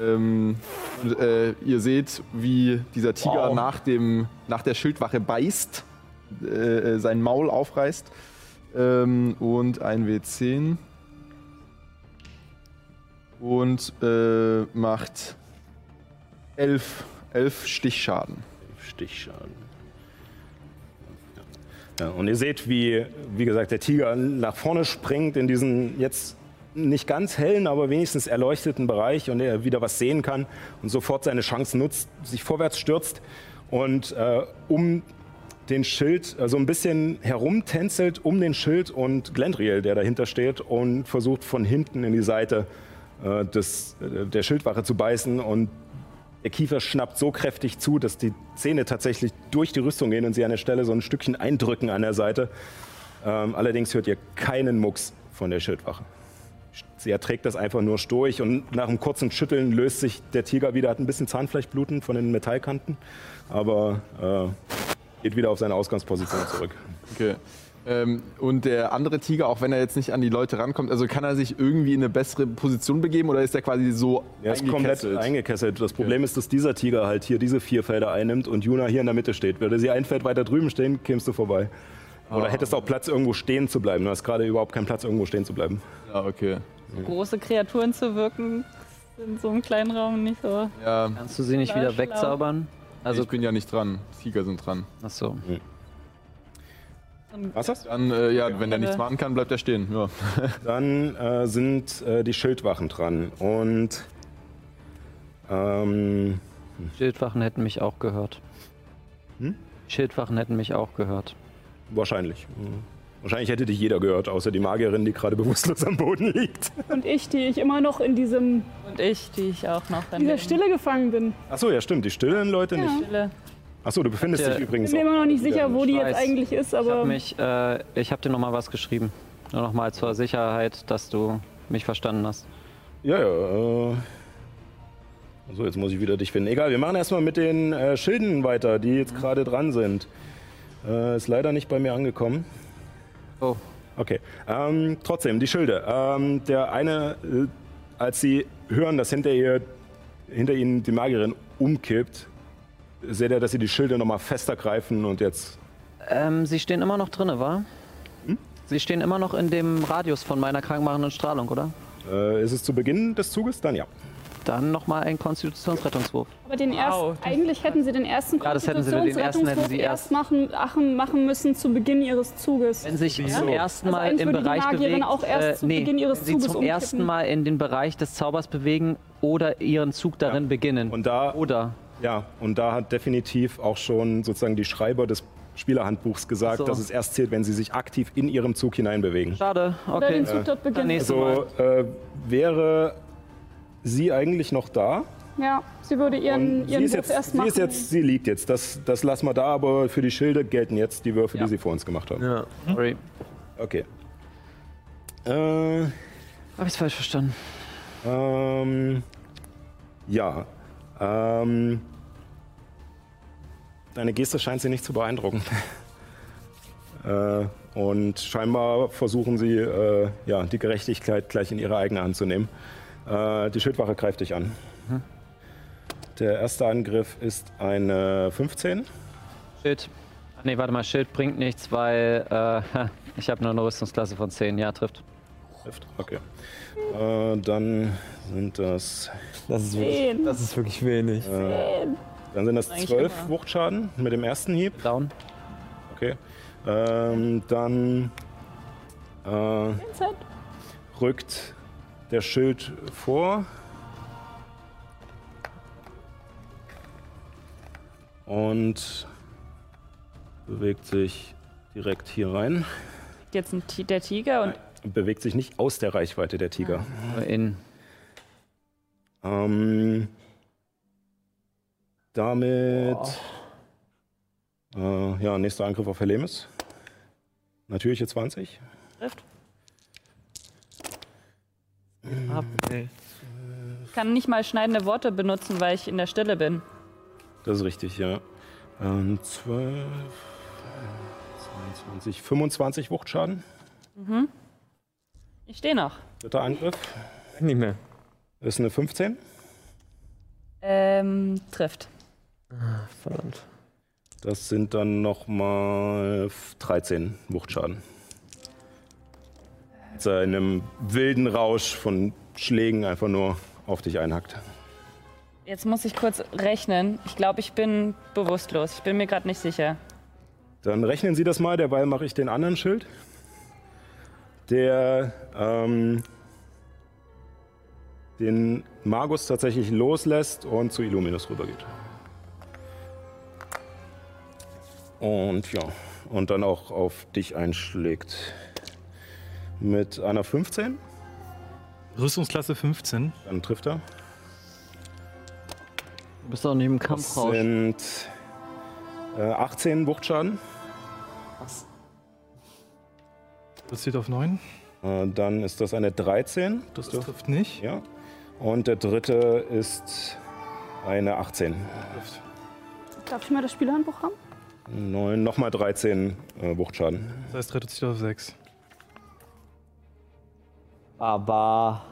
Ähm, und äh, ihr seht, wie dieser Tiger Wow. nach, dem, nach der Schildwache beißt, äh, sein Maul aufreißt. Ähm, und ein W10. Und äh, macht 11, 11 Stichschaden. Stichschaden. Ja, und ihr seht, wie, wie gesagt, der Tiger nach vorne springt in diesen jetzt nicht ganz hellen, aber wenigstens erleuchteten Bereich und er wieder was sehen kann und sofort seine Chance nutzt, sich vorwärts stürzt und äh, um den Schild äh, so ein bisschen herumtänzelt um den Schild und Glendriel, der dahinter steht und versucht von hinten in die Seite äh, des, äh, der Schildwache zu beißen und der Kiefer schnappt so kräftig zu, dass die Zähne tatsächlich durch die Rüstung gehen und sie an der Stelle so ein Stückchen eindrücken an der Seite. Ähm, allerdings hört ihr keinen Mucks von der Schildwache. Sie erträgt das einfach nur stoisch und nach einem kurzen Schütteln löst sich der Tiger wieder, hat ein bisschen Zahnfleischbluten von den Metallkanten, aber äh, geht wieder auf seine Ausgangsposition zurück. Okay. Ähm, und der andere Tiger, auch wenn er jetzt nicht an die Leute rankommt, also kann er sich irgendwie in eine bessere Position begeben oder ist er quasi so Er ist komplett eingekesselt? Das Problem ist, dass dieser Tiger halt hier diese vier Felder einnimmt und Juna hier in der Mitte steht. Würde sie ein Feld weiter drüben stehen, kämst du vorbei. Oder hättest auch Platz, irgendwo stehen zu bleiben. Du hast gerade überhaupt keinen Platz, irgendwo stehen zu bleiben. Ja, okay. Große Kreaturen zu wirken, in so einem kleinen Raum nicht so. Ja, Kannst du sie nicht wieder schlau. wegzaubern? also ich bin ja nicht dran. Tiger sind dran. achso. Was das? Dann, äh, ja, wenn er nichts machen kann, bleibt er stehen. Ja. Dann äh, sind äh, die Schildwachen dran. Und ähm, Schildwachen hätten mich auch gehört. Hm? Schildwachen hätten mich auch gehört. wahrscheinlich. Mhm. Wahrscheinlich hätte dich jeder gehört, außer die Magierin, die gerade bewusstlos am Boden liegt. Und ich, die ich immer noch in diesem, Und ich, die ich auch noch dann dieser Stille gefangen bin. Achso, ja stimmt, die stillen Leute Ja. nicht. Stille. Achso, du befindest dich übrigens Ich bin mir immer noch nicht sicher, wo die jetzt eigentlich ist, Ich habe aber äh, ich habe dir noch mal was geschrieben. Nur noch mal zur Sicherheit, dass du mich verstanden hast. Ja, ja. Äh, so, jetzt muss ich wieder dich finden. Egal, wir machen erstmal mit den äh, Schilden weiter, die jetzt gerade dran sind. Äh, ist leider nicht bei mir angekommen. Oh, Okay. Ähm, trotzdem, die Schilde. Ähm, der eine, äh, als sie hören, dass hinter, ihr, hinter ihnen die Magierin umkippt, seht ihr, dass sie die Schilde nochmal fester greifen und jetzt. ähm, sie stehen immer noch drinne, wa? Hm? Sie stehen immer noch in dem Radius von meiner krankmachenden Strahlung, oder? Äh, ist es zu Beginn des Zuges? Dann ja. Dann noch mal ein Konstitutionsrettungswurf. Aber den Wow, ersten, eigentlich hätten sie den ersten Ja, das hätten sie- den ersten hätten Konstitutionsrettungswurf sie erst machen, machen, müssen zu Beginn ihres Zuges. Wenn sich zum ersten Also Mal eigentlich im Bereich Magierin bewegt, auch erst zu nee, Beginn ihres wenn sie Zuges zum umkippen. ersten Mal in den Bereich des Zaubers bewegen oder ihren Zug darin beginnen. Und da, oder ja, und da hat definitiv auch schon sozusagen die Schreiber des Spielerhandbuchs gesagt, So. dass es erst zählt, wenn sie sich aktiv in ihrem Zug hineinbewegen. schade, Oder okay. den Zug dort beginnen. nächste So äh, wäre sie eigentlich noch da. Ja, sie würde ihren, sie ihren Wurf jetzt, erst sie machen. ist jetzt, sie liegt jetzt. Das, das lassen wir da, aber für die Schilde gelten jetzt die Würfe, Ja. die sie vor uns gemacht haben. Ja. Sorry, Okay. Äh, habe ich falsch verstanden. ähm, ja. Ähm, deine Geste scheint sie nicht zu beeindrucken. äh, und scheinbar versuchen sie, äh, ja, die Gerechtigkeit gleich in ihre eigene Hand zu nehmen. Äh, die Schildwache greift dich an. Der erste Angriff ist eine 15. Schild. Nee, warte mal, Schild bringt nichts, weil äh, ich habe nur eine Rüstungsklasse von 10. Ja, trifft. Trifft, okay. Äh, dann sind das, Das ist, wirklich, das ist wirklich wenig. Dann sind das Eigentlich zwölf immer. Wuchtschaden mit dem ersten Hieb. Down. Okay. Ähm, dann äh, rückt der Schild vor. Und bewegt sich direkt hier rein. Jetzt ein der Tiger und Bewegt sich nicht aus der Reichweite der Tiger. In. Ähm, damit. Äh, ja, nächster Angriff auf Helemis. Natürliche 20. trifft. Ab, ey. Ich kann nicht mal schneidende Worte benutzen, weil ich in der Stille bin. Das ist richtig, ja. Ähm, 12, 22, 25 Wuchtschaden. Ich stehe noch. Dritter Angriff Nicht mehr. ist eine 15. Ähm, trifft. Verdammt. Das sind dann nochmal 13 Wuchtschaden. Als er in einem wilden Rausch von Schlägen einfach nur auf dich einhackt. Jetzt muss ich kurz rechnen. Ich glaube, ich bin bewusstlos. Ich bin mir gerade nicht sicher. Dann rechnen Sie das mal, derweil mache ich den anderen Schild. Der ähm, den Magus tatsächlich loslässt und zu Illuminus rübergeht. Und ja, und dann auch auf dich einschlägt. Mit einer 15, Rüstungsklasse 15. dann trifft er. Du bist auch nicht im Das Kampfrausch. sind äh, 18 Wuchtschaden. Das zieht auf 9. Äh, dann ist das eine 13. Das Das trifft nicht. Ja. Und der dritte ist eine 18. Trifft. Darf ich mal das Spielerhandbuch haben? 9, nochmal 13 äh, Wuchtschaden. Das heißt, reduziert auf 6. Aber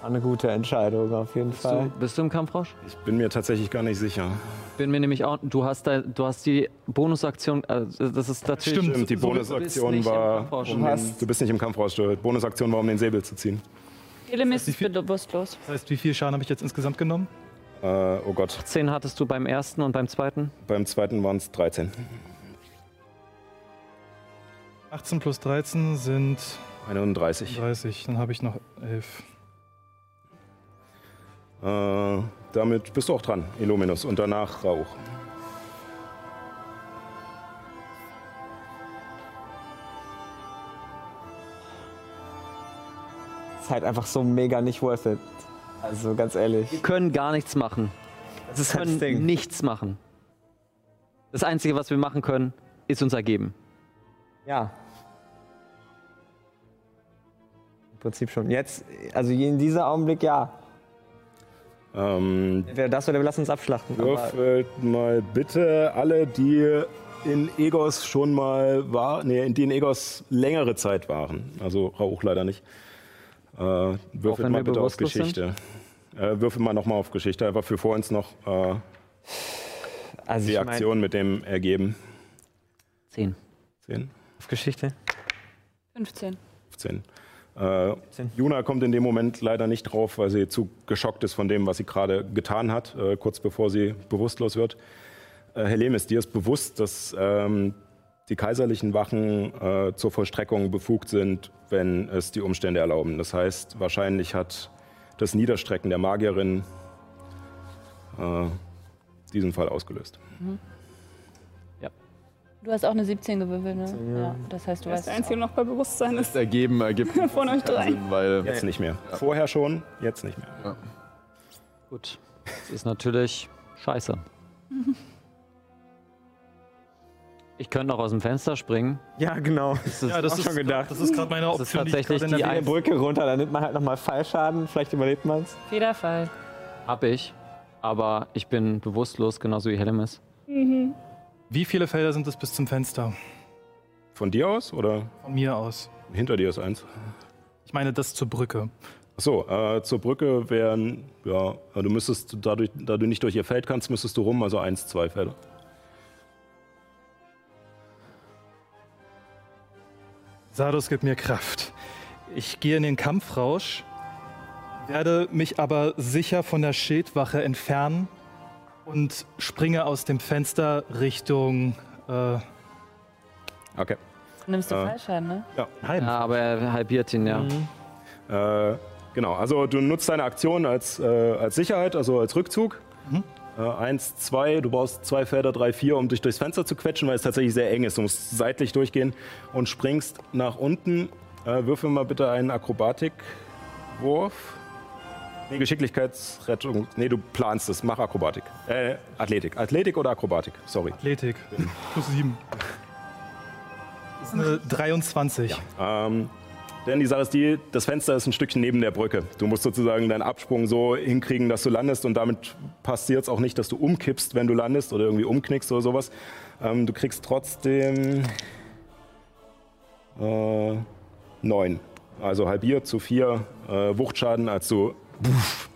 war eine gute Entscheidung auf jeden Bist du, Fall. bist du im Kampfrausch? Ich bin mir tatsächlich gar nicht sicher. Bin mir nämlich auch. Du hast, da, du hast die Bonusaktion. Also das ist natürlich. Stimmt. Stimmt, die So, du bist Bonusaktion nicht im war. Kampfrausch. Um Du den, du bist nicht im Kampfrausch. Die Bonusaktion war, um den Säbel zu ziehen. Elemis wie ist bewusstlos. Das heißt, wie viel Schaden habe ich jetzt insgesamt genommen? Äh, oh Gott, 10 hattest du beim ersten und beim zweiten. beim zweiten waren es 13. 18 plus 13 sind 31. 30. Dann habe ich noch 11. Äh, damit bist du auch dran, Illuminus. Und danach Rauch. Ist halt einfach so mega nicht worth it. Also ganz ehrlich. Wir können gar nichts machen. Das ist Wir halt das können Ding. nichts machen. Das Einzige, was wir machen können, ist uns ergeben. Ja. Im Prinzip schon. Jetzt, also in diesem Augenblick ja. Ähm, Entweder das oder wir lassen uns abschlachten. Würfelt mal bitte alle, die in Egos schon mal war, nee, die in Egos längere Zeit waren. Also Rauch leider nicht. Äh, würfelt wenn mal bitte auf? Geschichte. Äh, würfel mal nochmal auf Geschichte, einfach für vor uns noch äh, also die mein, Aktion mit dem Ergeben. 10. 10, auf Geschichte. 15. 15. Äh, Juna kommt in dem Moment leider nicht drauf, weil sie zu geschockt ist von dem, was sie gerade getan hat, äh, kurz bevor sie bewusstlos wird. Äh, Helemis, dir ist bewusst, dass ähm, die kaiserlichen Wachen äh, zur Vollstreckung befugt sind, wenn es die Umstände erlauben. Das heißt, wahrscheinlich hat das Niederstrecken der Magierin äh, diesen Fall ausgelöst. Du hast auch eine 17 gewürfelt, ne? Ja. Das heißt, du weißt es Einzige, noch bei Bewusstsein ist. Das Ergeben ergibt Von euch drei. Sinn, weil Jetzt nicht mehr. Vorher schon, jetzt nicht mehr. Gut. Das ist natürlich scheiße. Ich könnte noch aus dem Fenster springen. Ja, genau. Das ist Ja, das auch ist, schon gedacht. das ist gerade meine Das Option. ist die ich tatsächlich der die Eine Brücke runter, dann nimmt man halt nochmal Fallschaden. Vielleicht überlebt man es. auch. Federfall. hab ich. Aber ich bin bewusstlos, genauso wie Hellemis. Wie viele Felder sind es bis zum Fenster? Von dir aus oder Von mir aus. hinter dir ist eins? Ich meine das zur Brücke. Achso, äh, zur Brücke wären, ja, äh, du müsstest, dadurch, da du nicht durch ihr Feld kannst, müsstest du rum, also eins, zwei Felder. Sardos gibt mir Kraft. Ich gehe in den Kampfrausch, werde mich aber sicher von der Schildwache entfernen und springe aus dem Fenster Richtung. Äh, Okay. Nimmst du Äh. Fallschaden, ne? Ja, halb. Ja, aber er halbiert ihn, ja. Äh, genau, also du nutzt deine Aktion als, äh, als Sicherheit, also als Rückzug. Äh, eins, zwei, du brauchst zwei Felder, drei, vier, um dich durchs Fenster zu quetschen, weil es tatsächlich sehr eng ist. Du musst seitlich durchgehen und springst nach unten. Äh, würfel mal bitte einen Akrobatikwurf. Nee, Geschicklichkeitsrettung. Nee, du planst es. Mach Akrobatik. Äh, Athletik. Athletik oder Akrobatik? Sorry. Athletik. Plus sieben. Das ist eine 23. Ähm, denn die Sache ist die, das Fenster ist ein Stückchen neben der Brücke. Du musst sozusagen deinen Absprung so hinkriegen, dass du landest und damit passiert es auch nicht, dass du umkippst, wenn du landest oder irgendwie umknickst oder sowas. Ähm, du kriegst trotzdem äh, neun. Also halbiert zu vier äh, Wuchtschaden, als du puff,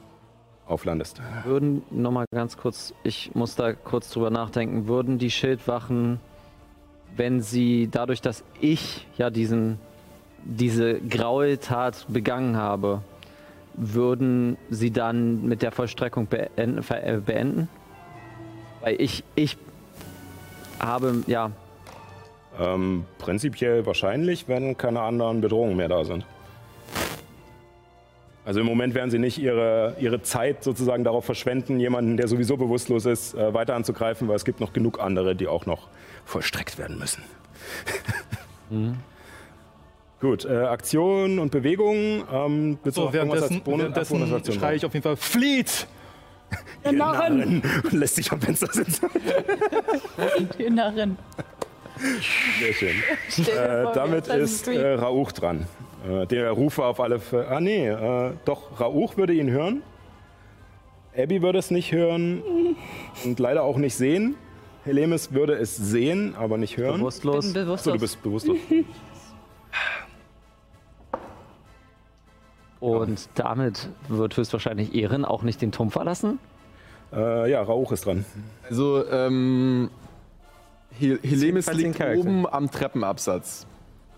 auflandest. Würden, nochmal ganz kurz, ich muss da kurz drüber nachdenken, würden die Schildwachen, wenn sie dadurch, dass ich ja diesen, diese Graueltat begangen habe, würden sie dann mit der Vollstreckung beenden? äh, beenden? Weil ich, ich habe, ja, Ähm, prinzipiell wahrscheinlich, wenn keine anderen Bedrohungen mehr da sind. Also im Moment werden sie nicht ihre, ihre Zeit sozusagen darauf verschwenden, jemanden, der sowieso bewusstlos ist, äh, weiter anzugreifen, weil es gibt noch genug andere, die auch noch vollstreckt werden müssen. Gut, äh, Aktion und Bewegung. Ähm, So, währenddessen, Bonus- währenddessen Bonusaktion schreie ich auf jeden Fall: Flieht! Der Narren! Und lässt sich am Fenster sitzen. Die Narren. Sehr schön. Äh, damit ist äh, Rauch dran. Äh, der Rufe auf alle Fälle. Ah, nee, äh, doch, Rauch würde ihn hören. Abby würde es nicht hören und leider auch nicht sehen. Helemis würde es sehen, aber nicht hören. bewusstlos. bin bewusst. So, du bist bewusstlos. Und damit wird höchstwahrscheinlich Ehren auch nicht den Turm verlassen. äh, ja, Rauch ist dran. Also, ähm, Hel Helemis liegt oben am Treppenabsatz,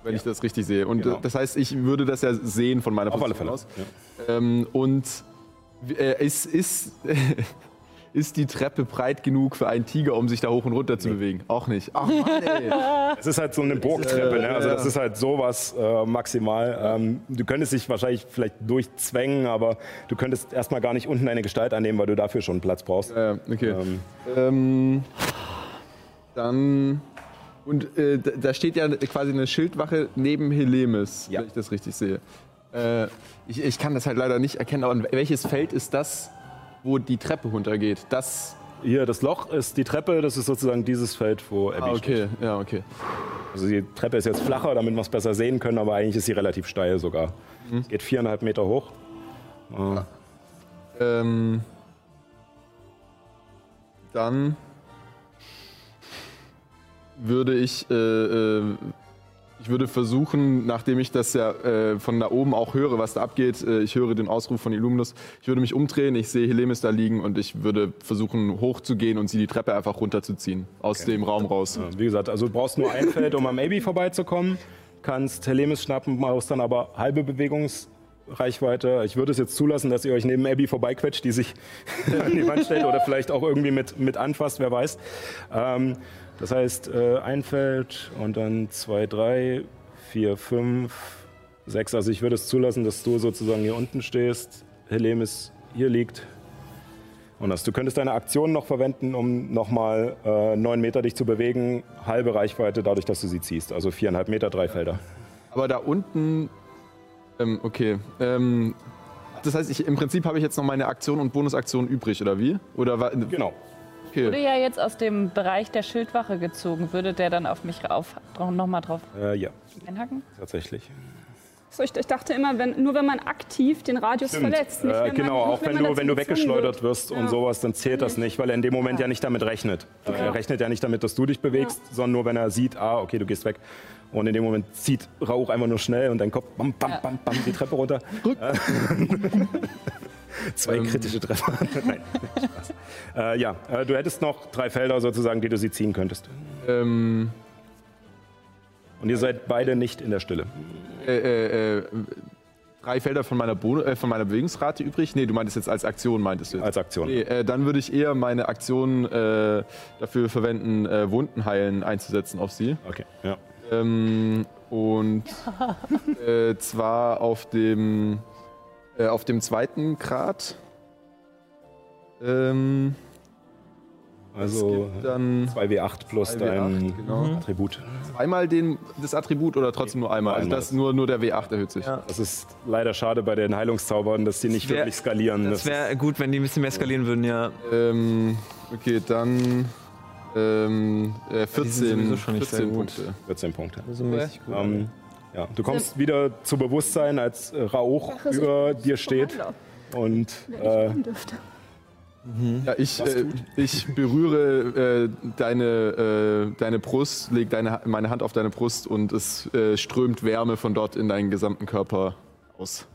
wenn ich das richtig sehe. Und Genau. äh, das heißt, ich würde das ja sehen von meiner Auf alle Position Fälle. aus. Ja. Ähm, und äh, ist, ist, ist die Treppe breit genug für einen Tiger, um sich da hoch und runter zu bewegen? Auch nicht. Ach Mann, ey. Es ist halt so eine Burgtreppe, ne? also das ist halt sowas äh, maximal. Ähm, du könntest dich wahrscheinlich vielleicht durchzwängen, aber du könntest erstmal gar nicht unten eine Gestalt annehmen, weil du dafür schon Platz brauchst. Äh, okay. Ähm, Ähm, dann. Und äh, da- da steht ja quasi eine Schildwache neben Helemis, Ja. wenn ich das richtig sehe. Äh, ich, ich kann das halt leider nicht erkennen, aber welches Feld ist das, wo die Treppe runtergeht? Das. Hier, das Loch ist die Treppe, das ist sozusagen dieses Feld, wo Abby Ah, steht. okay, ja, okay. Also die Treppe ist jetzt flacher, damit wir es besser sehen können, aber eigentlich ist sie relativ steil sogar. Es geht viereinhalb Meter hoch. Äh, Ähm, dann würde ich, äh, äh, ich würde versuchen, nachdem ich das ja äh, von da oben auch höre, was da abgeht, äh, ich höre den Ausruf von Illuminus, ich würde mich umdrehen, ich sehe Helemis da liegen und ich würde versuchen, hochzugehen und sie die Treppe einfach runterzuziehen, aus dem Raum raus. Wie gesagt, also du brauchst nur ein Feld, um am Abby vorbeizukommen. Kannst Helemis schnappen, brauchst dann aber halbe Bewegungsreichweite. Ich würde es jetzt zulassen, dass ihr euch neben Abby vorbeiquetscht, die sich an die Wand stellt oder vielleicht auch irgendwie mit, mit anfasst, wer weiß. Ähm, das heißt, äh, ein Feld und dann zwei, drei, vier, fünf, sechs. Also ich würde es zulassen, dass du sozusagen hier unten stehst, Helemis hier liegt. Und das, du könntest deine Aktion noch verwenden, um nochmal äh, neun Meter dich zu bewegen. Halbe Reichweite dadurch, dass du sie ziehst. Also viereinhalb Meter, drei Felder. Aber da unten, ähm, okay, ähm, das heißt, ich, im Prinzip habe ich jetzt noch meine Aktion und Bonusaktion übrig, oder wie? Oder war, Genau. Wurde okay. ja jetzt aus dem Bereich der Schildwache gezogen. Würde der dann auf mich auf, nochmal drauf Äh, ja, einhacken? tatsächlich. So, ich, ich dachte immer, wenn, nur wenn man aktiv den Radius verletzt. Nicht, Äh, wenn man, genau, nicht, auch wenn, man du, wenn du weggeschleudert wird. wirst und Ja. sowas, dann zählt das nicht, weil er in dem Moment ja nicht damit rechnet. Äh, Er rechnet ja nicht damit, dass du dich bewegst, sondern nur, wenn er sieht, ah, okay, du gehst weg. Und in dem Moment zieht Rauch einfach nur schnell und dein Kopf bam, bam, Ja. bam, bam, die Treppe runter. Zwei kritische Treffer. Nein, Spaß. Äh, ja, äh, du hättest noch drei Felder sozusagen, die du sie ziehen könntest. Ähm, Und ihr seid beide nicht in der Stille. äh, äh, äh, drei Felder von meiner, Bon äh, von meiner Bewegungsrate übrig. Nee, du meintest jetzt als Aktion, meintest du jetzt. Als Aktion. Nee, äh, dann würde ich eher meine Aktion äh, dafür verwenden, äh, Wunden heilen einzusetzen auf sie. Okay, ja. Ähm, und äh, zwar auf dem, äh, auf dem zweiten Grad. Ähm, Also dann 2W8 plus 2W8, dein genau. Attribut. einmal den, das Attribut oder trotzdem nur einmal? Also das nur, nur der W8 erhöht sich. Ja. Das ist leider schade bei den Heilungszaubern, dass die nicht wär- wirklich skalieren. Das wäre gut, wenn die ein bisschen mehr skalieren würden, ja. Ähm, okay, dann ähm, äh, sind 14, sowieso schon nicht sehr 14 gut. Punkte. 14 Punkte. So mäßig gut. Ähm, ja, du kommst wieder zu Bewusstsein, als äh, Rauch über dir steht und äh, Dürfte. Ja, ich, äh, ich berühre äh, deine, äh, deine Brust, lege deine, meine Hand auf deine Brust und es äh, strömt Wärme von dort in deinen gesamten Körper aus.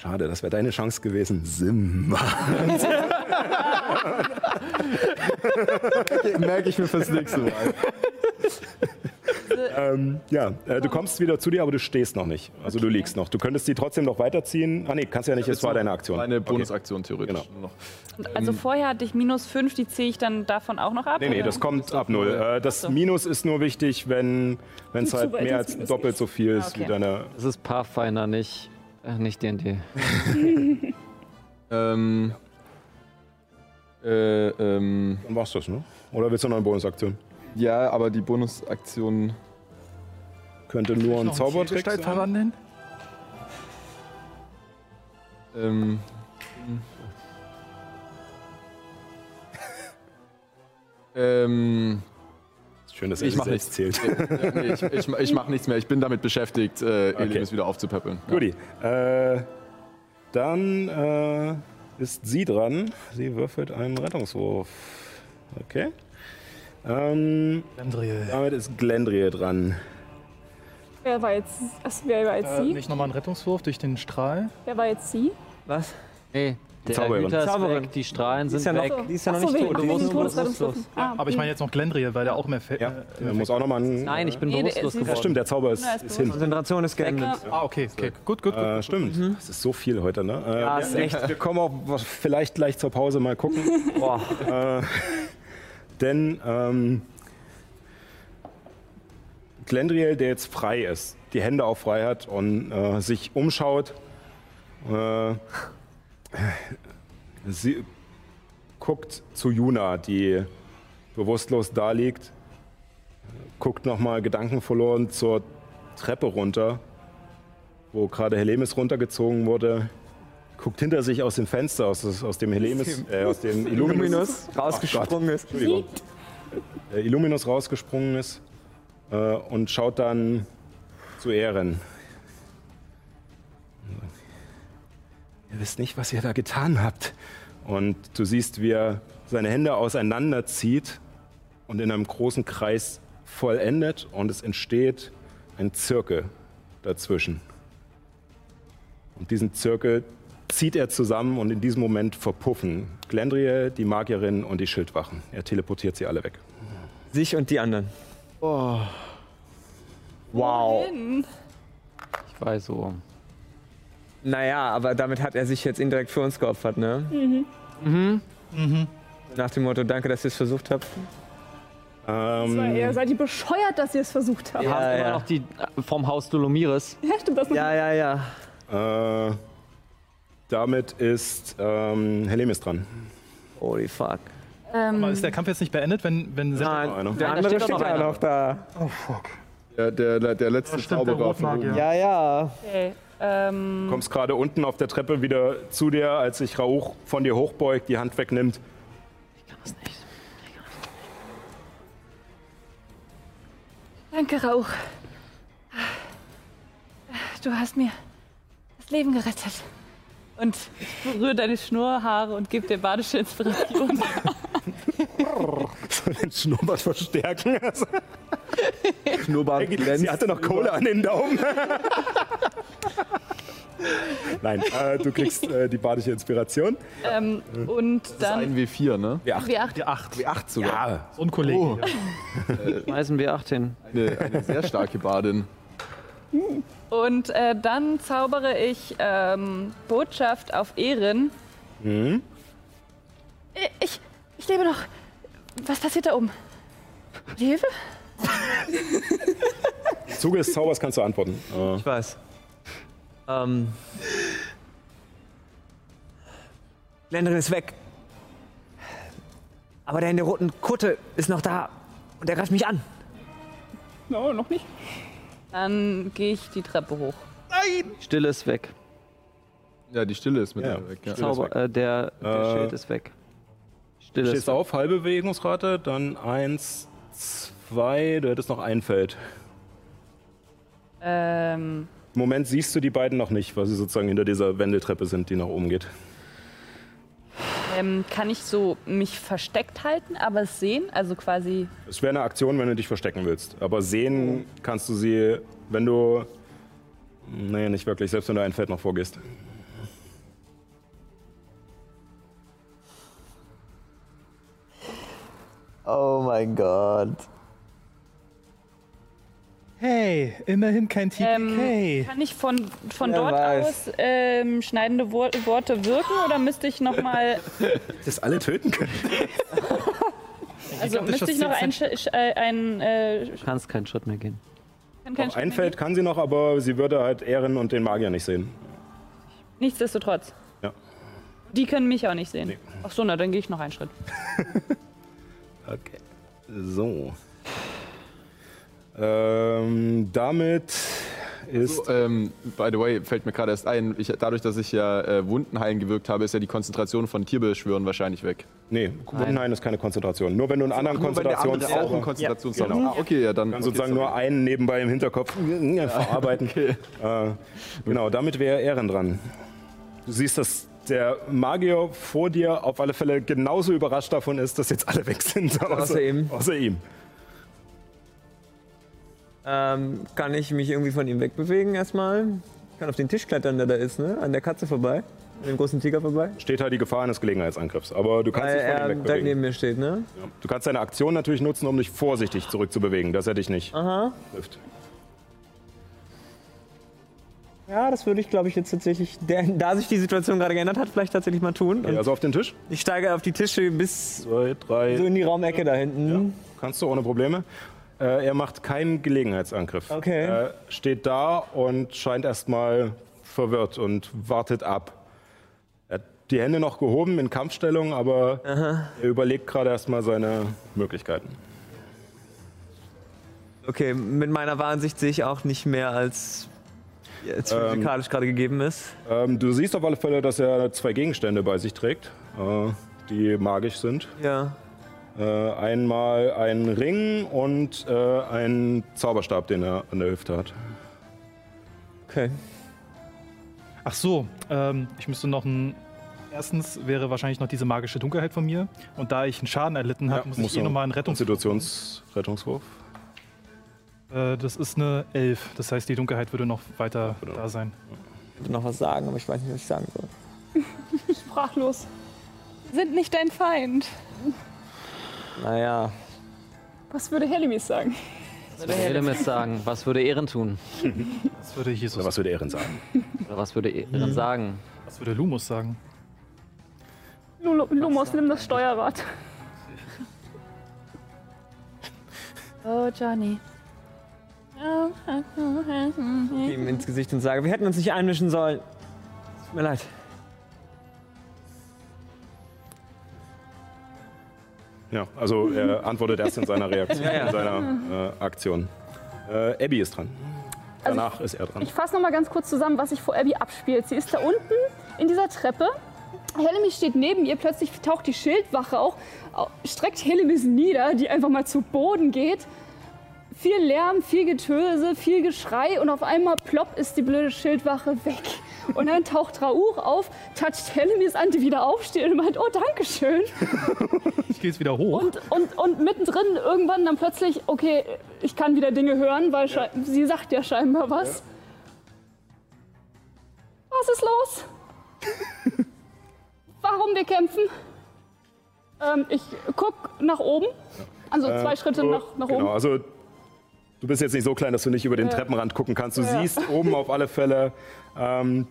schade, das wäre deine Chance gewesen. Simba. Merke ich mir fürs nächste Mal. Ähm, ja, äh, du kommst wieder zu dir, aber du stehst noch nicht. Also du liegst noch. Du könntest die trotzdem noch weiterziehen. Ah nee, kannst ja nicht, es war deine Aktion. Okay. Bonusaktion theoretisch. Genau. noch. Also vorher hatte ich minus 5, die ziehe ich dann davon auch noch ab? Nee, nee, oder? das kommt ab null. Äh, das so. Minus ist nur wichtig, wenn es halt mehr als doppelt so viel ist Ah, wie okay. deine. Das ist Pathfinder, nicht, äh, nicht D&D. Ähm, äh, ähm, Dann war's das, ne? Oder willst du noch eine Bonusaktion? Ja, aber die Bonusaktion. Könnte nur ein Zaubertrick sein. verwandeln? Ähm, ähm, Schön, dass er Ich mach selbst zählt. nee, ich, ich, ich mache nichts mehr. Ich bin damit beschäftigt, äh, Elimus wieder aufzupäppeln. Ja. Guti. Äh, dann äh, ist sie dran. Sie würfelt einen Rettungswurf. Okay. Ähm, Landriel. damit ist Glendriel dran. Wer war jetzt, ach, wer war jetzt Äh, sie? nicht nochmal einen Rettungswurf durch den Strahl? Wer war jetzt sie? Was? Nee, der Zauberin. Hüter ist Zauberin. weg, die Strahlen Die ist sind ja weg. noch, die ist ja noch so, nicht tot. wegen Die bewusstlos. Ah, Aber ich meine jetzt noch Glendriel, weil der auch mehr Fe Ja, äh, er muss auch nochmal einen. Nein, ich bin Nee, der- bewusstlos ist- Ja, geworden. stimmt, der Zauber ist, Ja, ist ist hin. Konzentration ist geendet. Ah, okay, okay. Gut, gut, gut. Äh, stimmt. Es ist so viel heute, ne? Äh, Ja, wir- ist echt. Wir kommen auch vielleicht gleich zur Pause mal gucken. Boah. Denn ähm, Glendriel, der jetzt frei ist, die Hände auch frei hat und äh, sich umschaut, äh, sie guckt zu Juna, die bewusstlos da liegt, guckt nochmal gedankenverloren zur Treppe runter, wo gerade Helemis runtergezogen wurde, guckt hinter sich aus dem Fenster, aus, aus dem Helemis, äh, aus dem Illuminus, Illuminus rausgesprungen ist. Äh, Illuminus rausgesprungen ist äh, und schaut dann zu Ehren. Ihr wisst nicht, was ihr da getan habt. Und du siehst, wie er seine Hände auseinanderzieht und in einem großen Kreis vollendet und es entsteht ein Zirkel dazwischen. Und diesen Zirkel zieht er zusammen und in diesem Moment verpuffen Glendriel, die Magierin und die Schildwachen. Er teleportiert sie alle weg. Sich und die anderen. Oh. Wow. Ich weiß so. Naja, aber damit hat er sich jetzt indirekt für uns geopfert, ne? Mhm. Nach dem Motto, danke, dass ihr es versucht habt. Das Ähm, eher, seid ihr bescheuert, dass ihr es versucht habt? Ja, immer ja. noch die äh, vom Haus Dolomiris. Ja, stimmt das noch? Ja, ja, ja. äh, damit ist ähm, Helemis dran. Holy fuck. Aber ist der Kampf jetzt nicht beendet, wenn, wenn Nein, einer. der andere steht noch ja einer. noch da. Der, der, der letzte stimmt, der Zauberer von Rotmagier. oben. Ja, ja. Okay. Ähm, Du kommst gerade unten auf der Treppe wieder zu dir, als sich Rauch von dir hochbeugt, die Hand wegnimmt. danke, Rauch. Du hast mir das Leben gerettet. Und ich berühre deine Schnurrhaare und gebe dir badische Inspiration. Soll den Schnurrbart verstärken. Schnurrbart glänzt. sie hatte noch Kohle an den Daumen. Nein, äh, du kriegst äh, die badische Inspiration. ähm, und Das ist dann. ein W4, ne? W8. Wir acht. Die 8. W8 sogar. Ja, So ein Kollege. Oh. hier. Schmeißen wir 8 hin. Eine, eine sehr starke Badin. Und äh, dann zaubere ich ähm, Botschaft auf Ehren. Äh, Ich, ich lebe noch. Was passiert da oben? Die Hilfe? Im Zuge des Zaubers kannst du antworten. Äh, Ich weiß. Ähm. Glendrin ist weg. Aber der in der roten Kutte ist noch da. Und er greift mich an. No, noch nicht. Dann gehe ich die Treppe hoch. Stille ist weg. Ja, die Stille ist mit Ja, der weg. Ja. Stille ist Zauber, äh, der der Äh, Schild ist weg. Stille stehst ist auf, halbe Bewegungsrate, dann eins, zwei, du hättest noch ein Feld. Ähm, Im Moment siehst du die beiden noch nicht, weil sie sozusagen hinter dieser Wendeltreppe sind, die nach oben geht. Ähm, kann ich so mich versteckt halten, aber es sehen? Also quasi. Es wäre eine Aktion, wenn du dich verstecken willst. Aber sehen kannst du sie, wenn du. Nee, nicht wirklich, selbst wenn du ein Feld noch vorgehst. Oh mein Gott. Hey, immerhin kein TPK. Ähm, kann ich von, von Wer dort weiß. aus ähm, schneidende Wor Worte wirken oder müsste ich noch mal, Das alle töten können. also glaub, müsste ich noch ein, ist Sch- Sch- äh, ein äh, Du kannst keinen Schritt mehr gehen. kann kein Auf Schritt ein mehr Feld kann sie noch, aber sie würde halt Ehren und den Magier nicht sehen. Nichtsdestotrotz. Ja. Die können mich auch nicht sehen. Nee. Ach so, na dann gehe ich noch einen Schritt. Okay. So. Ähm, damit ist. So, ähm, by the way, fällt mir gerade erst ein, ich, dadurch, dass ich ja äh, Wunden heilen gewirkt habe, ist ja die Konzentration von Tierbeschwören wahrscheinlich weg. Nee, Wundenhain ist keine Konzentration. Nur wenn du einen anderen Nur wenn der Konzentrations. auch einen Konzentrationszauber Genau. Ah, okay, ja, dann. Kann okay, sozusagen sorry. nur einen nebenbei im Hinterkopf verarbeiten. Äh, genau, damit wäre Ehren dran. Du siehst, dass der Magier vor dir auf alle Fälle genauso überrascht davon ist, dass jetzt alle weg sind. Außer ihm. Außer ihm. Ähm, kann ich mich irgendwie von ihm wegbewegen erstmal? Ich kann auf den Tisch klettern, der da ist, ne? An der Katze vorbei. An dem großen Tiger vorbei. Steht halt die Gefahr eines Gelegenheitsangriffs. Aber du kannst Weil dich von ihm er direkt wegbewegen. neben mir steht, ne? Ja. Du kannst deine Aktion natürlich nutzen, um dich vorsichtig zurückzubewegen, dass er dich nicht Aha. trifft. Ja, das würde ich, glaube ich, jetzt tatsächlich, der, da sich die Situation gerade geändert hat, vielleicht tatsächlich mal tun. Und Okay, also auf den Tisch. ich steige auf die Tische bis Zwei, drei. so in die Raumecke da hinten. Kannst du ohne Probleme. Äh, er macht keinen Gelegenheitsangriff. Okay. Er steht da und scheint erstmal verwirrt und wartet ab. Er hat die Hände noch gehoben in Kampfstellung, aber er überlegt gerade erstmal seine Möglichkeiten. Okay, mit meiner Warnsicht sehe ich auch nicht mehr als Ähm, physikalisch gerade gegeben ist. Ähm, du siehst auf alle Fälle, dass er zwei Gegenstände bei sich trägt, äh, die magisch sind. Ja. Äh, einmal ein Ring und äh, ein Zauberstab, den er an der Hüfte hat. Okay. Ach so, ähm, ich müsste noch ein. Erstens wäre wahrscheinlich noch diese magische Dunkelheit von mir. Und da ich einen Schaden erlitten habe, muss ich eh noch nochmal einen Rettungs... Konstitutionsrettungswurf. Äh, das ist eine 11. Das heißt, die Dunkelheit würde noch weiter Genau. da sein. Ich wollte noch was sagen, aber ich weiß nicht, was ich sagen soll. Sprachlos. Sind nicht dein Feind. Naja. Was würde Helimis sagen? Was würde Helemis sagen? Was würde Ehren tun? Was würde Jesus, Oder was würde Ehren sagen? Oder was würde Ehren sagen? was würde Lumus sagen? Lulu- Lumos, nimm das Steuerrad. Oh, Johnny. Ihm ins Gesicht und sage, wir hätten uns nicht einmischen sollen. Es Tut mir leid. Ja, also er antwortet erst in seiner Reaktion, in seiner äh, Aktion. Äh, Abby ist dran. Danach ist er dran. Ich fasse noch mal ganz kurz zusammen, was sich vor Abby abspielt. Sie ist da unten in dieser Treppe. Helemis steht neben ihr, plötzlich taucht die Schildwache auch, au- streckt Helemis nieder, die einfach mal zu Boden geht. Viel Lärm, viel Getöse, viel Geschrei und auf einmal plopp ist die blöde Schildwache weg. Und dann taucht Rauch auf, toucht Helemis an, die wieder aufsteht und meint, oh, danke schön. Ich gehe jetzt wieder hoch. Und, und, und mittendrin irgendwann dann plötzlich, okay, ich kann wieder Dinge hören, weil schei- sie sagt ja scheinbar was. Was ist los? Warum wir kämpfen? Ähm, ich guck nach oben. Also zwei Äh, Schritte du- nach, nach genau, oben. also du bist jetzt nicht so klein, dass du nicht über den Treppenrand gucken kannst. Du siehst oben auf alle Fälle ähm,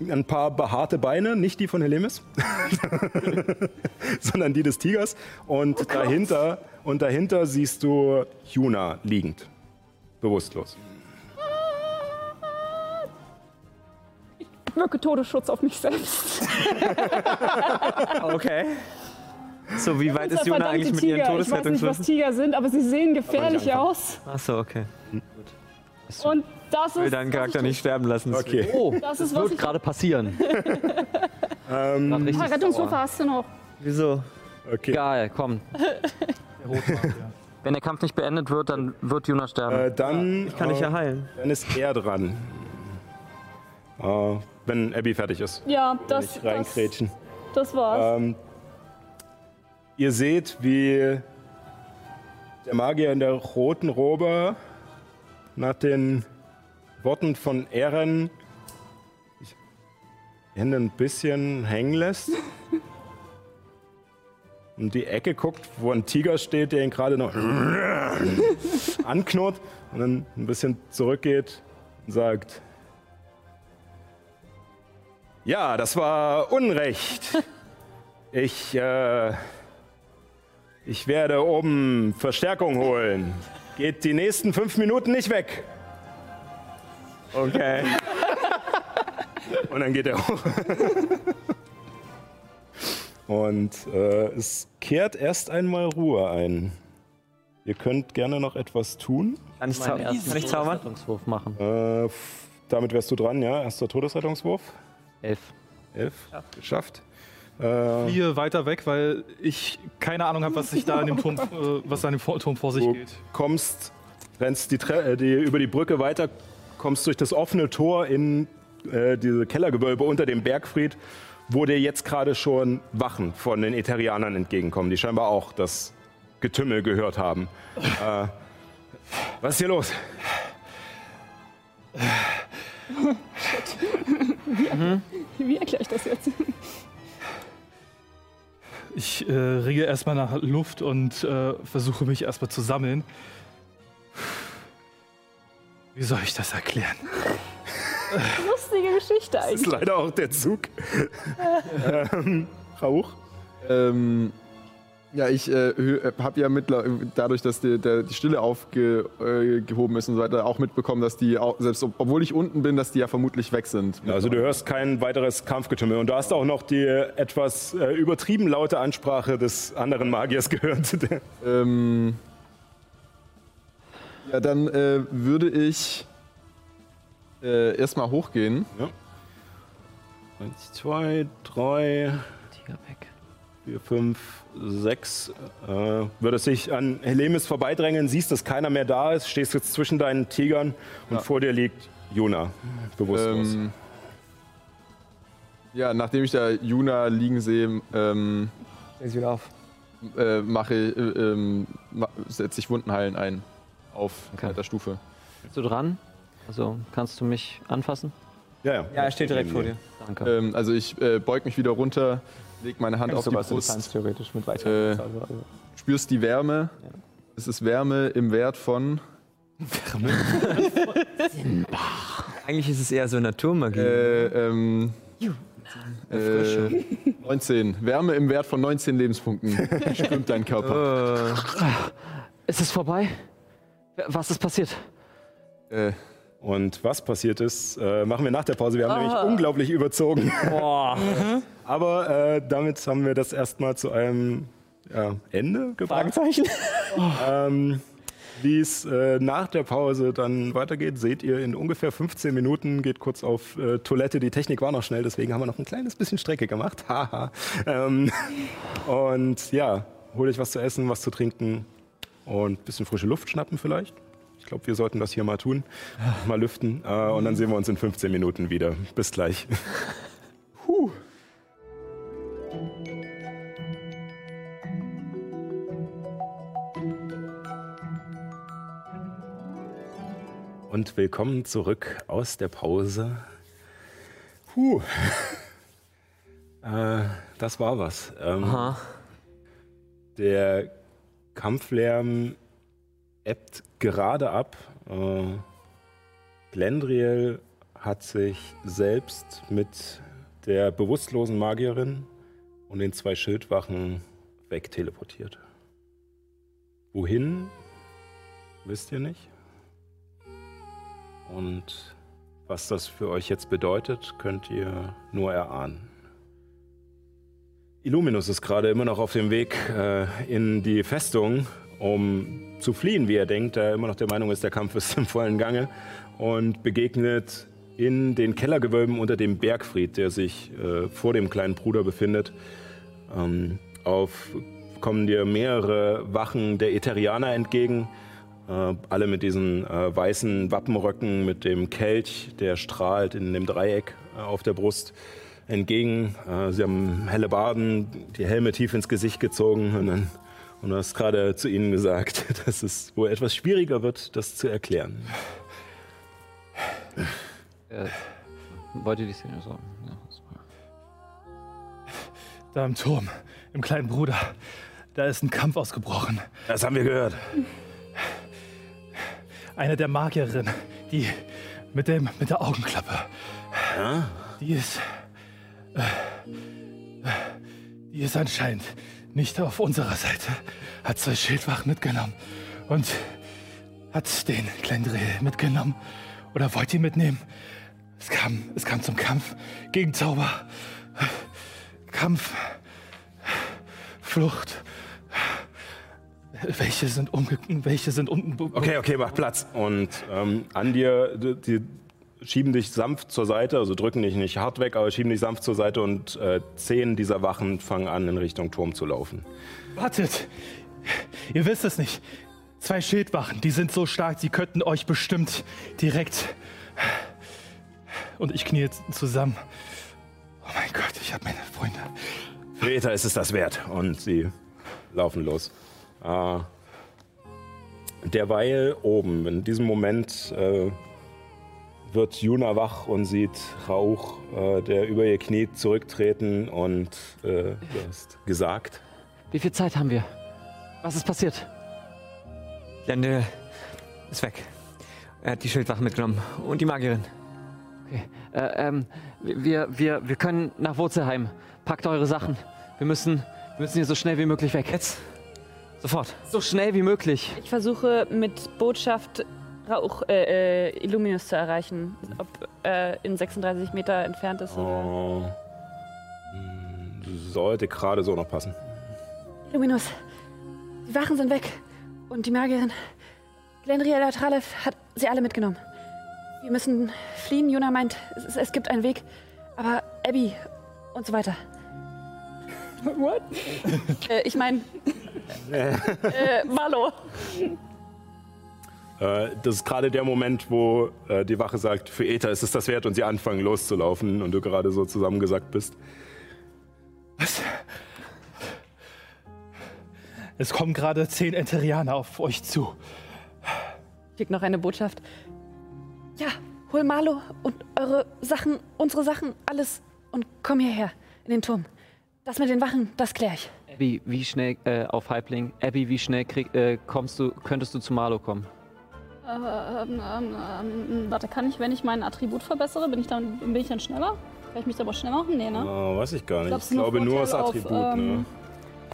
ein paar behaarte Beine, nicht die von Helemis, sondern die des Tigers. Und dahinter und dahinter siehst du Juna liegend, bewusstlos. Wirke Todesschutz auf mich selbst. Okay. So, wie weit ist Juna eigentlich mit Tiger. ihren Ich weiß nicht, was Todesrettungswürfen? Tiger sind, aber sie sehen gefährlich aus. Achso, okay. Und das Ich will ist, deinen Charakter ich nicht sterben lassen. Okay. Oh, Das das ist, was wird ich- gerade passieren. Ähm, tue. Rettungswürfe hast du noch. Wieso? okay. Egal, komm. Der. Wenn der Kampf nicht beendet wird, dann wird Juna sterben. Äh, dann, Kann ich äh, ja heilen. dann ist er dran. Äh, wenn Abby fertig ist. Ja, das, ich das, reinkrätschen. das war's. Ähm, ihr seht, wie der Magier in der roten Robe nach den Worten von Ehren die Hände ein bisschen hängen lässt. Und die Ecke guckt, wo ein Tiger steht, der ihn gerade noch anknurrt und dann ein bisschen zurückgeht und sagt: Ja, das war Unrecht. Ich, äh, ich werde oben Verstärkung holen. Geht die nächsten fünf Minuten nicht weg. Okay. Und dann geht er hoch. Und äh, es kehrt erst einmal Ruhe ein. Ihr könnt gerne noch etwas tun. Kann ich, zau kann ich zaubern? Rettungswurf machen. Äh, damit wärst du dran, ja? Erster Todesrettungswurf. Elf. Elf. Geschafft. Äh, Fliehe weiter weg, weil ich keine Ahnung habe, was sich da in dem Turm, äh, was da in dem Vor- Turm vor sich du geht. kommst, rennst die, Tre äh, die, über die Brücke weiter, kommst durch das offene Tor in äh, diese Kellergewölbe unter dem Bergfried, wo dir jetzt gerade schon Wachen von den Eterianern entgegenkommen, die scheinbar auch das Getümmel gehört haben. äh, was ist hier los? Wie erkläre ich das jetzt? Ich äh, ringe erstmal nach Luft und äh, versuche mich erstmal zu sammeln. Wie soll ich das erklären? Lustige Geschichte Das ist eigentlich. leider auch der Zug. ähm, Rauch? Ähm, ja, ich äh, habe ja mittler dadurch, dass die, der, die Stille aufgehoben äh, ist und so weiter, auch mitbekommen, dass die, auch, selbst ob, obwohl ich unten bin, dass die ja vermutlich weg sind. Also du hörst kein weiteres Kampfgetümmel und du hast auch noch die etwas äh, übertrieben laute Ansprache des anderen Magiers gehört. Ähm, ja, dann äh, würde ich äh, erstmal hochgehen. Eins, zwei, drei, Tiger weg. vier, fünf, sechs. Äh, würdest dich an Helemis vorbeidrängeln, siehst, dass keiner mehr da ist, stehst jetzt zwischen deinen Tigern und vor dir liegt Juna, bewusstlos. Ähm, ja, nachdem ich da Juna liegen sehe, ähm, sie wieder auf. äh, mache, äh, ähm, ma setze ich Wundenheilen ein auf Okay. zweiter Stufe. Bist du dran? Also kannst du mich anfassen? ja, ja. Ja, er steht direkt vor dir. Danke. Ähm, also ich äh, beug mich wieder runter, leg meine Hand auf die Brust, theoretisch mit weiter. Äh, spürst die Wärme. Es ist Wärme im Wert von Eigentlich ist es eher so Naturmagie. äh, ähm, äh, 19. Wärme im Wert von 19 Lebenspunkten strömt dein Körper. ist es vorbei? Was ist passiert? Äh, Und was passiert ist, äh, machen wir nach der Pause. Wir haben nämlich unglaublich überzogen. Boah. Aber äh, damit haben wir das erstmal zu einem ja, Ende gebracht. Fragezeichen? Ähm, Wie es äh, nach der Pause dann weitergeht, seht ihr in ungefähr 15 Minuten. Geht kurz auf äh, Toilette. Die Technik war noch schnell, deswegen haben wir noch ein kleines bisschen Strecke gemacht. Haha. ähm, und ja, hol euch was zu essen, was zu trinken und ein bisschen frische Luft schnappen vielleicht. Ich glaube, wir sollten das hier mal tun. Mal lüften. Äh, und dann sehen wir uns in 15 Minuten wieder. Bis gleich. Puh. Und willkommen zurück aus der Pause. Puh. Äh, das war was. Ähm, Aha. der Kampflärm ebbt gerade ab. Äh, Glendriel hat sich selbst mit der bewusstlosen Magierin und den zwei Schildwachen wegteleportiert. Wohin, wisst ihr nicht. Und was das für euch jetzt bedeutet, könnt ihr nur erahnen. Illuminus ist gerade immer noch auf dem Weg äh, in die Festung, um zu fliehen, wie er denkt, da er immer noch der Meinung ist, der Kampf ist im vollen Gange und begegnet in den Kellergewölben unter dem Bergfried, der sich äh, vor dem kleinen Bruder befindet. Ähm, auf kommen dir mehrere Wachen der Eterianer entgegen, äh, alle mit diesen äh, weißen Wappenröcken mit dem Kelch, der strahlt in dem Dreieck äh, auf der Brust entgegen. Äh, sie haben helle Baden, die Helme tief ins Gesicht gezogen und, dann, und du hast gerade zu ihnen gesagt, dass es wohl etwas schwieriger wird, das zu erklären. Äh, wollt ihr die Szene so? Ja. Da im Turm, im kleinen Bruder, da ist ein Kampf ausgebrochen. Das haben wir gehört. Eine der Magierinnen, die mit, dem, mit der Augenklappe, Ja? die ist. Äh, die ist anscheinend nicht auf unserer Seite. Hat zwei Schildwachen mitgenommen und hat den Glendriel mitgenommen. Oder wollte ihn mitnehmen. Es kam, es kam zum Kampf gegen Zauber. Kampf. Flucht. Welche sind umge... Welche sind unten... Okay, okay, mach Platz. Und ähm, an dir, die, schieben dich sanft zur Seite, also drücken dich nicht hart weg, aber schieben dich sanft zur Seite und äh, zehn dieser Wachen fangen an, in Richtung Turm zu laufen. Wartet! Ihr wisst es nicht. Zwei Schildwachen, die sind so stark, sie könnten euch bestimmt direkt. Und ich knie jetzt zusammen. Oh mein Gott, ich habe meine Freunde. Greta ist es das wert. Und sie laufen los. Äh, derweil oben, in diesem Moment äh, wird Juna wach und sieht Rauch, äh, der über ihr Knie zurücktreten und äh, du hast gesagt. Wie viel Zeit haben wir? Was ist passiert? Glendriel ist weg. Er hat die Schildwachen mitgenommen und die Magierin. Okay. Äh, ähm, wir, wir, wir können nach Wurzelheim. Packt eure Sachen. Wir müssen, wir müssen hier so schnell wie möglich weg. Jetzt? Sofort. So schnell wie möglich. Ich versuche mit Botschaft Rauch, äh, äh, Illuminus zu erreichen. Ob äh, in 36 Meter entfernt ist. Oder. Oh, mh, sollte gerade so noch passen. Illuminus, die Wachen sind weg. Und die Magierin, Glendria Latralev, hat sie alle mitgenommen. Wir müssen fliehen. Juna meint, es, es gibt einen Weg. Aber Abby und so weiter. What? äh, ich meine. äh, Malo. Äh, das ist gerade der Moment, wo äh, die Wache sagt, für Eta ist es das wert und sie anfangen loszulaufen und du gerade so zusammengesackt bist. Was? Es kommen gerade zehn Enterianer auf euch zu. Schick noch eine Botschaft. Ja, hol Marlo und eure Sachen, unsere Sachen, alles und komm hierher in den Turm. Das mit den Wachen, das klär ich. Abby, wie schnell äh, auf Halbling? Abby, wie schnell krieg, äh, kommst du, könntest du zu Marlo kommen? Ähm, ähm, ähm, warte, kann ich, wenn ich mein Attribut verbessere, bin ich dann, bin ich dann schneller? Kann ich mich aber schnell machen? Nee, ne? Oh, weiß ich gar nicht. glaub, Ich glaube nur das Vorteil Attribut. auf, ne? ähm,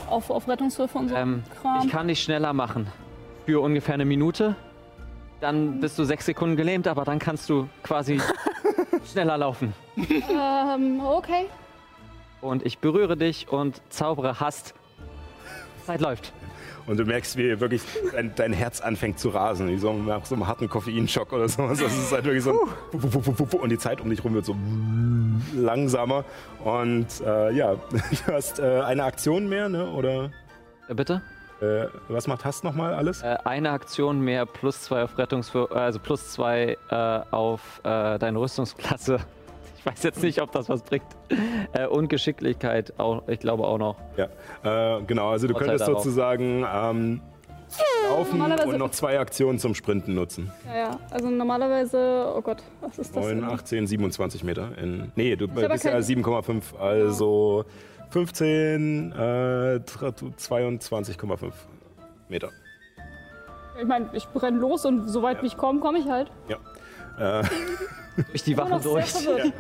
Auf, auf Rettungswürfe und so Ähm, Kram. ich kann dich schneller machen. Für ungefähr eine Minute. Dann bist du sechs Sekunden gelähmt, aber dann kannst du quasi schneller laufen. Ähm, okay. Und ich berühre dich und zaubere Hast. Zeit läuft. Und du merkst, wie wirklich dein, dein Herz anfängt zu rasen, wie so nach so einem harten Koffeinschock oder sowas. Das ist halt wirklich so ein und die Zeit um dich rum wird so langsamer. Und äh, ja, du hast äh, eine Aktion mehr, ne? Oder Äh, bitte? äh, was macht Hast nochmal alles? Äh, eine Aktion mehr plus zwei auf Rettungswürfe, also plus zwei äh, auf äh, deine Rüstungsklasse. Ich weiß jetzt nicht, ob das was bringt. Äh, und Geschicklichkeit, auch, ich glaube auch noch. Ja, äh, genau. Also du Vorteil könntest darauf. sozusagen ähm, laufen Normalerweise- und noch zwei Aktionen zum Sprinten nutzen. Ja, ja. Also normalerweise, oh Gott, was ist das? 9, denn? 18, 27 Meter. In, nee, du aber bist ja kein- 7,5, also 15, äh, 22,5 Meter. Ich meine, ich brenne los und soweit ich komme, komme ich halt. Äh, Ich die sehr durch. verwirrt.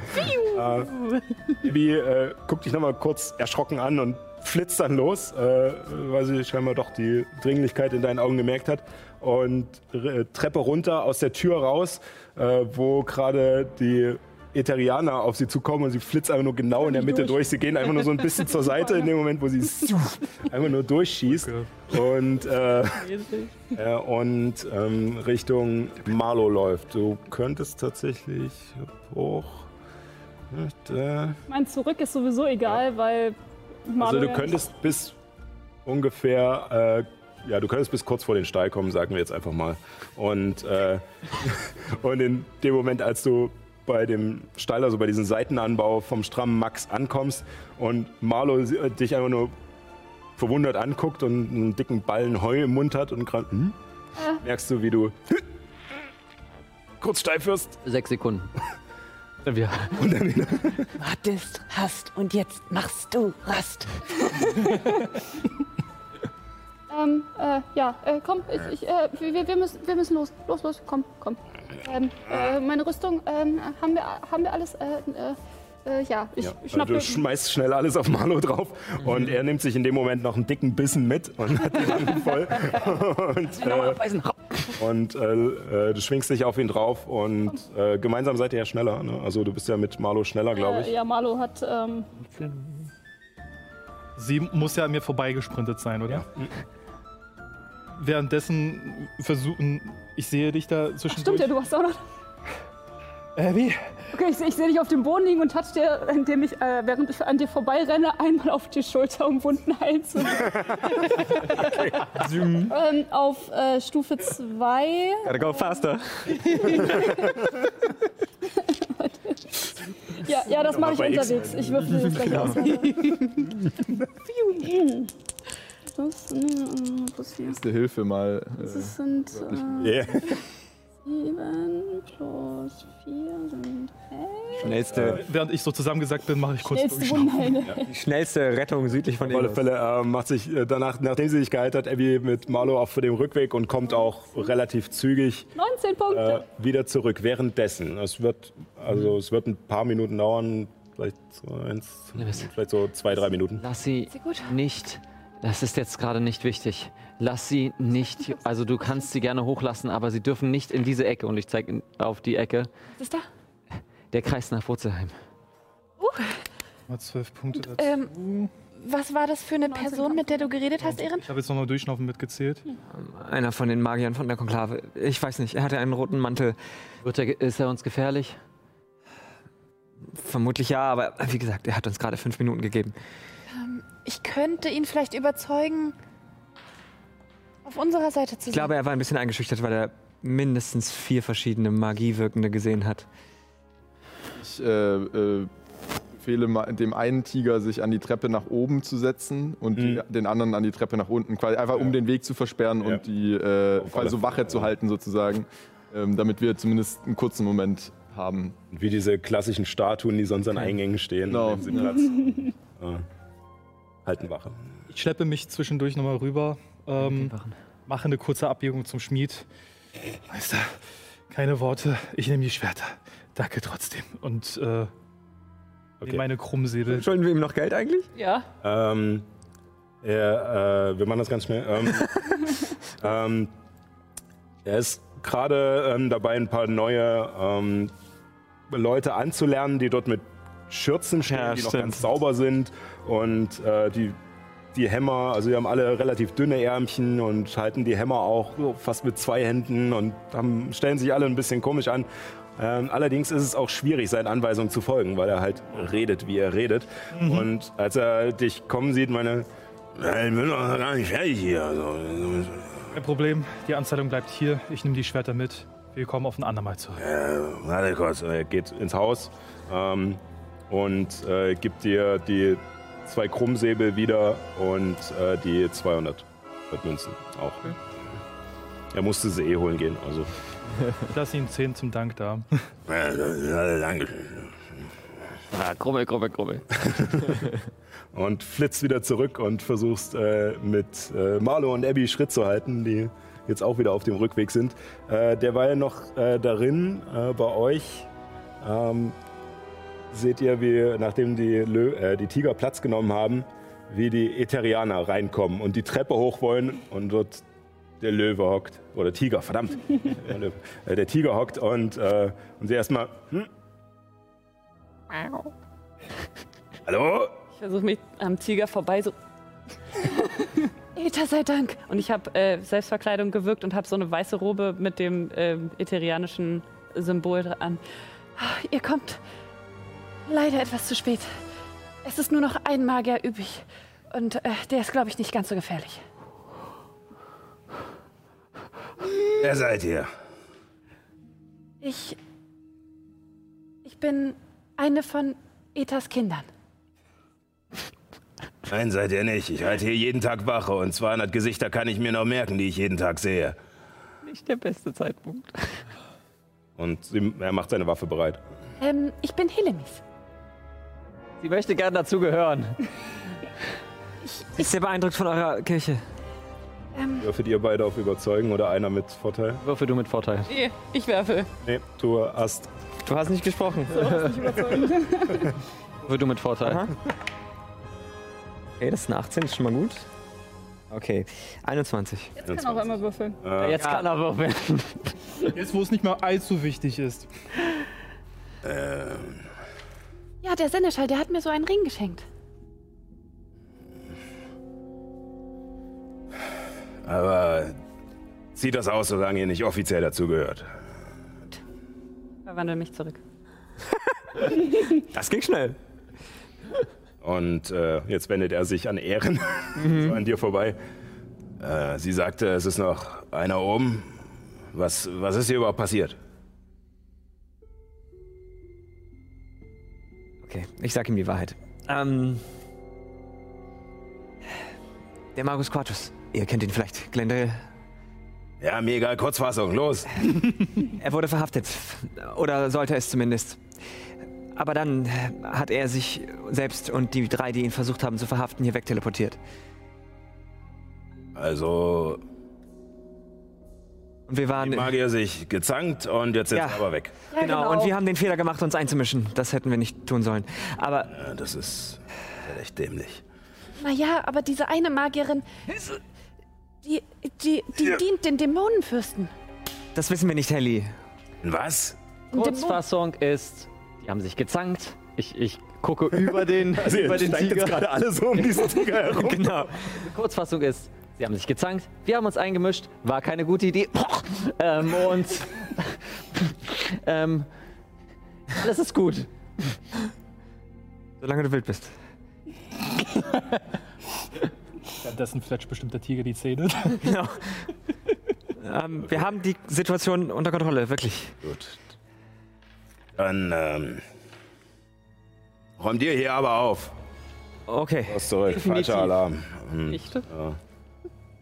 Bibi äh, guckt dich nochmal kurz erschrocken an und flitzt dann los, äh, weil sie scheinbar doch die Dringlichkeit in deinen Augen gemerkt hat. Und äh, Treppe runter aus der Tür raus, äh, wo gerade die Eterianer auf sie zukommen und sie flitzt einfach nur genau in der Mitte durch. Sie gehen einfach nur so ein bisschen zur Seite in dem Moment, wo sie einfach nur durchschießt. Und, äh, äh, und ähm, Richtung Marlow läuft. Du könntest tatsächlich hoch. Nicht, äh, Mein Zurück ist sowieso egal, weil. also Marlo du ja- könntest bis ungefähr, äh, ja, du könntest bis kurz vor den Stall kommen, sagen wir jetzt einfach mal. Und, äh, und in dem Moment, als du bei dem Stall, also bei diesem Seitenanbau vom strammen Max ankommst und Marlo äh, dich einfach nur verwundert anguckt und einen dicken Ballen Heu im Mund hat und gerade, hm? merkst du, wie du kurz steif wirst Sechs Sekunden. Wir. Wartest, hast und jetzt machst du Rast. Ähm, äh, ja, äh, komm, ich, ich, äh, wir, wir, müssen, wir müssen los. Los, los, komm, komm. Ähm, äh, meine Rüstung, ähm, haben wir, haben wir alles, äh, äh, äh, ja, ich Ja, schnapp du mir- schmeißt schnell alles auf Marlo drauf und er nimmt sich in dem Moment noch einen dicken Bissen mit und hat den Hand voll. und äh, und äh, äh, du schwingst dich auf ihn drauf und äh, gemeinsam seid ihr ja schneller. Ne? Also du bist ja mit Marlo schneller, glaube ich. Äh, ja, Marlo hat, ähm, Sie muss ja an mir vorbeigesprintet sein, oder? Währenddessen versuchen, ich sehe dich da stimmt zwischendurch. ja, du hast auch noch. Abby, Okay, ich, seh- ich sehe dich auf dem Boden liegen und touch dir, indem ich, äh, während ich an dir vorbeirenne, einmal auf die Schulter, um Wunden heilen zu ähm, Auf äh, Stufe 2. Gotta go faster. Ja, ja, das mache ich unterwegs. Ich würfel das gleich aus. Das, äh, plus 4. Erste Hilfe mal. Das Äh, sind äh, Yeah. 7 plus 4 sind 11. Schnellste, während ich so zusammengesackt bin, mache ich kurz Schnellste durch. Wundenheilung. die schnellste Rettung südlich von Auf alle. Fälle äh, macht sich äh, danach, nachdem sie sich geheilt hat, Abby mit Marlo auf dem Rückweg und kommt auch relativ zügig 19 äh, Punkte. wieder zurück. Währenddessen, es wird, also es wird ein paar Minuten dauern, vielleicht so, eins, vielleicht so zwei, drei Minuten. Lass sie nicht. Das ist jetzt gerade nicht wichtig. Lass sie nicht. Also du kannst sie gerne hochlassen, aber sie dürfen nicht in diese Ecke. Und ich zeige auf die Ecke. Was ist da? Der Kreis nach Wurzelheim. Mal zwölf Punkte dazu. Ähm, was war das für eine Person, mit der du geredet hast, Ehren? ich habe jetzt nochmal durchschnaufen mitgezählt. Einer von den Magiern von der Konklave. Ich weiß nicht, er hatte einen roten Mantel. Wird er, ist er uns gefährlich? Vermutlich ja, aber wie gesagt, er hat uns gerade fünf Minuten gegeben. Ich könnte ihn vielleicht überzeugen, auf unserer Seite zu sein. Ich glaube, er war ein bisschen eingeschüchtert, weil er mindestens vier verschiedene Magiewirkende gesehen hat. ich äh, äh, befehle dem einen Tiger, sich an die Treppe nach oben zu setzen und die, Mhm. den anderen an die Treppe nach unten. Quasi einfach um den Weg zu versperren Ja. und die äh, so Wache zu ja. halten sozusagen. Ähm, damit wir zumindest einen kurzen Moment haben. Wie diese klassischen Statuen, die sonst an Eingängen stehen, Genau. nehmen sie Platz. äh, halten Wache. Ich schleppe mich zwischendurch nochmal rüber, ähm, mache eine kurze Abbiegung zum Schmied. Meister, keine Worte, ich nehme die Schwerter. Danke trotzdem. Und äh, nehme meine Krummsäbel. Schulden wir ihm noch Geld eigentlich? Ja. Ähm, er, äh, wir machen das ganz schnell. Ähm, ähm, er ist gerade ähm, dabei, ein paar neue ähm, Leute anzulernen, die dort mit Schürzen stehen, Ja, die noch ganz sauber sind und äh, die die Hämmer, also die haben alle relativ dünne Ärmchen und halten die Hämmer auch so fast mit zwei Händen und haben, stellen sich alle ein bisschen komisch an. Ähm, allerdings ist es auch schwierig, seinen Anweisungen zu folgen, weil er halt redet, wie er redet. Und als er dich kommen sieht, meine, "Ja, ich bin doch gar nicht fertig hier. Also, Kein Problem, die Anzahlung bleibt hier. Ich nehme die Schwerter mit. Wir kommen auf ein andermal zurück. äh, warte kurz, er geht ins Haus ähm, und äh, gibt dir die zwei Krummsäbel wieder und äh, die 200 Münzen auch. Er musste sie eh holen gehen, also. Ich lasse Ihnen 10 zum Dank da. Ja, danke. Ah, Grummel, Grummel, Grummel. Und flitzt wieder zurück und versuchst äh, mit äh, Marlo und Abby Schritt zu halten, die jetzt auch wieder auf dem Rückweg sind. Äh, derweil noch äh, darin äh, bei euch ähm, seht ihr, wie nachdem die, Lö äh, die Tiger Platz genommen haben, wie die Eterianer reinkommen und die Treppe hoch wollen und dort der Löwe hockt. Oder Tiger, verdammt. Der Löwe. Äh, der Tiger hockt und, äh, und sie erstmal. Hm? Hallo? Ich versuche mich am Tiger vorbei so. Eta sei Dank. Und ich habe äh, Selbstverkleidung gewirkt und habe so eine weiße Robe mit dem ähm, eterianischen Symbol dran. Ah, Ihr kommt leider etwas zu spät. Es ist nur noch ein Magier übrig. Und äh, der ist, glaube ich, nicht ganz so gefährlich. Wer seid ihr? Ich. Ich bin eine von Etas Kindern. Nein, seid ihr nicht. Ich halte hier jeden Tag Wache und 200 Gesichter kann ich mir noch merken, die ich jeden Tag sehe. Nicht der beste Zeitpunkt. Und sie, er macht seine Waffe bereit. Ähm, ich bin Helemis. Sie möchte gern dazugehören. Ich bin sehr beeindruckt von eurer Kirche. Ähm, Würfelt ihr beide auf Überzeugen oder einer mit Vorteil? Würfel du mit Vorteil. Nee, ich werfe. Nee, du hast. Du hast nicht gesprochen. Würfel du mit Vorteil. Aha. Okay, das ist eine 18, ist schon mal gut. Okay, 21. Jetzt kann auch immer würfeln. Äh, Jetzt kann er würfeln. Jetzt, wo es nicht mehr allzu wichtig ist. ähm, ja, der Senneschall, der hat mir so einen Ring geschenkt. aber sieht das aus, solange ihr nicht offiziell dazugehört. Verwandle mich zurück. Das ging schnell. Und äh, jetzt wendet er sich an Ehren, so an dir vorbei. Äh, sie sagte, es ist noch einer oben. Was, was ist hier überhaupt passiert? Okay, ich sag ihm die Wahrheit. Ähm. Der Magus Quartus. Ihr kennt ihn vielleicht, Glendale. Ja, mir egal, Kurzfassung, los. Er wurde verhaftet. Oder sollte es zumindest. Aber dann hat er sich selbst und die drei, die ihn versucht haben zu verhaften, hier wegteleportiert. Also, Und wir waren. die Magier sich gezankt und jetzt sind Ja. sie aber weg. Ja, genau, und wir haben den Fehler gemacht, uns einzumischen. Das hätten wir nicht tun sollen. Aber Ja, das ist echt dämlich. Naja, aber diese eine Magierin, die, die, die dient den Dämonenfürsten. das wissen wir nicht, Helly. Was? Kurzfassung ist, die haben sich gezankt. Ich, ich gucke über den, über den Tiger. alle so um diesen Tiger herum. Genau. Kurzfassung ist, sie haben sich gezankt, wir haben uns eingemischt, war keine gute Idee. ähm, und ähm, alles ist gut. Solange du wild bist. Währenddessen fletscht bestimmt der Tiger die Zähne. Genau. ähm, wir haben die Situation unter Kontrolle, wirklich. Gut. Dann ähm, räumt ihr hier aber auf. Okay. Was zurück, falscher Alarm. Nicht? ja.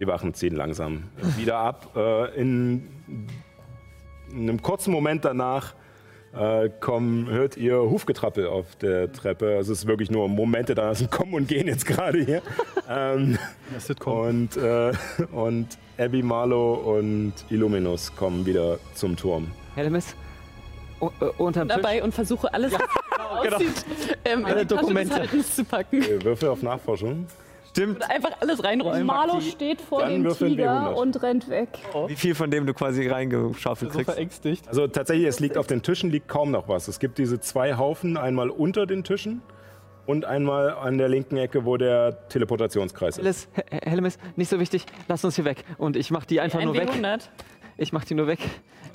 Die Wachen ziehen langsam wieder ab. Äh, in, in einem kurzen Moment danach äh, kommen, hört ihr Hufgetrappel auf der Treppe. Also Es ist wirklich nur Momente da, sind kommen und gehen jetzt gerade hier. ähm, und, äh, und Abby Marlow und Illuminus kommen wieder zum Turm. Helmis? Oh, äh, unterm Tisch? Dabei und versuche alles, was genau aussieht, ähm, Alle in die Dokumente. zu packen. Äh, Würfel auf Nachforschung. Stimmt. Und einfach alles reinräumen. Marlo steht vor Dann dem Tiger 100. und rennt weg. Wie viel von dem du quasi reingeschaufelt So kriegst? verängstigt. Also tatsächlich, es liegt auf den Tischen, liegt kaum noch was. Es gibt diese zwei Haufen, einmal unter den Tischen und einmal an der linken Ecke, wo der Teleportationskreis ist. Helmis, He- Helmis, nicht so wichtig, lass uns hier weg. Und ich mach die einfach Ein nur weg. W100. Ich mach die nur weg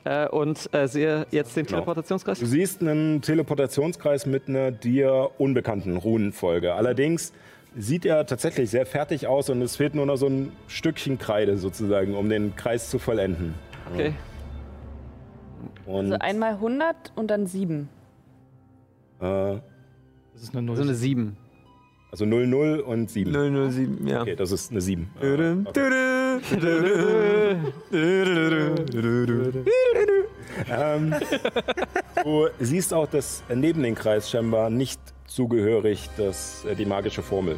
äh, und äh, sehe jetzt den Genau. Teleportationskreis. Du siehst einen Teleportationskreis mit einer dir unbekannten Runenfolge. Allerdings sieht er tatsächlich sehr fertig aus und es fehlt nur noch so ein Stückchen Kreide sozusagen, um den Kreis zu vollenden. Okay. Und Also einmal 100 und dann 7. äh, Das ist eine Null. So eine 7. also 00 und 7. 007, ja. Okay, das ist eine 7. Dudum, Okay. Ähm, du siehst auch, dass neben den Kreis scheinbar nicht zugehörig dass äh, die magische Formel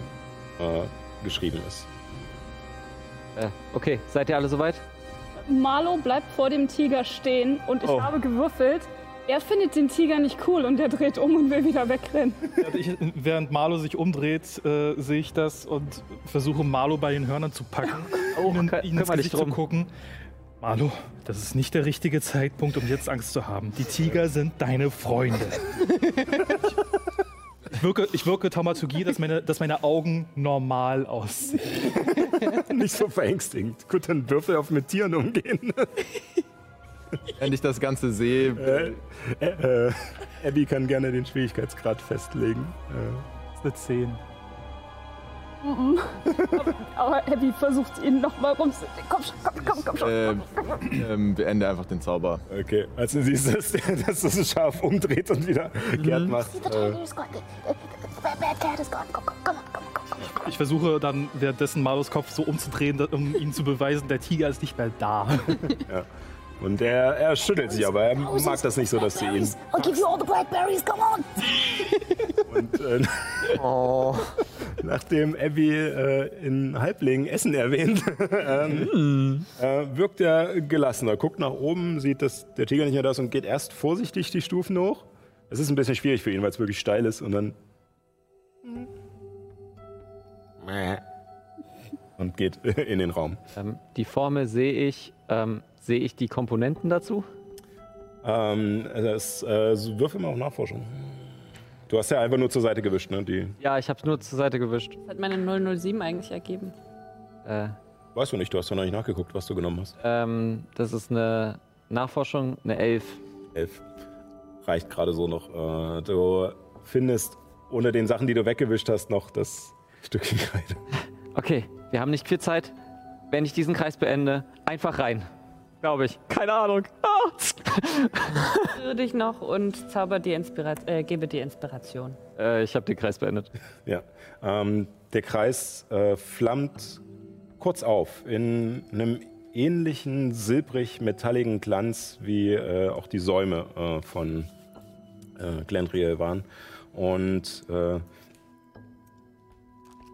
äh, geschrieben ist. Äh, okay, seid ihr alle soweit? Marlo bleibt vor dem Tiger stehen und ich Oh. habe gewürfelt. Er findet den Tiger nicht cool und er dreht um und will wieder wegrennen. Während, ich, während Marlo sich umdreht, äh, sehe ich das und versuche Marlo bei den Hörnern zu packen, Oh, ihnen, kü- ihnen ins Gesicht zu gucken. Marlo, das ist nicht der richtige Zeitpunkt, um jetzt Angst zu haben. Die Tiger sind deine Freunde. Ich wirke, ich wirke Taumaturgie, dass meine, dass meine Augen normal aussehen. Nicht so verängstigend. Gut, dann Würfel auf mit Tieren umgehen. Wenn ich das Ganze sehe, äh, äh, Abby kann gerne den Schwierigkeitsgrad festlegen. Äh, Das ist eine 10. Aber Abby versucht ihn nochmal rum. Komm schon, komm, komm, komm schon. äh, ähm, beende einfach den Zauber. okay, als du siehst, dass, dass das Schaf umdreht und wieder kehrt macht. Äh, Ich versuche dann währenddessen Marlos Kopf so umzudrehen, um ihm zu beweisen, der Tiger ist nicht mehr da. und er, er schüttelt sich, aber er mag das nicht so, dass sie ihn. I'll give you all the blackberries, come on! Und äh, nachdem Abby äh, in Halblingen Essen erwähnt, ähm, äh, wirkt er gelassener. Guckt nach oben, sieht, dass der Tiger nicht mehr da ist und geht erst vorsichtig die Stufen hoch. Es ist ein bisschen schwierig für ihn, weil es wirklich steil ist und dann. Und geht in den Raum. Ähm, die Formel sehe ich. Ähm, sehe ich die Komponenten dazu? Ähm, das, äh, würfel mal auf Nachforschung. Du hast ja einfach nur zur Seite gewischt, ne? Die Ja, ich habe es nur zur Seite gewischt. Was hat meine 007 eigentlich ergeben? Äh, weißt du nicht, du hast doch noch nicht nachgeguckt, was du genommen hast. ähm, das ist eine Nachforschung, eine 11. Elf. Reicht gerade so noch. Äh, du findest unter den Sachen, die du weggewischt hast, noch das Stückchen Kreide. Okay, wir haben nicht viel Zeit. Wenn ich diesen Kreis beende, einfach rein. Glaube ich. Keine Ahnung. Ah! Rühre dich noch und zauber dir Inspiration, äh, gebe dir Inspiration. Äh, ich habe den Kreis beendet. Ja. Ähm, der Kreis äh, flammt kurz auf in einem ähnlichen silbrig-metalligen Glanz, wie äh, auch die Säume äh, von äh, Glendriel waren. Und äh,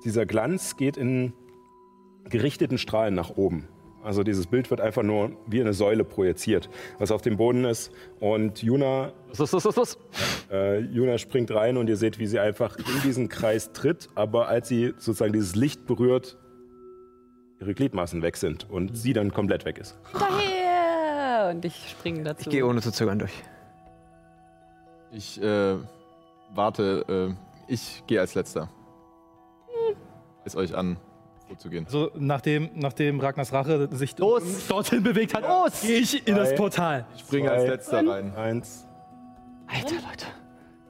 dieser Glanz geht in gerichteten Strahlen nach oben. Also dieses Bild wird einfach nur wie eine Säule projiziert, was auf dem Boden ist. Und Juna Los, los, los, los. äh, Juna springt rein und ihr seht, wie sie einfach in diesen Kreis tritt, aber als sie sozusagen dieses Licht berührt, ihre Gliedmaßen weg sind und sie dann komplett weg ist. Daher! Und ich springe dazu. Ich gehe ohne zu zögern durch. Ich äh, warte, äh, ich gehe als letzter. Ist euch an, vorzugehen. Also nachdem, nachdem Ragnars Rache sich Los! dorthin bewegt hat, gehe ich in das. Portal. Ich springe Zwei. als letzter rein. Eins. Alter, Leute.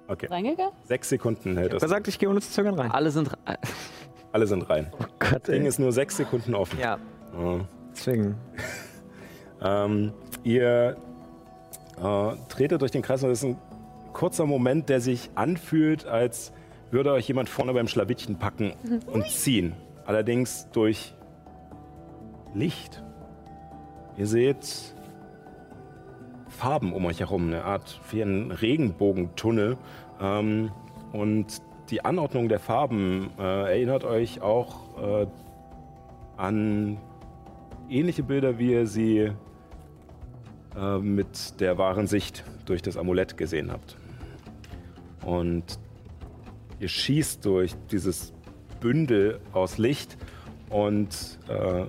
Okay. Reingegangen? Sechs Sekunden hält das. Gesagt, ich gehe ohne zu zögern rein. Alle sind. äh, Alle sind rein. Gott, Das Ding ist nur sechs Sekunden offen. Ja, Ja. deswegen. Ähm, ihr äh, tretet durch den Kreis und das ist ein kurzer Moment, der sich anfühlt, als würde euch jemand vorne beim Schlawittchen packen und ziehen. Allerdings durch Licht. Ihr seht Farben um euch herum, eine Art wie ein Regenbogentunnel. Ähm, und die Anordnung der Farben äh, erinnert euch auch äh, an ähnliche Bilder, wie ihr sie äh, mit der wahren Sicht durch das Amulett gesehen habt. Und ihr schießt durch dieses Bündel aus Licht und äh,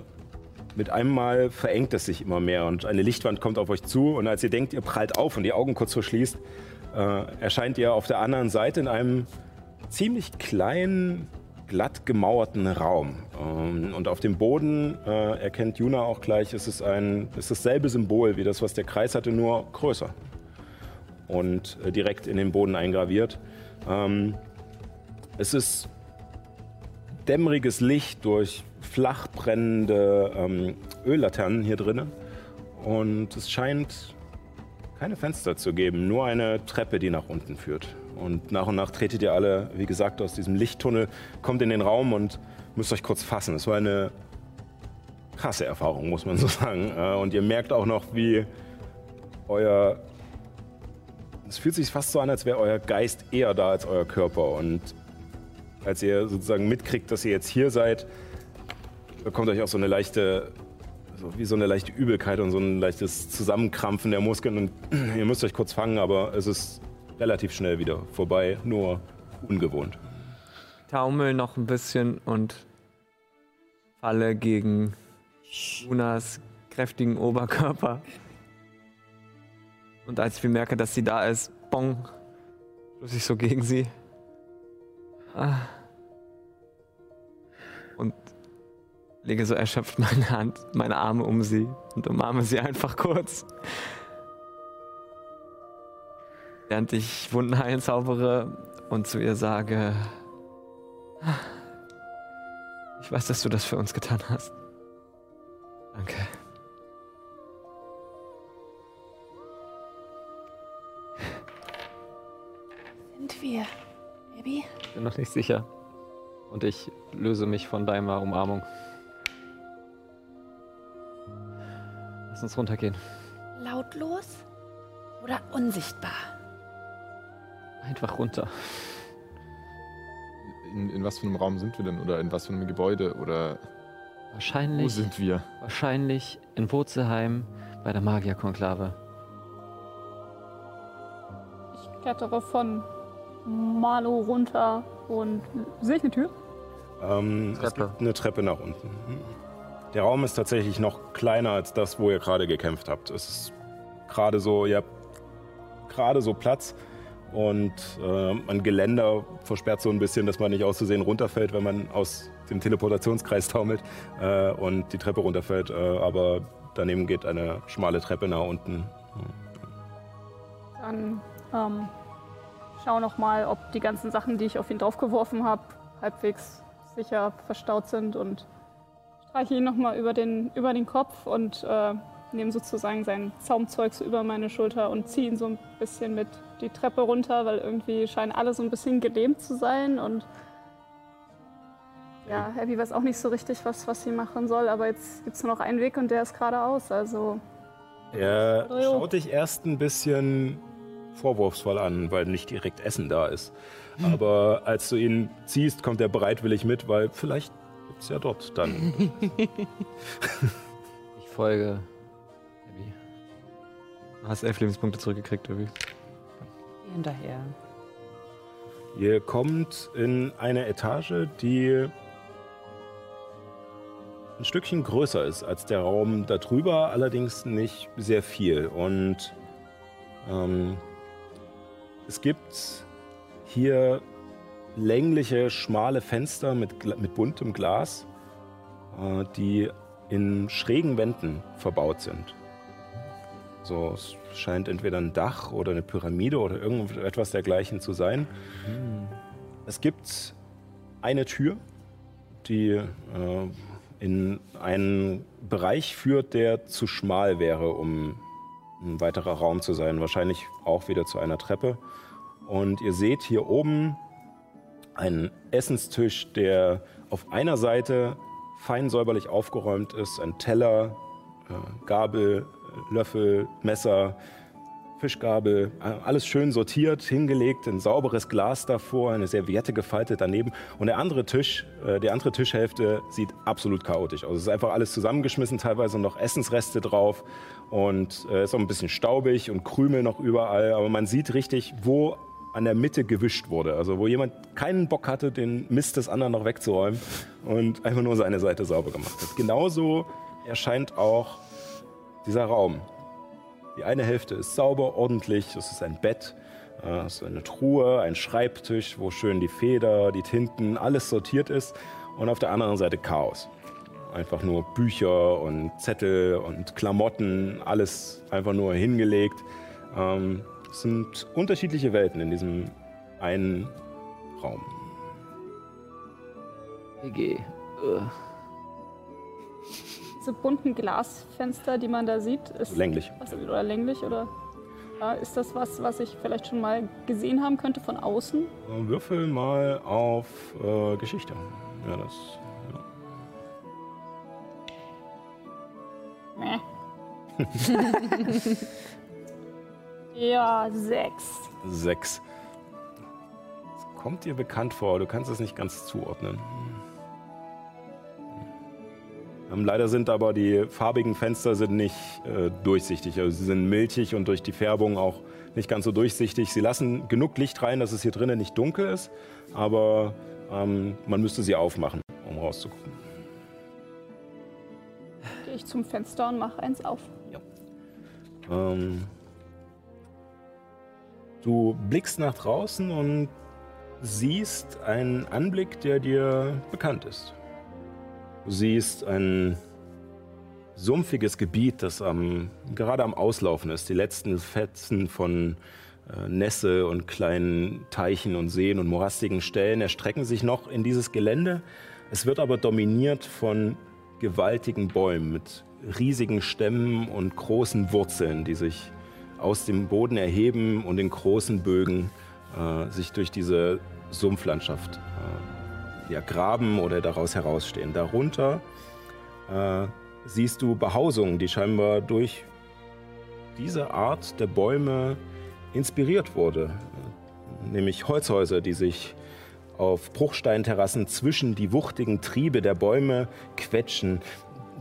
mit einem Mal verengt es sich immer mehr und eine Lichtwand kommt auf euch zu und als ihr denkt, ihr prallt auf und die Augen kurz verschließt, äh, erscheint ihr auf der anderen Seite in einem ziemlich kleinen, glatt gemauerten Raum. Ähm, und auf dem Boden äh, erkennt Juna auch gleich, es ist, ein, es ist dasselbe Symbol wie das, was der Kreis hatte, nur größer. Und äh, direkt in den Boden eingraviert. Ähm, es ist dämmeriges Licht durch flach brennende ähm, Öllaternen hier drinnen. Und es scheint keine Fenster zu geben, nur eine Treppe, die nach unten führt. Und nach und nach tretet ihr alle, wie gesagt, aus diesem Lichttunnel, kommt in den Raum und müsst euch kurz fassen. Es war eine krasse Erfahrung, muss man so sagen. Äh, Und ihr merkt auch noch, wie euer. Es fühlt sich fast so an, als wäre euer Geist eher da als euer Körper. Und als ihr sozusagen mitkriegt, dass ihr jetzt hier seid, bekommt euch auch so eine leichte, so wie so eine leichte Übelkeit und so ein leichtes Zusammenkrampfen der Muskeln. Und ihr müsst euch kurz fangen, aber es ist relativ schnell wieder vorbei, nur ungewohnt. taumel noch ein bisschen und falle gegen Unas kräftigen Oberkörper. Und als ich merke, dass sie da ist, bong, stoße ich so gegen sie. Ah. Und lege so erschöpft meine Hand, meine Arme um sie und umarme sie einfach kurz. Während ich Wunden heilen zaubere und zu ihr sage, ich weiß, dass du das für uns getan hast. Danke. Sind wir, Abby? Bin noch nicht sicher. Und ich löse mich von deiner Umarmung. Lass uns runtergehen. Lautlos oder unsichtbar? Einfach runter. In, in was für einem Raum sind wir denn? Oder in was für einem Gebäude? Oder wo Wahrscheinlich, sind wir? wahrscheinlich in Wurzelheim bei der Magierkonklave. Ich klettere von Malo runter und sehe ich eine Tür? Ähm, es Treppe. gibt eine Treppe nach unten. Der Raum ist tatsächlich noch kleiner als das, wo ihr gerade gekämpft habt. Es ist gerade so, ihr habt gerade so Platz und äh, ein Geländer versperrt so ein bisschen, dass man nicht auszusehen runterfällt, wenn man aus dem Teleportationskreis taumelt äh, und die Treppe runterfällt. Äh, aber daneben geht eine schmale Treppe nach unten. Dann ähm, schau noch mal, ob die ganzen Sachen, die ich auf ihn draufgeworfen habe, halbwegs sicher verstaut sind und streiche ihn noch mal über den, über den Kopf und äh, nehme sozusagen sein Zaumzeug so über meine Schulter und ziehe ihn so ein bisschen mit die Treppe runter, weil irgendwie scheinen alle so ein bisschen gelähmt zu sein und ja, Abby weiß auch nicht so richtig, was, was sie machen soll, aber jetzt gibt es nur noch einen Weg und der ist geradeaus, also Er schaut dich erst ein bisschen vorwurfsvoll an, weil nicht direkt Essen da ist. Aber als du ihn ziehst, kommt er bereitwillig mit, weil vielleicht gibt es ja dort dann. Ich folge. Abby. Du hast elf Lebenspunkte zurückgekriegt, irgendwie. Hinterher. Ihr kommt in eine Etage, die ein Stückchen größer ist als der Raum darüber, allerdings nicht sehr viel. Und ähm, es gibt hier längliche, schmale Fenster mit, mit buntem Glas, äh, die in schrägen Wänden verbaut sind. So, es scheint entweder ein Dach oder eine Pyramide oder irgendetwas dergleichen zu sein. Es gibt eine Tür, die äh, in einen Bereich führt, der zu schmal wäre, um ein weiterer Raum zu sein. Wahrscheinlich auch wieder zu einer Treppe. Und ihr seht hier oben einen Essenstisch, der auf einer Seite fein säuberlich aufgeräumt ist. Ein Teller, äh, Gabel, Löffel, Messer, Fischgabel, äh, alles schön sortiert, hingelegt, ein sauberes Glas davor, eine Serviette gefaltet daneben. Und der andere Tisch, äh, die andere Tischhälfte sieht absolut chaotisch aus. Es ist einfach alles zusammengeschmissen, teilweise noch Essensreste drauf und äh, ist auch ein bisschen staubig und Krümel noch überall. Aber man sieht richtig, wo an der Mitte gewischt wurde. Also wo jemand keinen Bock hatte, den Mist des anderen noch wegzuräumen und einfach nur seine Seite sauber gemacht hat. Genauso erscheint auch dieser Raum. Die eine Hälfte ist sauber, ordentlich, es ist ein Bett, äh, es ist eine Truhe, ein Schreibtisch, wo schön die Feder, die Tinten, alles sortiert ist. Und auf der anderen Seite Chaos. Einfach nur Bücher und Zettel und Klamotten, alles einfach nur hingelegt. Ähm, es sind unterschiedliche Welten in diesem einen Raum. EG. Äh, diese bunten Glasfenster, die man da sieht, ist Länglich. was, oder länglich oder ist das was, was ich vielleicht schon mal gesehen haben könnte von außen? Würfel mal auf äh, Geschichte. Ja, das. Ja. Sechs. Sechs. Das kommt dir bekannt vor, du kannst es nicht ganz zuordnen. Ähm, leider sind aber die farbigen Fenster sind nicht äh, durchsichtig. Also sie sind milchig und durch die Färbung auch nicht ganz so durchsichtig. Sie lassen genug Licht rein, dass es hier drinnen nicht dunkel ist, aber ähm, man müsste sie aufmachen, um rauszugucken. Ich zum Fenster und mache eins auf. Ähm, du blickst nach draußen und siehst einen Anblick, der dir bekannt ist. Du siehst ein sumpfiges Gebiet, das am, gerade am Auslaufen ist. Die letzten Fetzen von äh, Nässe und kleinen Teichen und Seen und morastigen Stellen erstrecken sich noch in dieses Gelände. Es wird aber dominiert von gewaltigen Bäumen mit riesigen Stämmen und großen Wurzeln, die sich aus dem Boden erheben und in großen Bögen äh, sich durch diese Sumpflandschaft äh, ja, graben oder daraus herausstehen. Darunter äh, siehst du Behausungen, die scheinbar durch diese Art der Bäume inspiriert wurde. Nämlich Holzhäuser, die sich auf Bruchsteinterrassen zwischen die wuchtigen Triebe der Bäume quetschen.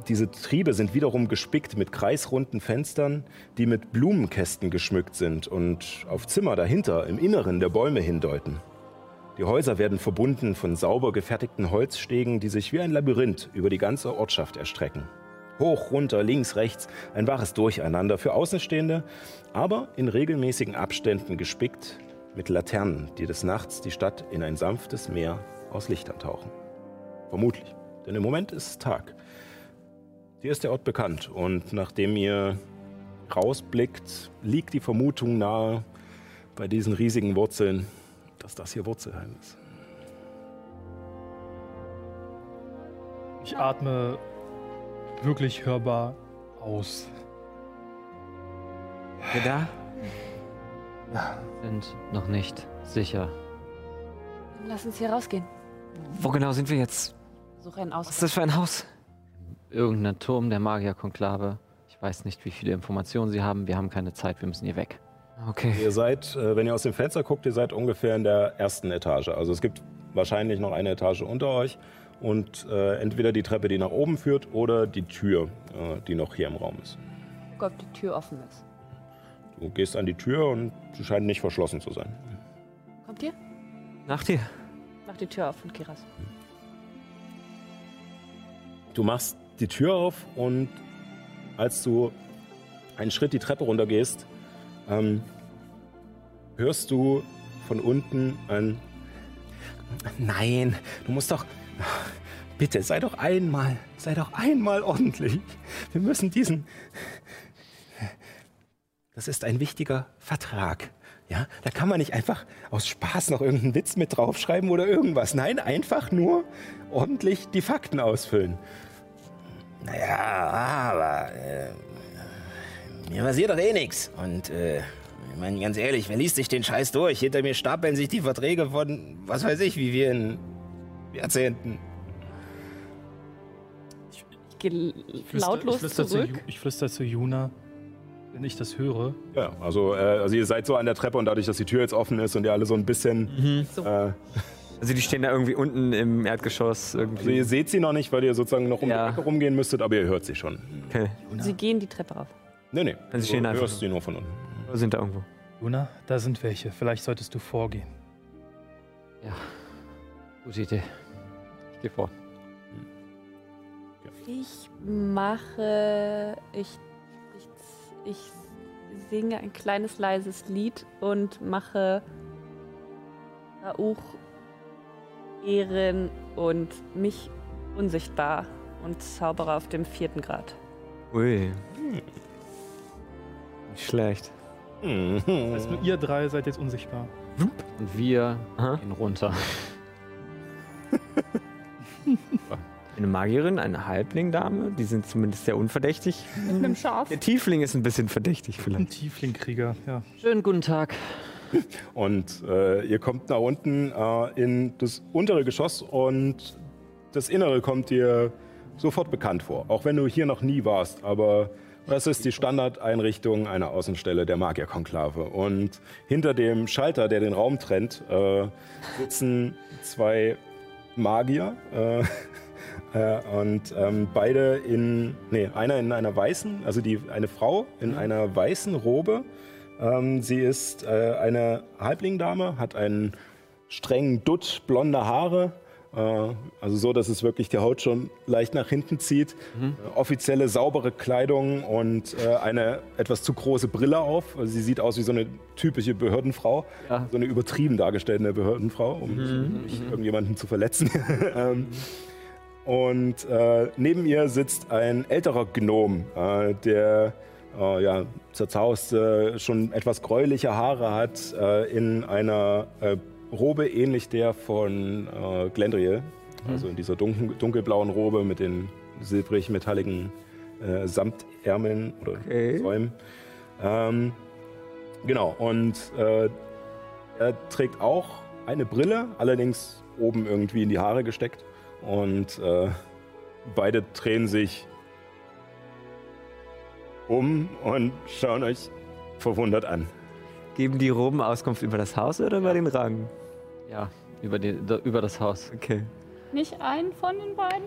Diese Triebe sind wiederum gespickt mit kreisrunden Fenstern, die mit Blumenkästen geschmückt sind und auf Zimmer dahinter im Inneren der Bäume hindeuten. Die Häuser werden verbunden von sauber gefertigten Holzstegen, die sich wie ein Labyrinth über die ganze Ortschaft erstrecken. Hoch, runter, links, rechts, ein wahres Durcheinander für Außenstehende, aber in regelmäßigen Abständen gespickt mit Laternen, die des Nachts die Stadt in ein sanftes Meer aus Lichtern tauchen. Vermutlich, denn im Moment ist es Tag. Dir ist der Ort bekannt und nachdem ihr rausblickt, liegt die Vermutung nahe bei diesen riesigen Wurzeln, dass das hier Wurzelheim ist. Ich atme wirklich hörbar aus. Wir da? Sind noch nicht sicher. Dann lass uns hier rausgehen. Wo genau sind wir jetzt? Suche einen Was ist das für ein Haus? Irgendein Turm der Magierkonklave. Ich weiß nicht, wie viele Informationen sie haben. Wir haben keine Zeit, wir müssen hier weg. Okay. Ihr seid, äh, wenn ihr aus dem Fenster guckt, ihr seid ungefähr in der ersten Etage. Also es gibt wahrscheinlich noch eine Etage unter euch und äh, entweder die Treppe, die nach oben führt, oder die Tür, äh, die noch hier im Raum ist. Guck, ob die Tür offen ist. Du gehst an die Tür und sie scheint nicht verschlossen zu sein. Kommt ihr? Nach dir. Mach die Tür auf und geh raus. Du machst die Tür auf und als du einen Schritt die Treppe runtergehst, ähm, hörst du von unten ein Nein, du musst doch. Bitte, sei doch einmal, sei doch einmal ordentlich. Wir müssen diesen. Das ist ein wichtiger Vertrag. Ja, da kann man nicht einfach aus Spaß noch irgendeinen Witz mit draufschreiben oder irgendwas. Nein, einfach nur ordentlich die Fakten ausfüllen. Naja, aber äh, mir passiert doch eh nichts. Und äh, ich meine, ganz ehrlich, wer liest sich den Scheiß durch? Hinter mir stapeln sich die Verträge von, was weiß ich, wie wir in Jahrzehnten. Ich gehe Flüster- lautlos ich flüster zurück. Zu, ich flüster zu Juna, wenn ich das höre. Ja, also, äh, also ihr seid so an der Treppe und dadurch, dass die Tür jetzt offen ist und ihr alle so ein bisschen. So. Äh, Also die stehen da irgendwie unten im Erdgeschoss also irgendwie. ihr seht sie noch nicht, weil ihr sozusagen noch um Ja. die Ecke rumgehen müsstet, aber ihr hört sie schon. Okay. Sie gehen die Treppe rauf. Nee, nee. Also sie stehen du einfach hörst sie nur von unten. Wir sind da irgendwo. Juna, da sind welche. Vielleicht solltest du vorgehen. Ja, gute Idee. Ich gehe vor. Ich mache. Ich, ich singe ein kleines leises Lied und mache Rauch Ehren und mich unsichtbar und zaubere auf dem vierten Grad. Ui. Nicht schlecht. Also ihr drei seid jetzt unsichtbar. Und wir Aha. gehen runter. Eine Magierin, eine Halblingdame, die sind zumindest sehr unverdächtig. Mit einem Schaf. Der Tiefling ist ein bisschen verdächtig Ein vielleicht. Tieflingkrieger, ja. Schönen guten Tag. Und äh, ihr kommt nach unten äh, in das untere Geschoss und das Innere kommt dir sofort bekannt vor. Auch wenn du hier noch nie warst. Aber das ist die Standardeinrichtung einer Außenstelle der Magierkonklave. Und hinter dem Schalter, der den Raum trennt, äh, sitzen zwei Magier. Äh, und ähm, beide in, nee, einer in einer weißen, also die, eine Frau in einer weißen Robe. Ähm, sie ist äh, eine Halblingdame, hat einen strengen Dutt, blonde Haare. Äh, also so, dass es wirklich die Haut schon leicht nach hinten zieht. Äh, offizielle, saubere Kleidung und äh, eine etwas zu große Brille auf. Also sie sieht aus wie so eine typische Behördenfrau. Ja. So eine übertrieben dargestellte Behördenfrau, um nicht, um nicht irgendjemanden zu verletzen. ähm, und äh, neben ihr sitzt ein älterer Gnom, äh, der äh, ja, zerzaust, äh, schon etwas gräuliche Haare hat, äh, in einer äh, Robe ähnlich der von Glendriel. Also in dieser dunkel, dunkelblauen Robe mit den silbrig-metalligen Samtärmeln oder Okay. Säumen. Ähm, genau, und er trägt auch eine Brille, allerdings oben irgendwie in die Haare gesteckt. Und äh, beide drehen sich um und schauen euch verwundert an. Geben die Roben Auskunft über das Haus oder über den Rang? Ja, über, die, da, über das Haus. Okay. Nicht einen von den beiden?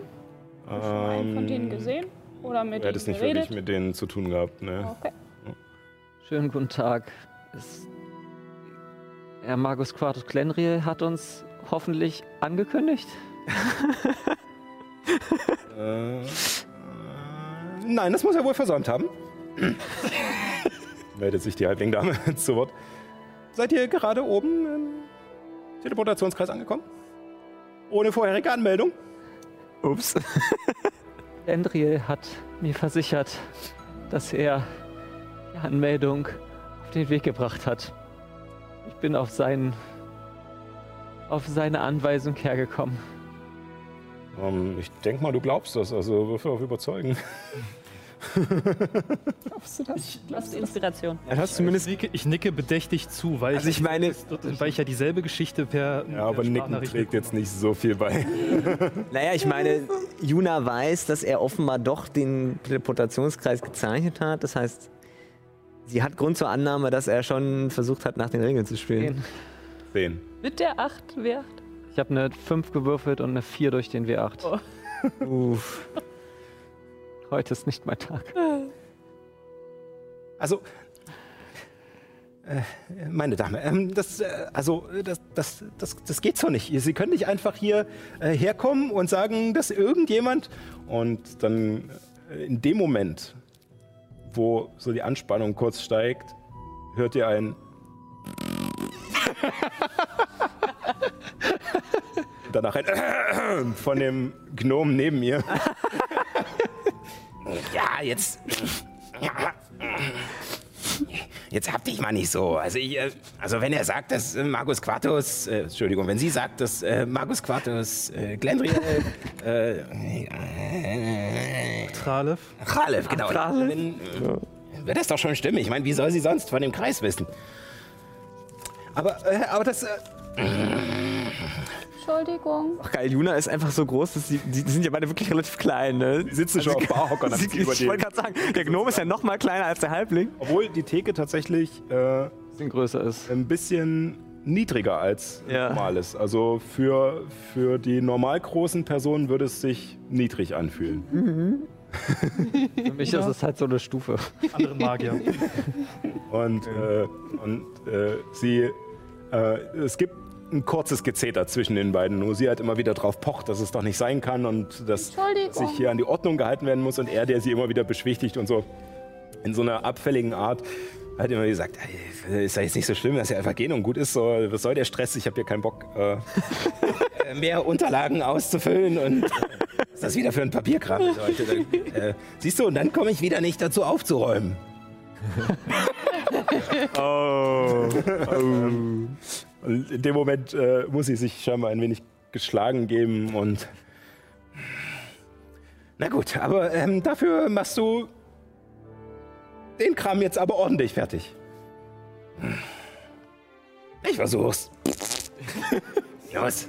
Schon einen von denen gesehen? Oder mit Ähm, Du hättest nicht geredet? wirklich mit denen zu tun gehabt, ne? Okay. Schönen guten Tag. Es, Herr Magus Quartus Glenriel hat uns hoffentlich angekündigt. Äh, nein, das muss er wohl versäumt haben. Meldet sich die Halblingdame zu Wort. Seid ihr gerade oben im Teleportationskreis angekommen? Ohne vorherige Anmeldung? Ups. Glenriel hat mir versichert, dass er die Anmeldung auf den Weg gebracht hat. Ich bin auf seinen auf seine Anweisung hergekommen. Ähm, ich denke mal, du glaubst das, also würfel auf Überzeugen. Was ist Inspiration? Er hat Ich zumindest. nicke, ich nicke bedächtig zu, weil, Also ich meine- ich, weil ich ja dieselbe Geschichte per Ja, aber Nicken trägt jetzt nicht so viel bei. Naja, ich meine, Juna weiß, dass er offenbar doch den Teleportationskreis gezeichnet hat. Das heißt, sie hat Grund zur Annahme, dass er schon versucht hat, nach den Regeln zu spielen. Zehn. Mit der 8 wer? Ich habe eine 5 gewürfelt und eine 4 durch den W8. Uff. Heute ist nicht mein Tag. Also, äh, meine Dame, ähm, das, äh, also, äh, das, das, das, das geht so nicht. Sie können nicht einfach hier äh, herkommen und sagen, dass irgendjemand und dann äh, in dem Moment, wo so die Anspannung kurz steigt, hört ihr ein danach ein von dem Gnom neben mir. Ja, jetzt. Jetzt hab dich mal nicht so. Also, ich, äh, also wenn er sagt, dass äh, Magus Quartus, äh, Entschuldigung, wenn sie sagt, dass äh, Magus Quartus, äh, Glendriel, äh, äh, Tralev. Chalef, genau. Dann, äh, wird das doch schon stimmen. Ich meine, wie soll sie sonst von dem Kreis wissen? Aber, äh, aber das. Entschuldigung. Ach geil, Juna ist einfach so groß, dass die, die sind ja beide wirklich relativ klein, ne? Die sitzen schon auf Barhockern, damit sie über Ich wollte gerade sagen, der Gnome ist ja noch mal kleiner als der Halbling. obwohl die Theke tatsächlich äh, Bisschen größer ist. ein bisschen niedriger als Ja. normal ist. Also für, für die normal großen Personen würde es sich niedrig anfühlen. Für mich ist es halt so eine Stufe. Andere Magier. Und, äh, und äh, sie, äh, es gibt ein kurzes Gezeter zwischen den beiden, nur sie halt immer wieder drauf pocht, dass es doch nicht sein kann und dass sich hier an die Ordnung gehalten werden muss und er, der sie immer wieder beschwichtigt und so in so einer abfälligen Art, hat immer gesagt, "Ey, ist ja jetzt nicht so schlimm, dass er einfach gehen und gut ist, so, was soll der Stress, ich habe hier keinen Bock, äh, äh, mehr Unterlagen auszufüllen und äh, was ist das wieder für ein Papierkram ist heute? Dann, äh, siehst du, und dann komme ich wieder nicht dazu aufzuräumen. Oh. Und in dem Moment äh, muss sie sich scheinbar ein wenig geschlagen geben und. Na gut, aber ähm, dafür machst du den Kram jetzt aber ordentlich fertig. Ich versuch's. Los.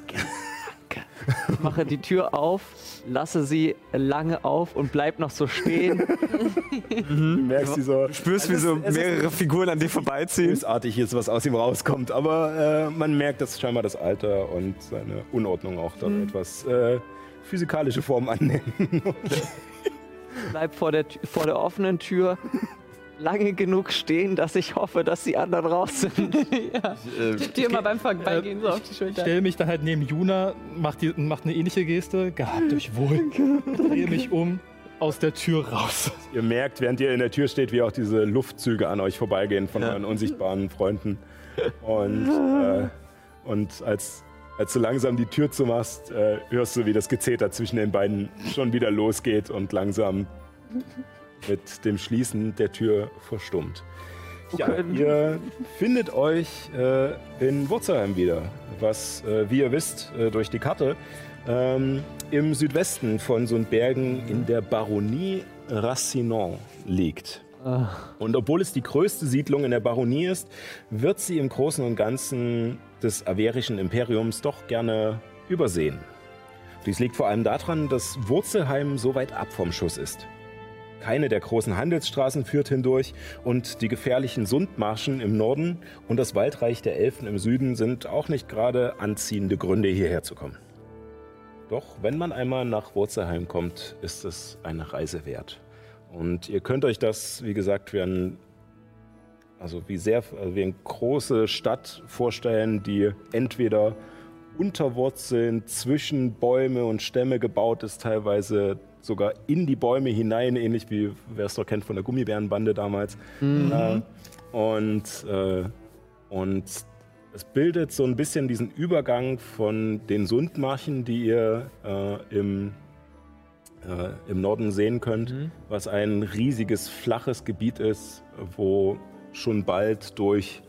Ich mache die Tür auf, lasse sie lange auf und bleib noch so stehen. Du merkst, wie so Spürst, wie so mehrere Figuren an dir vorbeiziehen. bösartig ist, was aus ihm rauskommt. Aber äh, man merkt, dass scheinbar das Alter und seine Unordnung auch dort etwas äh, physikalische Form annehmen. Bleib vor der, vor der offenen Tür lange genug stehen, dass ich hoffe, dass die anderen raus sind. Tipp dir immer beim Vorbeigehen so auf die Ich Schulter. stelle mich dann halt neben Juna, mach, die, mach eine ähnliche Geste. Gehabt euch wohl. Drehe mich um, aus der Tür raus. Ihr merkt, während ihr in der Tür steht, wie auch diese Luftzüge an euch vorbeigehen von euren unsichtbaren Freunden. Und, äh, und als, als du langsam die Tür zumachst, äh, hörst du, wie das Gezeter zwischen den beiden schon wieder losgeht und langsam mit dem Schließen der Tür verstummt. Ja, ihr findet euch äh, in Wurzelheim wieder, was, äh, wie ihr wisst, äh, durch die Karte, ähm, im Südwesten von Sundbergen in der Baronie Racinon liegt. Und obwohl es die größte Siedlung in der Baronie ist, wird sie im Großen und Ganzen des averischen Imperiums doch gerne übersehen. Dies liegt vor allem daran, dass Wurzelheim so weit ab vom Schuss ist. Keine der großen Handelsstraßen führt hindurch und die gefährlichen Sundmarschen im Norden und das Waldreich der Elfen im Süden sind auch nicht gerade anziehende Gründe, hierher zu kommen. Doch wenn man einmal nach Wurzelheim kommt, ist es eine Reise wert. Und ihr könnt euch das, wie gesagt, wie, ein, also wie, sehr, also wie eine große Stadt vorstellen, die entweder unter Wurzeln zwischen Bäume und Stämme gebaut ist, teilweise sogar in die Bäume hinein, ähnlich wie wer es doch kennt von der Gummibärenbande damals. Äh, und, äh, und es bildet so ein bisschen diesen Übergang von den Sundmarchen, die ihr äh, im, äh, im Norden sehen könnt, was ein riesiges, flaches Gebiet ist, wo schon bald durch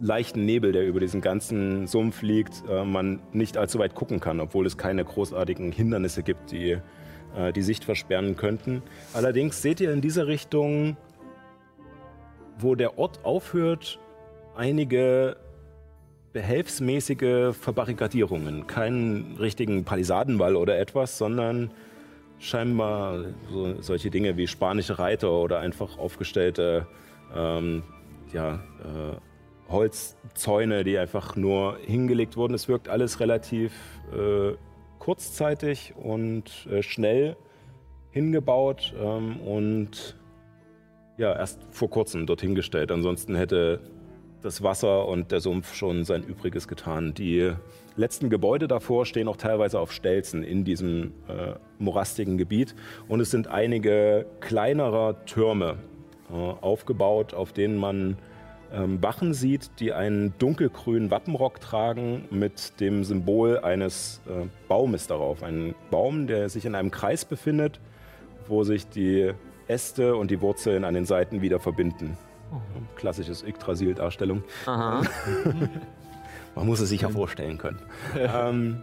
leichten Nebel, der über diesen ganzen Sumpf liegt, äh, man nicht allzu weit gucken kann, obwohl es keine großartigen Hindernisse gibt, die äh, die Sicht versperren könnten. Allerdings seht ihr in dieser Richtung, wo der Ort aufhört, einige behelfsmäßige Verbarrikadierungen. Keinen richtigen Palisadenwall oder etwas, sondern scheinbar so, solche Dinge wie spanische Reiter oder einfach aufgestellte ähm, ja, äh, Holzzäune, die einfach nur hingelegt wurden. Es wirkt alles relativ äh, kurzzeitig und äh, schnell hingebaut ähm, und ja, erst vor kurzem dorthin gestellt. Ansonsten hätte das Wasser und der Sumpf schon sein Übriges getan. Die letzten Gebäude davor stehen auch teilweise auf Stelzen in diesem äh, morastigen Gebiet. Und es sind einige kleinerer Türme äh, aufgebaut, auf denen man ähm, Wachen sieht, die einen dunkelgrünen Wappenrock tragen mit dem Symbol eines äh, Baumes darauf. Ein Baum, der sich in einem Kreis befindet, wo sich die Äste und die Wurzeln an den Seiten wieder verbinden. Klassisches Yggdrasil-Darstellung. Man muss es sich ja vorstellen können. ähm,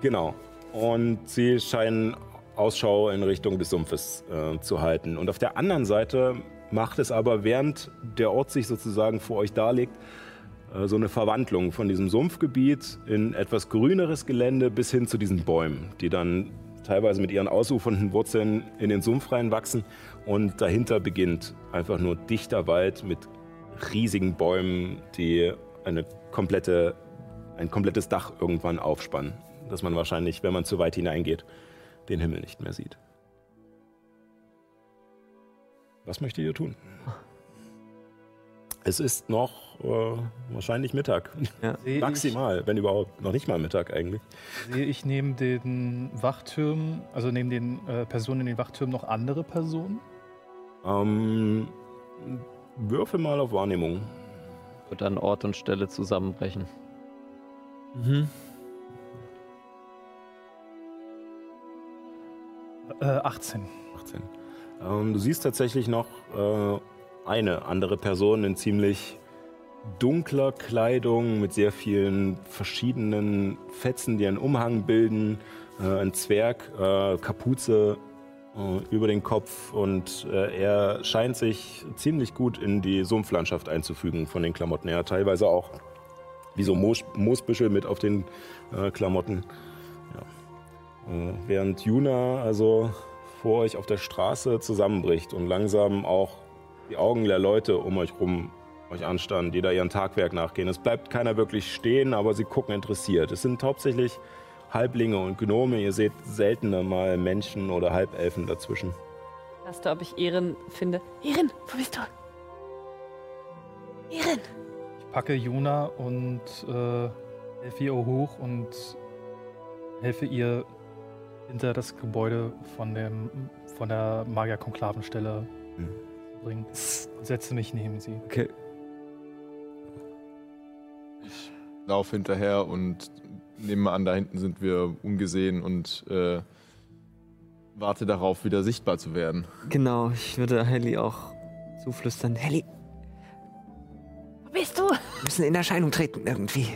genau. Und sie scheinen Ausschau in Richtung des Sumpfes äh, zu halten. Und auf der anderen Seite macht es aber, während der Ort sich sozusagen vor euch darlegt, äh, so eine Verwandlung von diesem Sumpfgebiet in etwas grüneres Gelände bis hin zu diesen Bäumen, die dann teilweise mit ihren ausufernden Wurzeln in den Sumpf reinwachsen. Und dahinter beginnt einfach nur dichter Wald mit riesigen Bäumen, die eine komplette, ein komplettes Dach irgendwann aufspannen, dass man wahrscheinlich, wenn man zu weit hineingeht, den Himmel nicht mehr sieht. Was möchtet ihr tun? Es ist noch äh, wahrscheinlich Mittag. Sehe Maximal, wenn überhaupt. Noch nicht mal Mittag eigentlich. ich, sehe ich neben den Wachtürmen, also neben den äh, Personen in den Wachtürmen noch andere Personen? Ähm, würfel mal auf Wahrnehmung. Wird an Ort und Stelle zusammenbrechen. Äh, 18. 18. Ähm, du siehst tatsächlich noch äh, eine andere Person in ziemlich dunkler Kleidung mit sehr vielen verschiedenen Fetzen, die einen Umhang bilden. Äh, ein Zwerg, äh, Kapuze äh, über den Kopf und äh, er scheint sich ziemlich gut in die Sumpflandschaft einzufügen von den Klamotten her. Teilweise auch wie so Moos, Moosbüschel mit auf den äh, Klamotten. Ja. Äh, während Juna also vor euch auf der Straße zusammenbricht und langsam auch die Augen der Leute um euch rum euch anstarren, die da ihren Tagwerk nachgehen. Es bleibt keiner wirklich stehen, aber sie gucken interessiert. Es sind hauptsächlich Halblinge und Gnome. Ihr seht seltener mal Menschen oder Halbelfen dazwischen. Weißt du, ob ich Ehren finde? Erin, wo bist du? Erin! Ich packe Juna und äh, helfe ihr hoch und helfe ihr hinter das Gebäude von, dem, von der Magier-Konklavenstelle Mhm. zu bringen. Und setze mich neben sie. Okay. Lauf hinterher und nehme an, da hinten sind wir ungesehen und äh, warte darauf, wieder sichtbar zu werden. Genau, ich würde Helly auch zuflüstern. Helly, Wo bist du? wir müssen in Erscheinung treten irgendwie.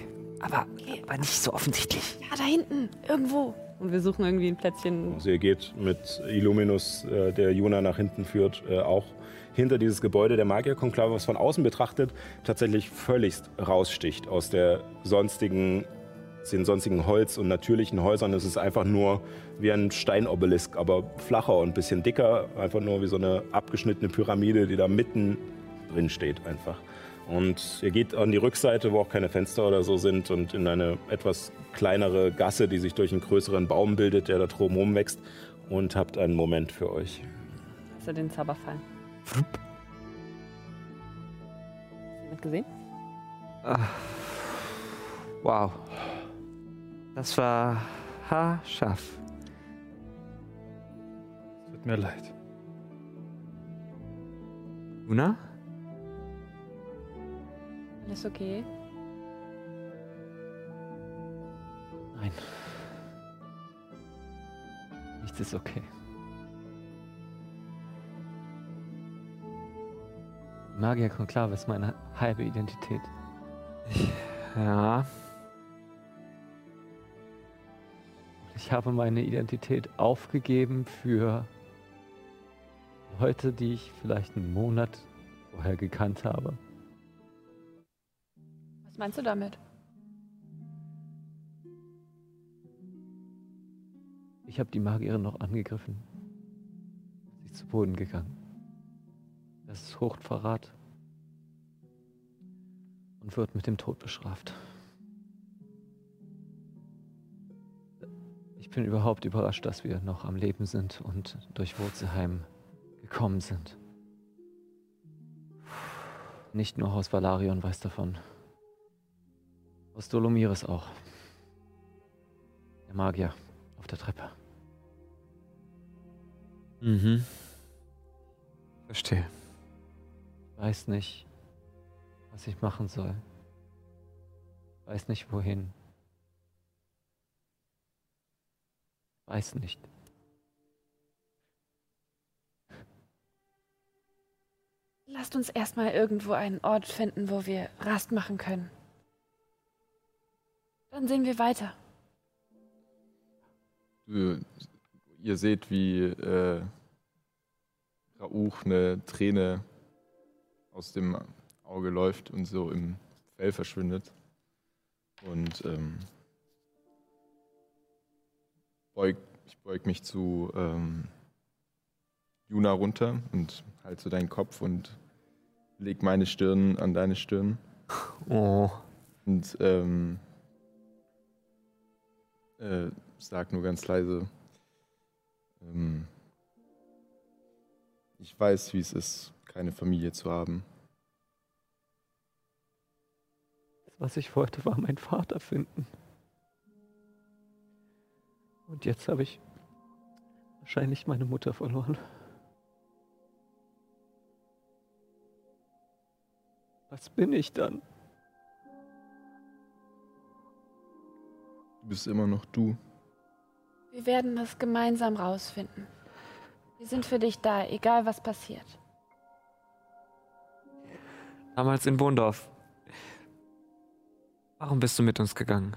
Aber, aber nicht so offensichtlich. Ja, da hinten. Irgendwo. Und wir suchen irgendwie ein Plätzchen. Also ihr geht mit Illuminus, äh, der Juna nach hinten führt, äh, auch hinter dieses Gebäude der Magierkonklave, was von außen betrachtet tatsächlich völligst raussticht aus der sonstigen, den sonstigen Holz- und natürlichen Häusern. Es ist einfach nur wie ein Steinobelisk, aber flacher und ein bisschen dicker. Einfach nur wie so eine abgeschnittene Pyramide, die da mitten drin steht einfach. Und ihr geht an die Rückseite, wo auch keine Fenster oder so sind und in eine etwas kleinere Gasse, die sich durch einen größeren Baum bildet, der da drumherum wächst und habt einen Moment für euch. Hast du den Zauberfall? Jemand gesehen? Wow. Das war haarscharf. Tut mir leid. Juna? Alles okay? Nein. Nichts ist okay. Magier Konklave ist meine halbe Identität. Ja. Ich habe meine Identität aufgegeben für Leute, die ich vielleicht einen Monat vorher gekannt habe. Was meinst du damit? Ich habe die Magierin noch angegriffen. Sie ist zu Boden gegangen. Das ist Hochverrat. Und wird mit dem Tod bestraft. Ich bin überhaupt überrascht, dass wir noch am Leben sind und durch Wurzelheim gekommen sind. Nicht nur Haus Valarion weiß davon. Haus Dolomiris auch. Der Magier auf der Treppe. Mhm. Verstehe. Ich weiß nicht, was ich machen soll. Weiß nicht wohin. Weiß nicht. Lasst uns erstmal irgendwo einen Ort finden, wo wir Rast machen können. Dann sehen wir weiter. Du, ihr seht, wie äh, Rauch eine Träne aus dem Auge läuft und so im Fell verschwindet. Und ähm, beug, ich beug mich zu ähm, Juna runter und halte so deinen Kopf und leg meine Stirn an deine Stirn. Oh. Und ähm, äh, sag nur ganz leise, ähm, ich weiß, wie es ist, keine Familie zu haben. Was ich wollte, war meinen Vater finden. Und jetzt habe ich wahrscheinlich meine Mutter verloren. Was bin ich dann? Du bist immer noch du. Wir werden das gemeinsam rausfinden. Wir sind für dich da, egal was passiert. Damals in Bohndorf. Warum bist du mit uns gegangen?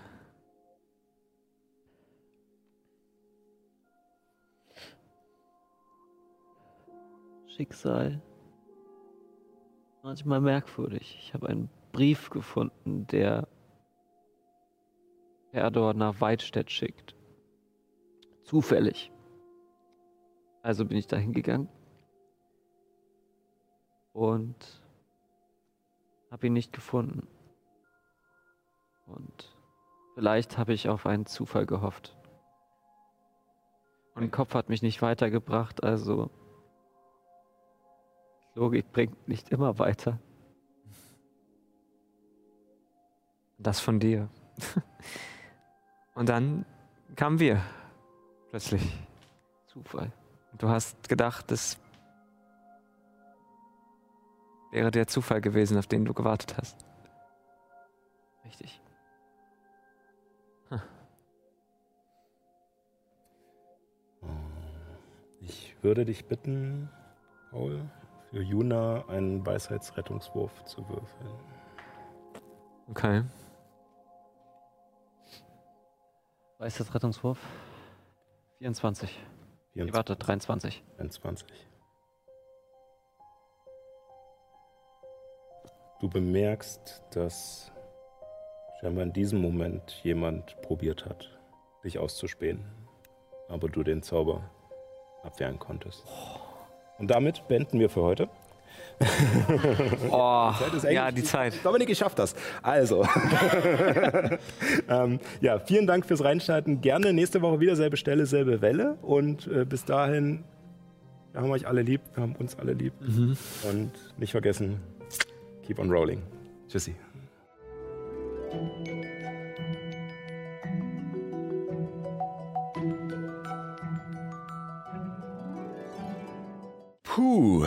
Schicksal. Manchmal merkwürdig. Ich habe einen Brief gefunden, der Erdor nach Weidstedt schickt. Zufällig. Also bin ich da hingegangen und habe ihn nicht gefunden. Und Vielleicht habe ich auf einen Zufall gehofft. Mein Kopf hat mich nicht weitergebracht, also Logik bringt nicht immer weiter. Das von dir. Und dann kamen wir. Plötzlich. Zufall. Du hast gedacht, es wäre der Zufall gewesen, auf den du gewartet hast. Richtig. Ich würde dich bitten, Paul, für Juna einen Weisheitsrettungswurf zu würfeln. Okay. Weiß das Rettungswurf? 24. Nee, 24, warte, 23. 21. Du bemerkst, dass scheinbar in diesem Moment jemand probiert hat, dich auszuspähen, aber du den Zauber abwehren konntest. Und damit beenden wir für heute. Oh, Zeit ist eng. ja, die Zeit. Dominik, ich schaff das. Also. ähm, ja, vielen Dank fürs Reinschalten. Gerne nächste Woche wieder selbe Stelle, selbe Welle. Und äh, bis dahin, wir haben euch alle lieb, wir haben uns alle lieb. Und nicht vergessen, keep on rolling. Tschüssi. Puh,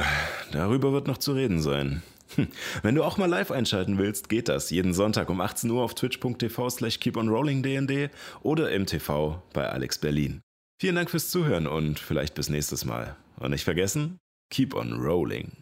darüber wird noch zu reden sein. Wenn du auch mal live einschalten willst, geht das jeden Sonntag um 18 Uhr auf twitch.tv slash keeponrollingdnd oder im TV bei Alex Berlin. Vielen Dank fürs Zuhören und vielleicht bis nächstes Mal. Und nicht vergessen, keep on rolling.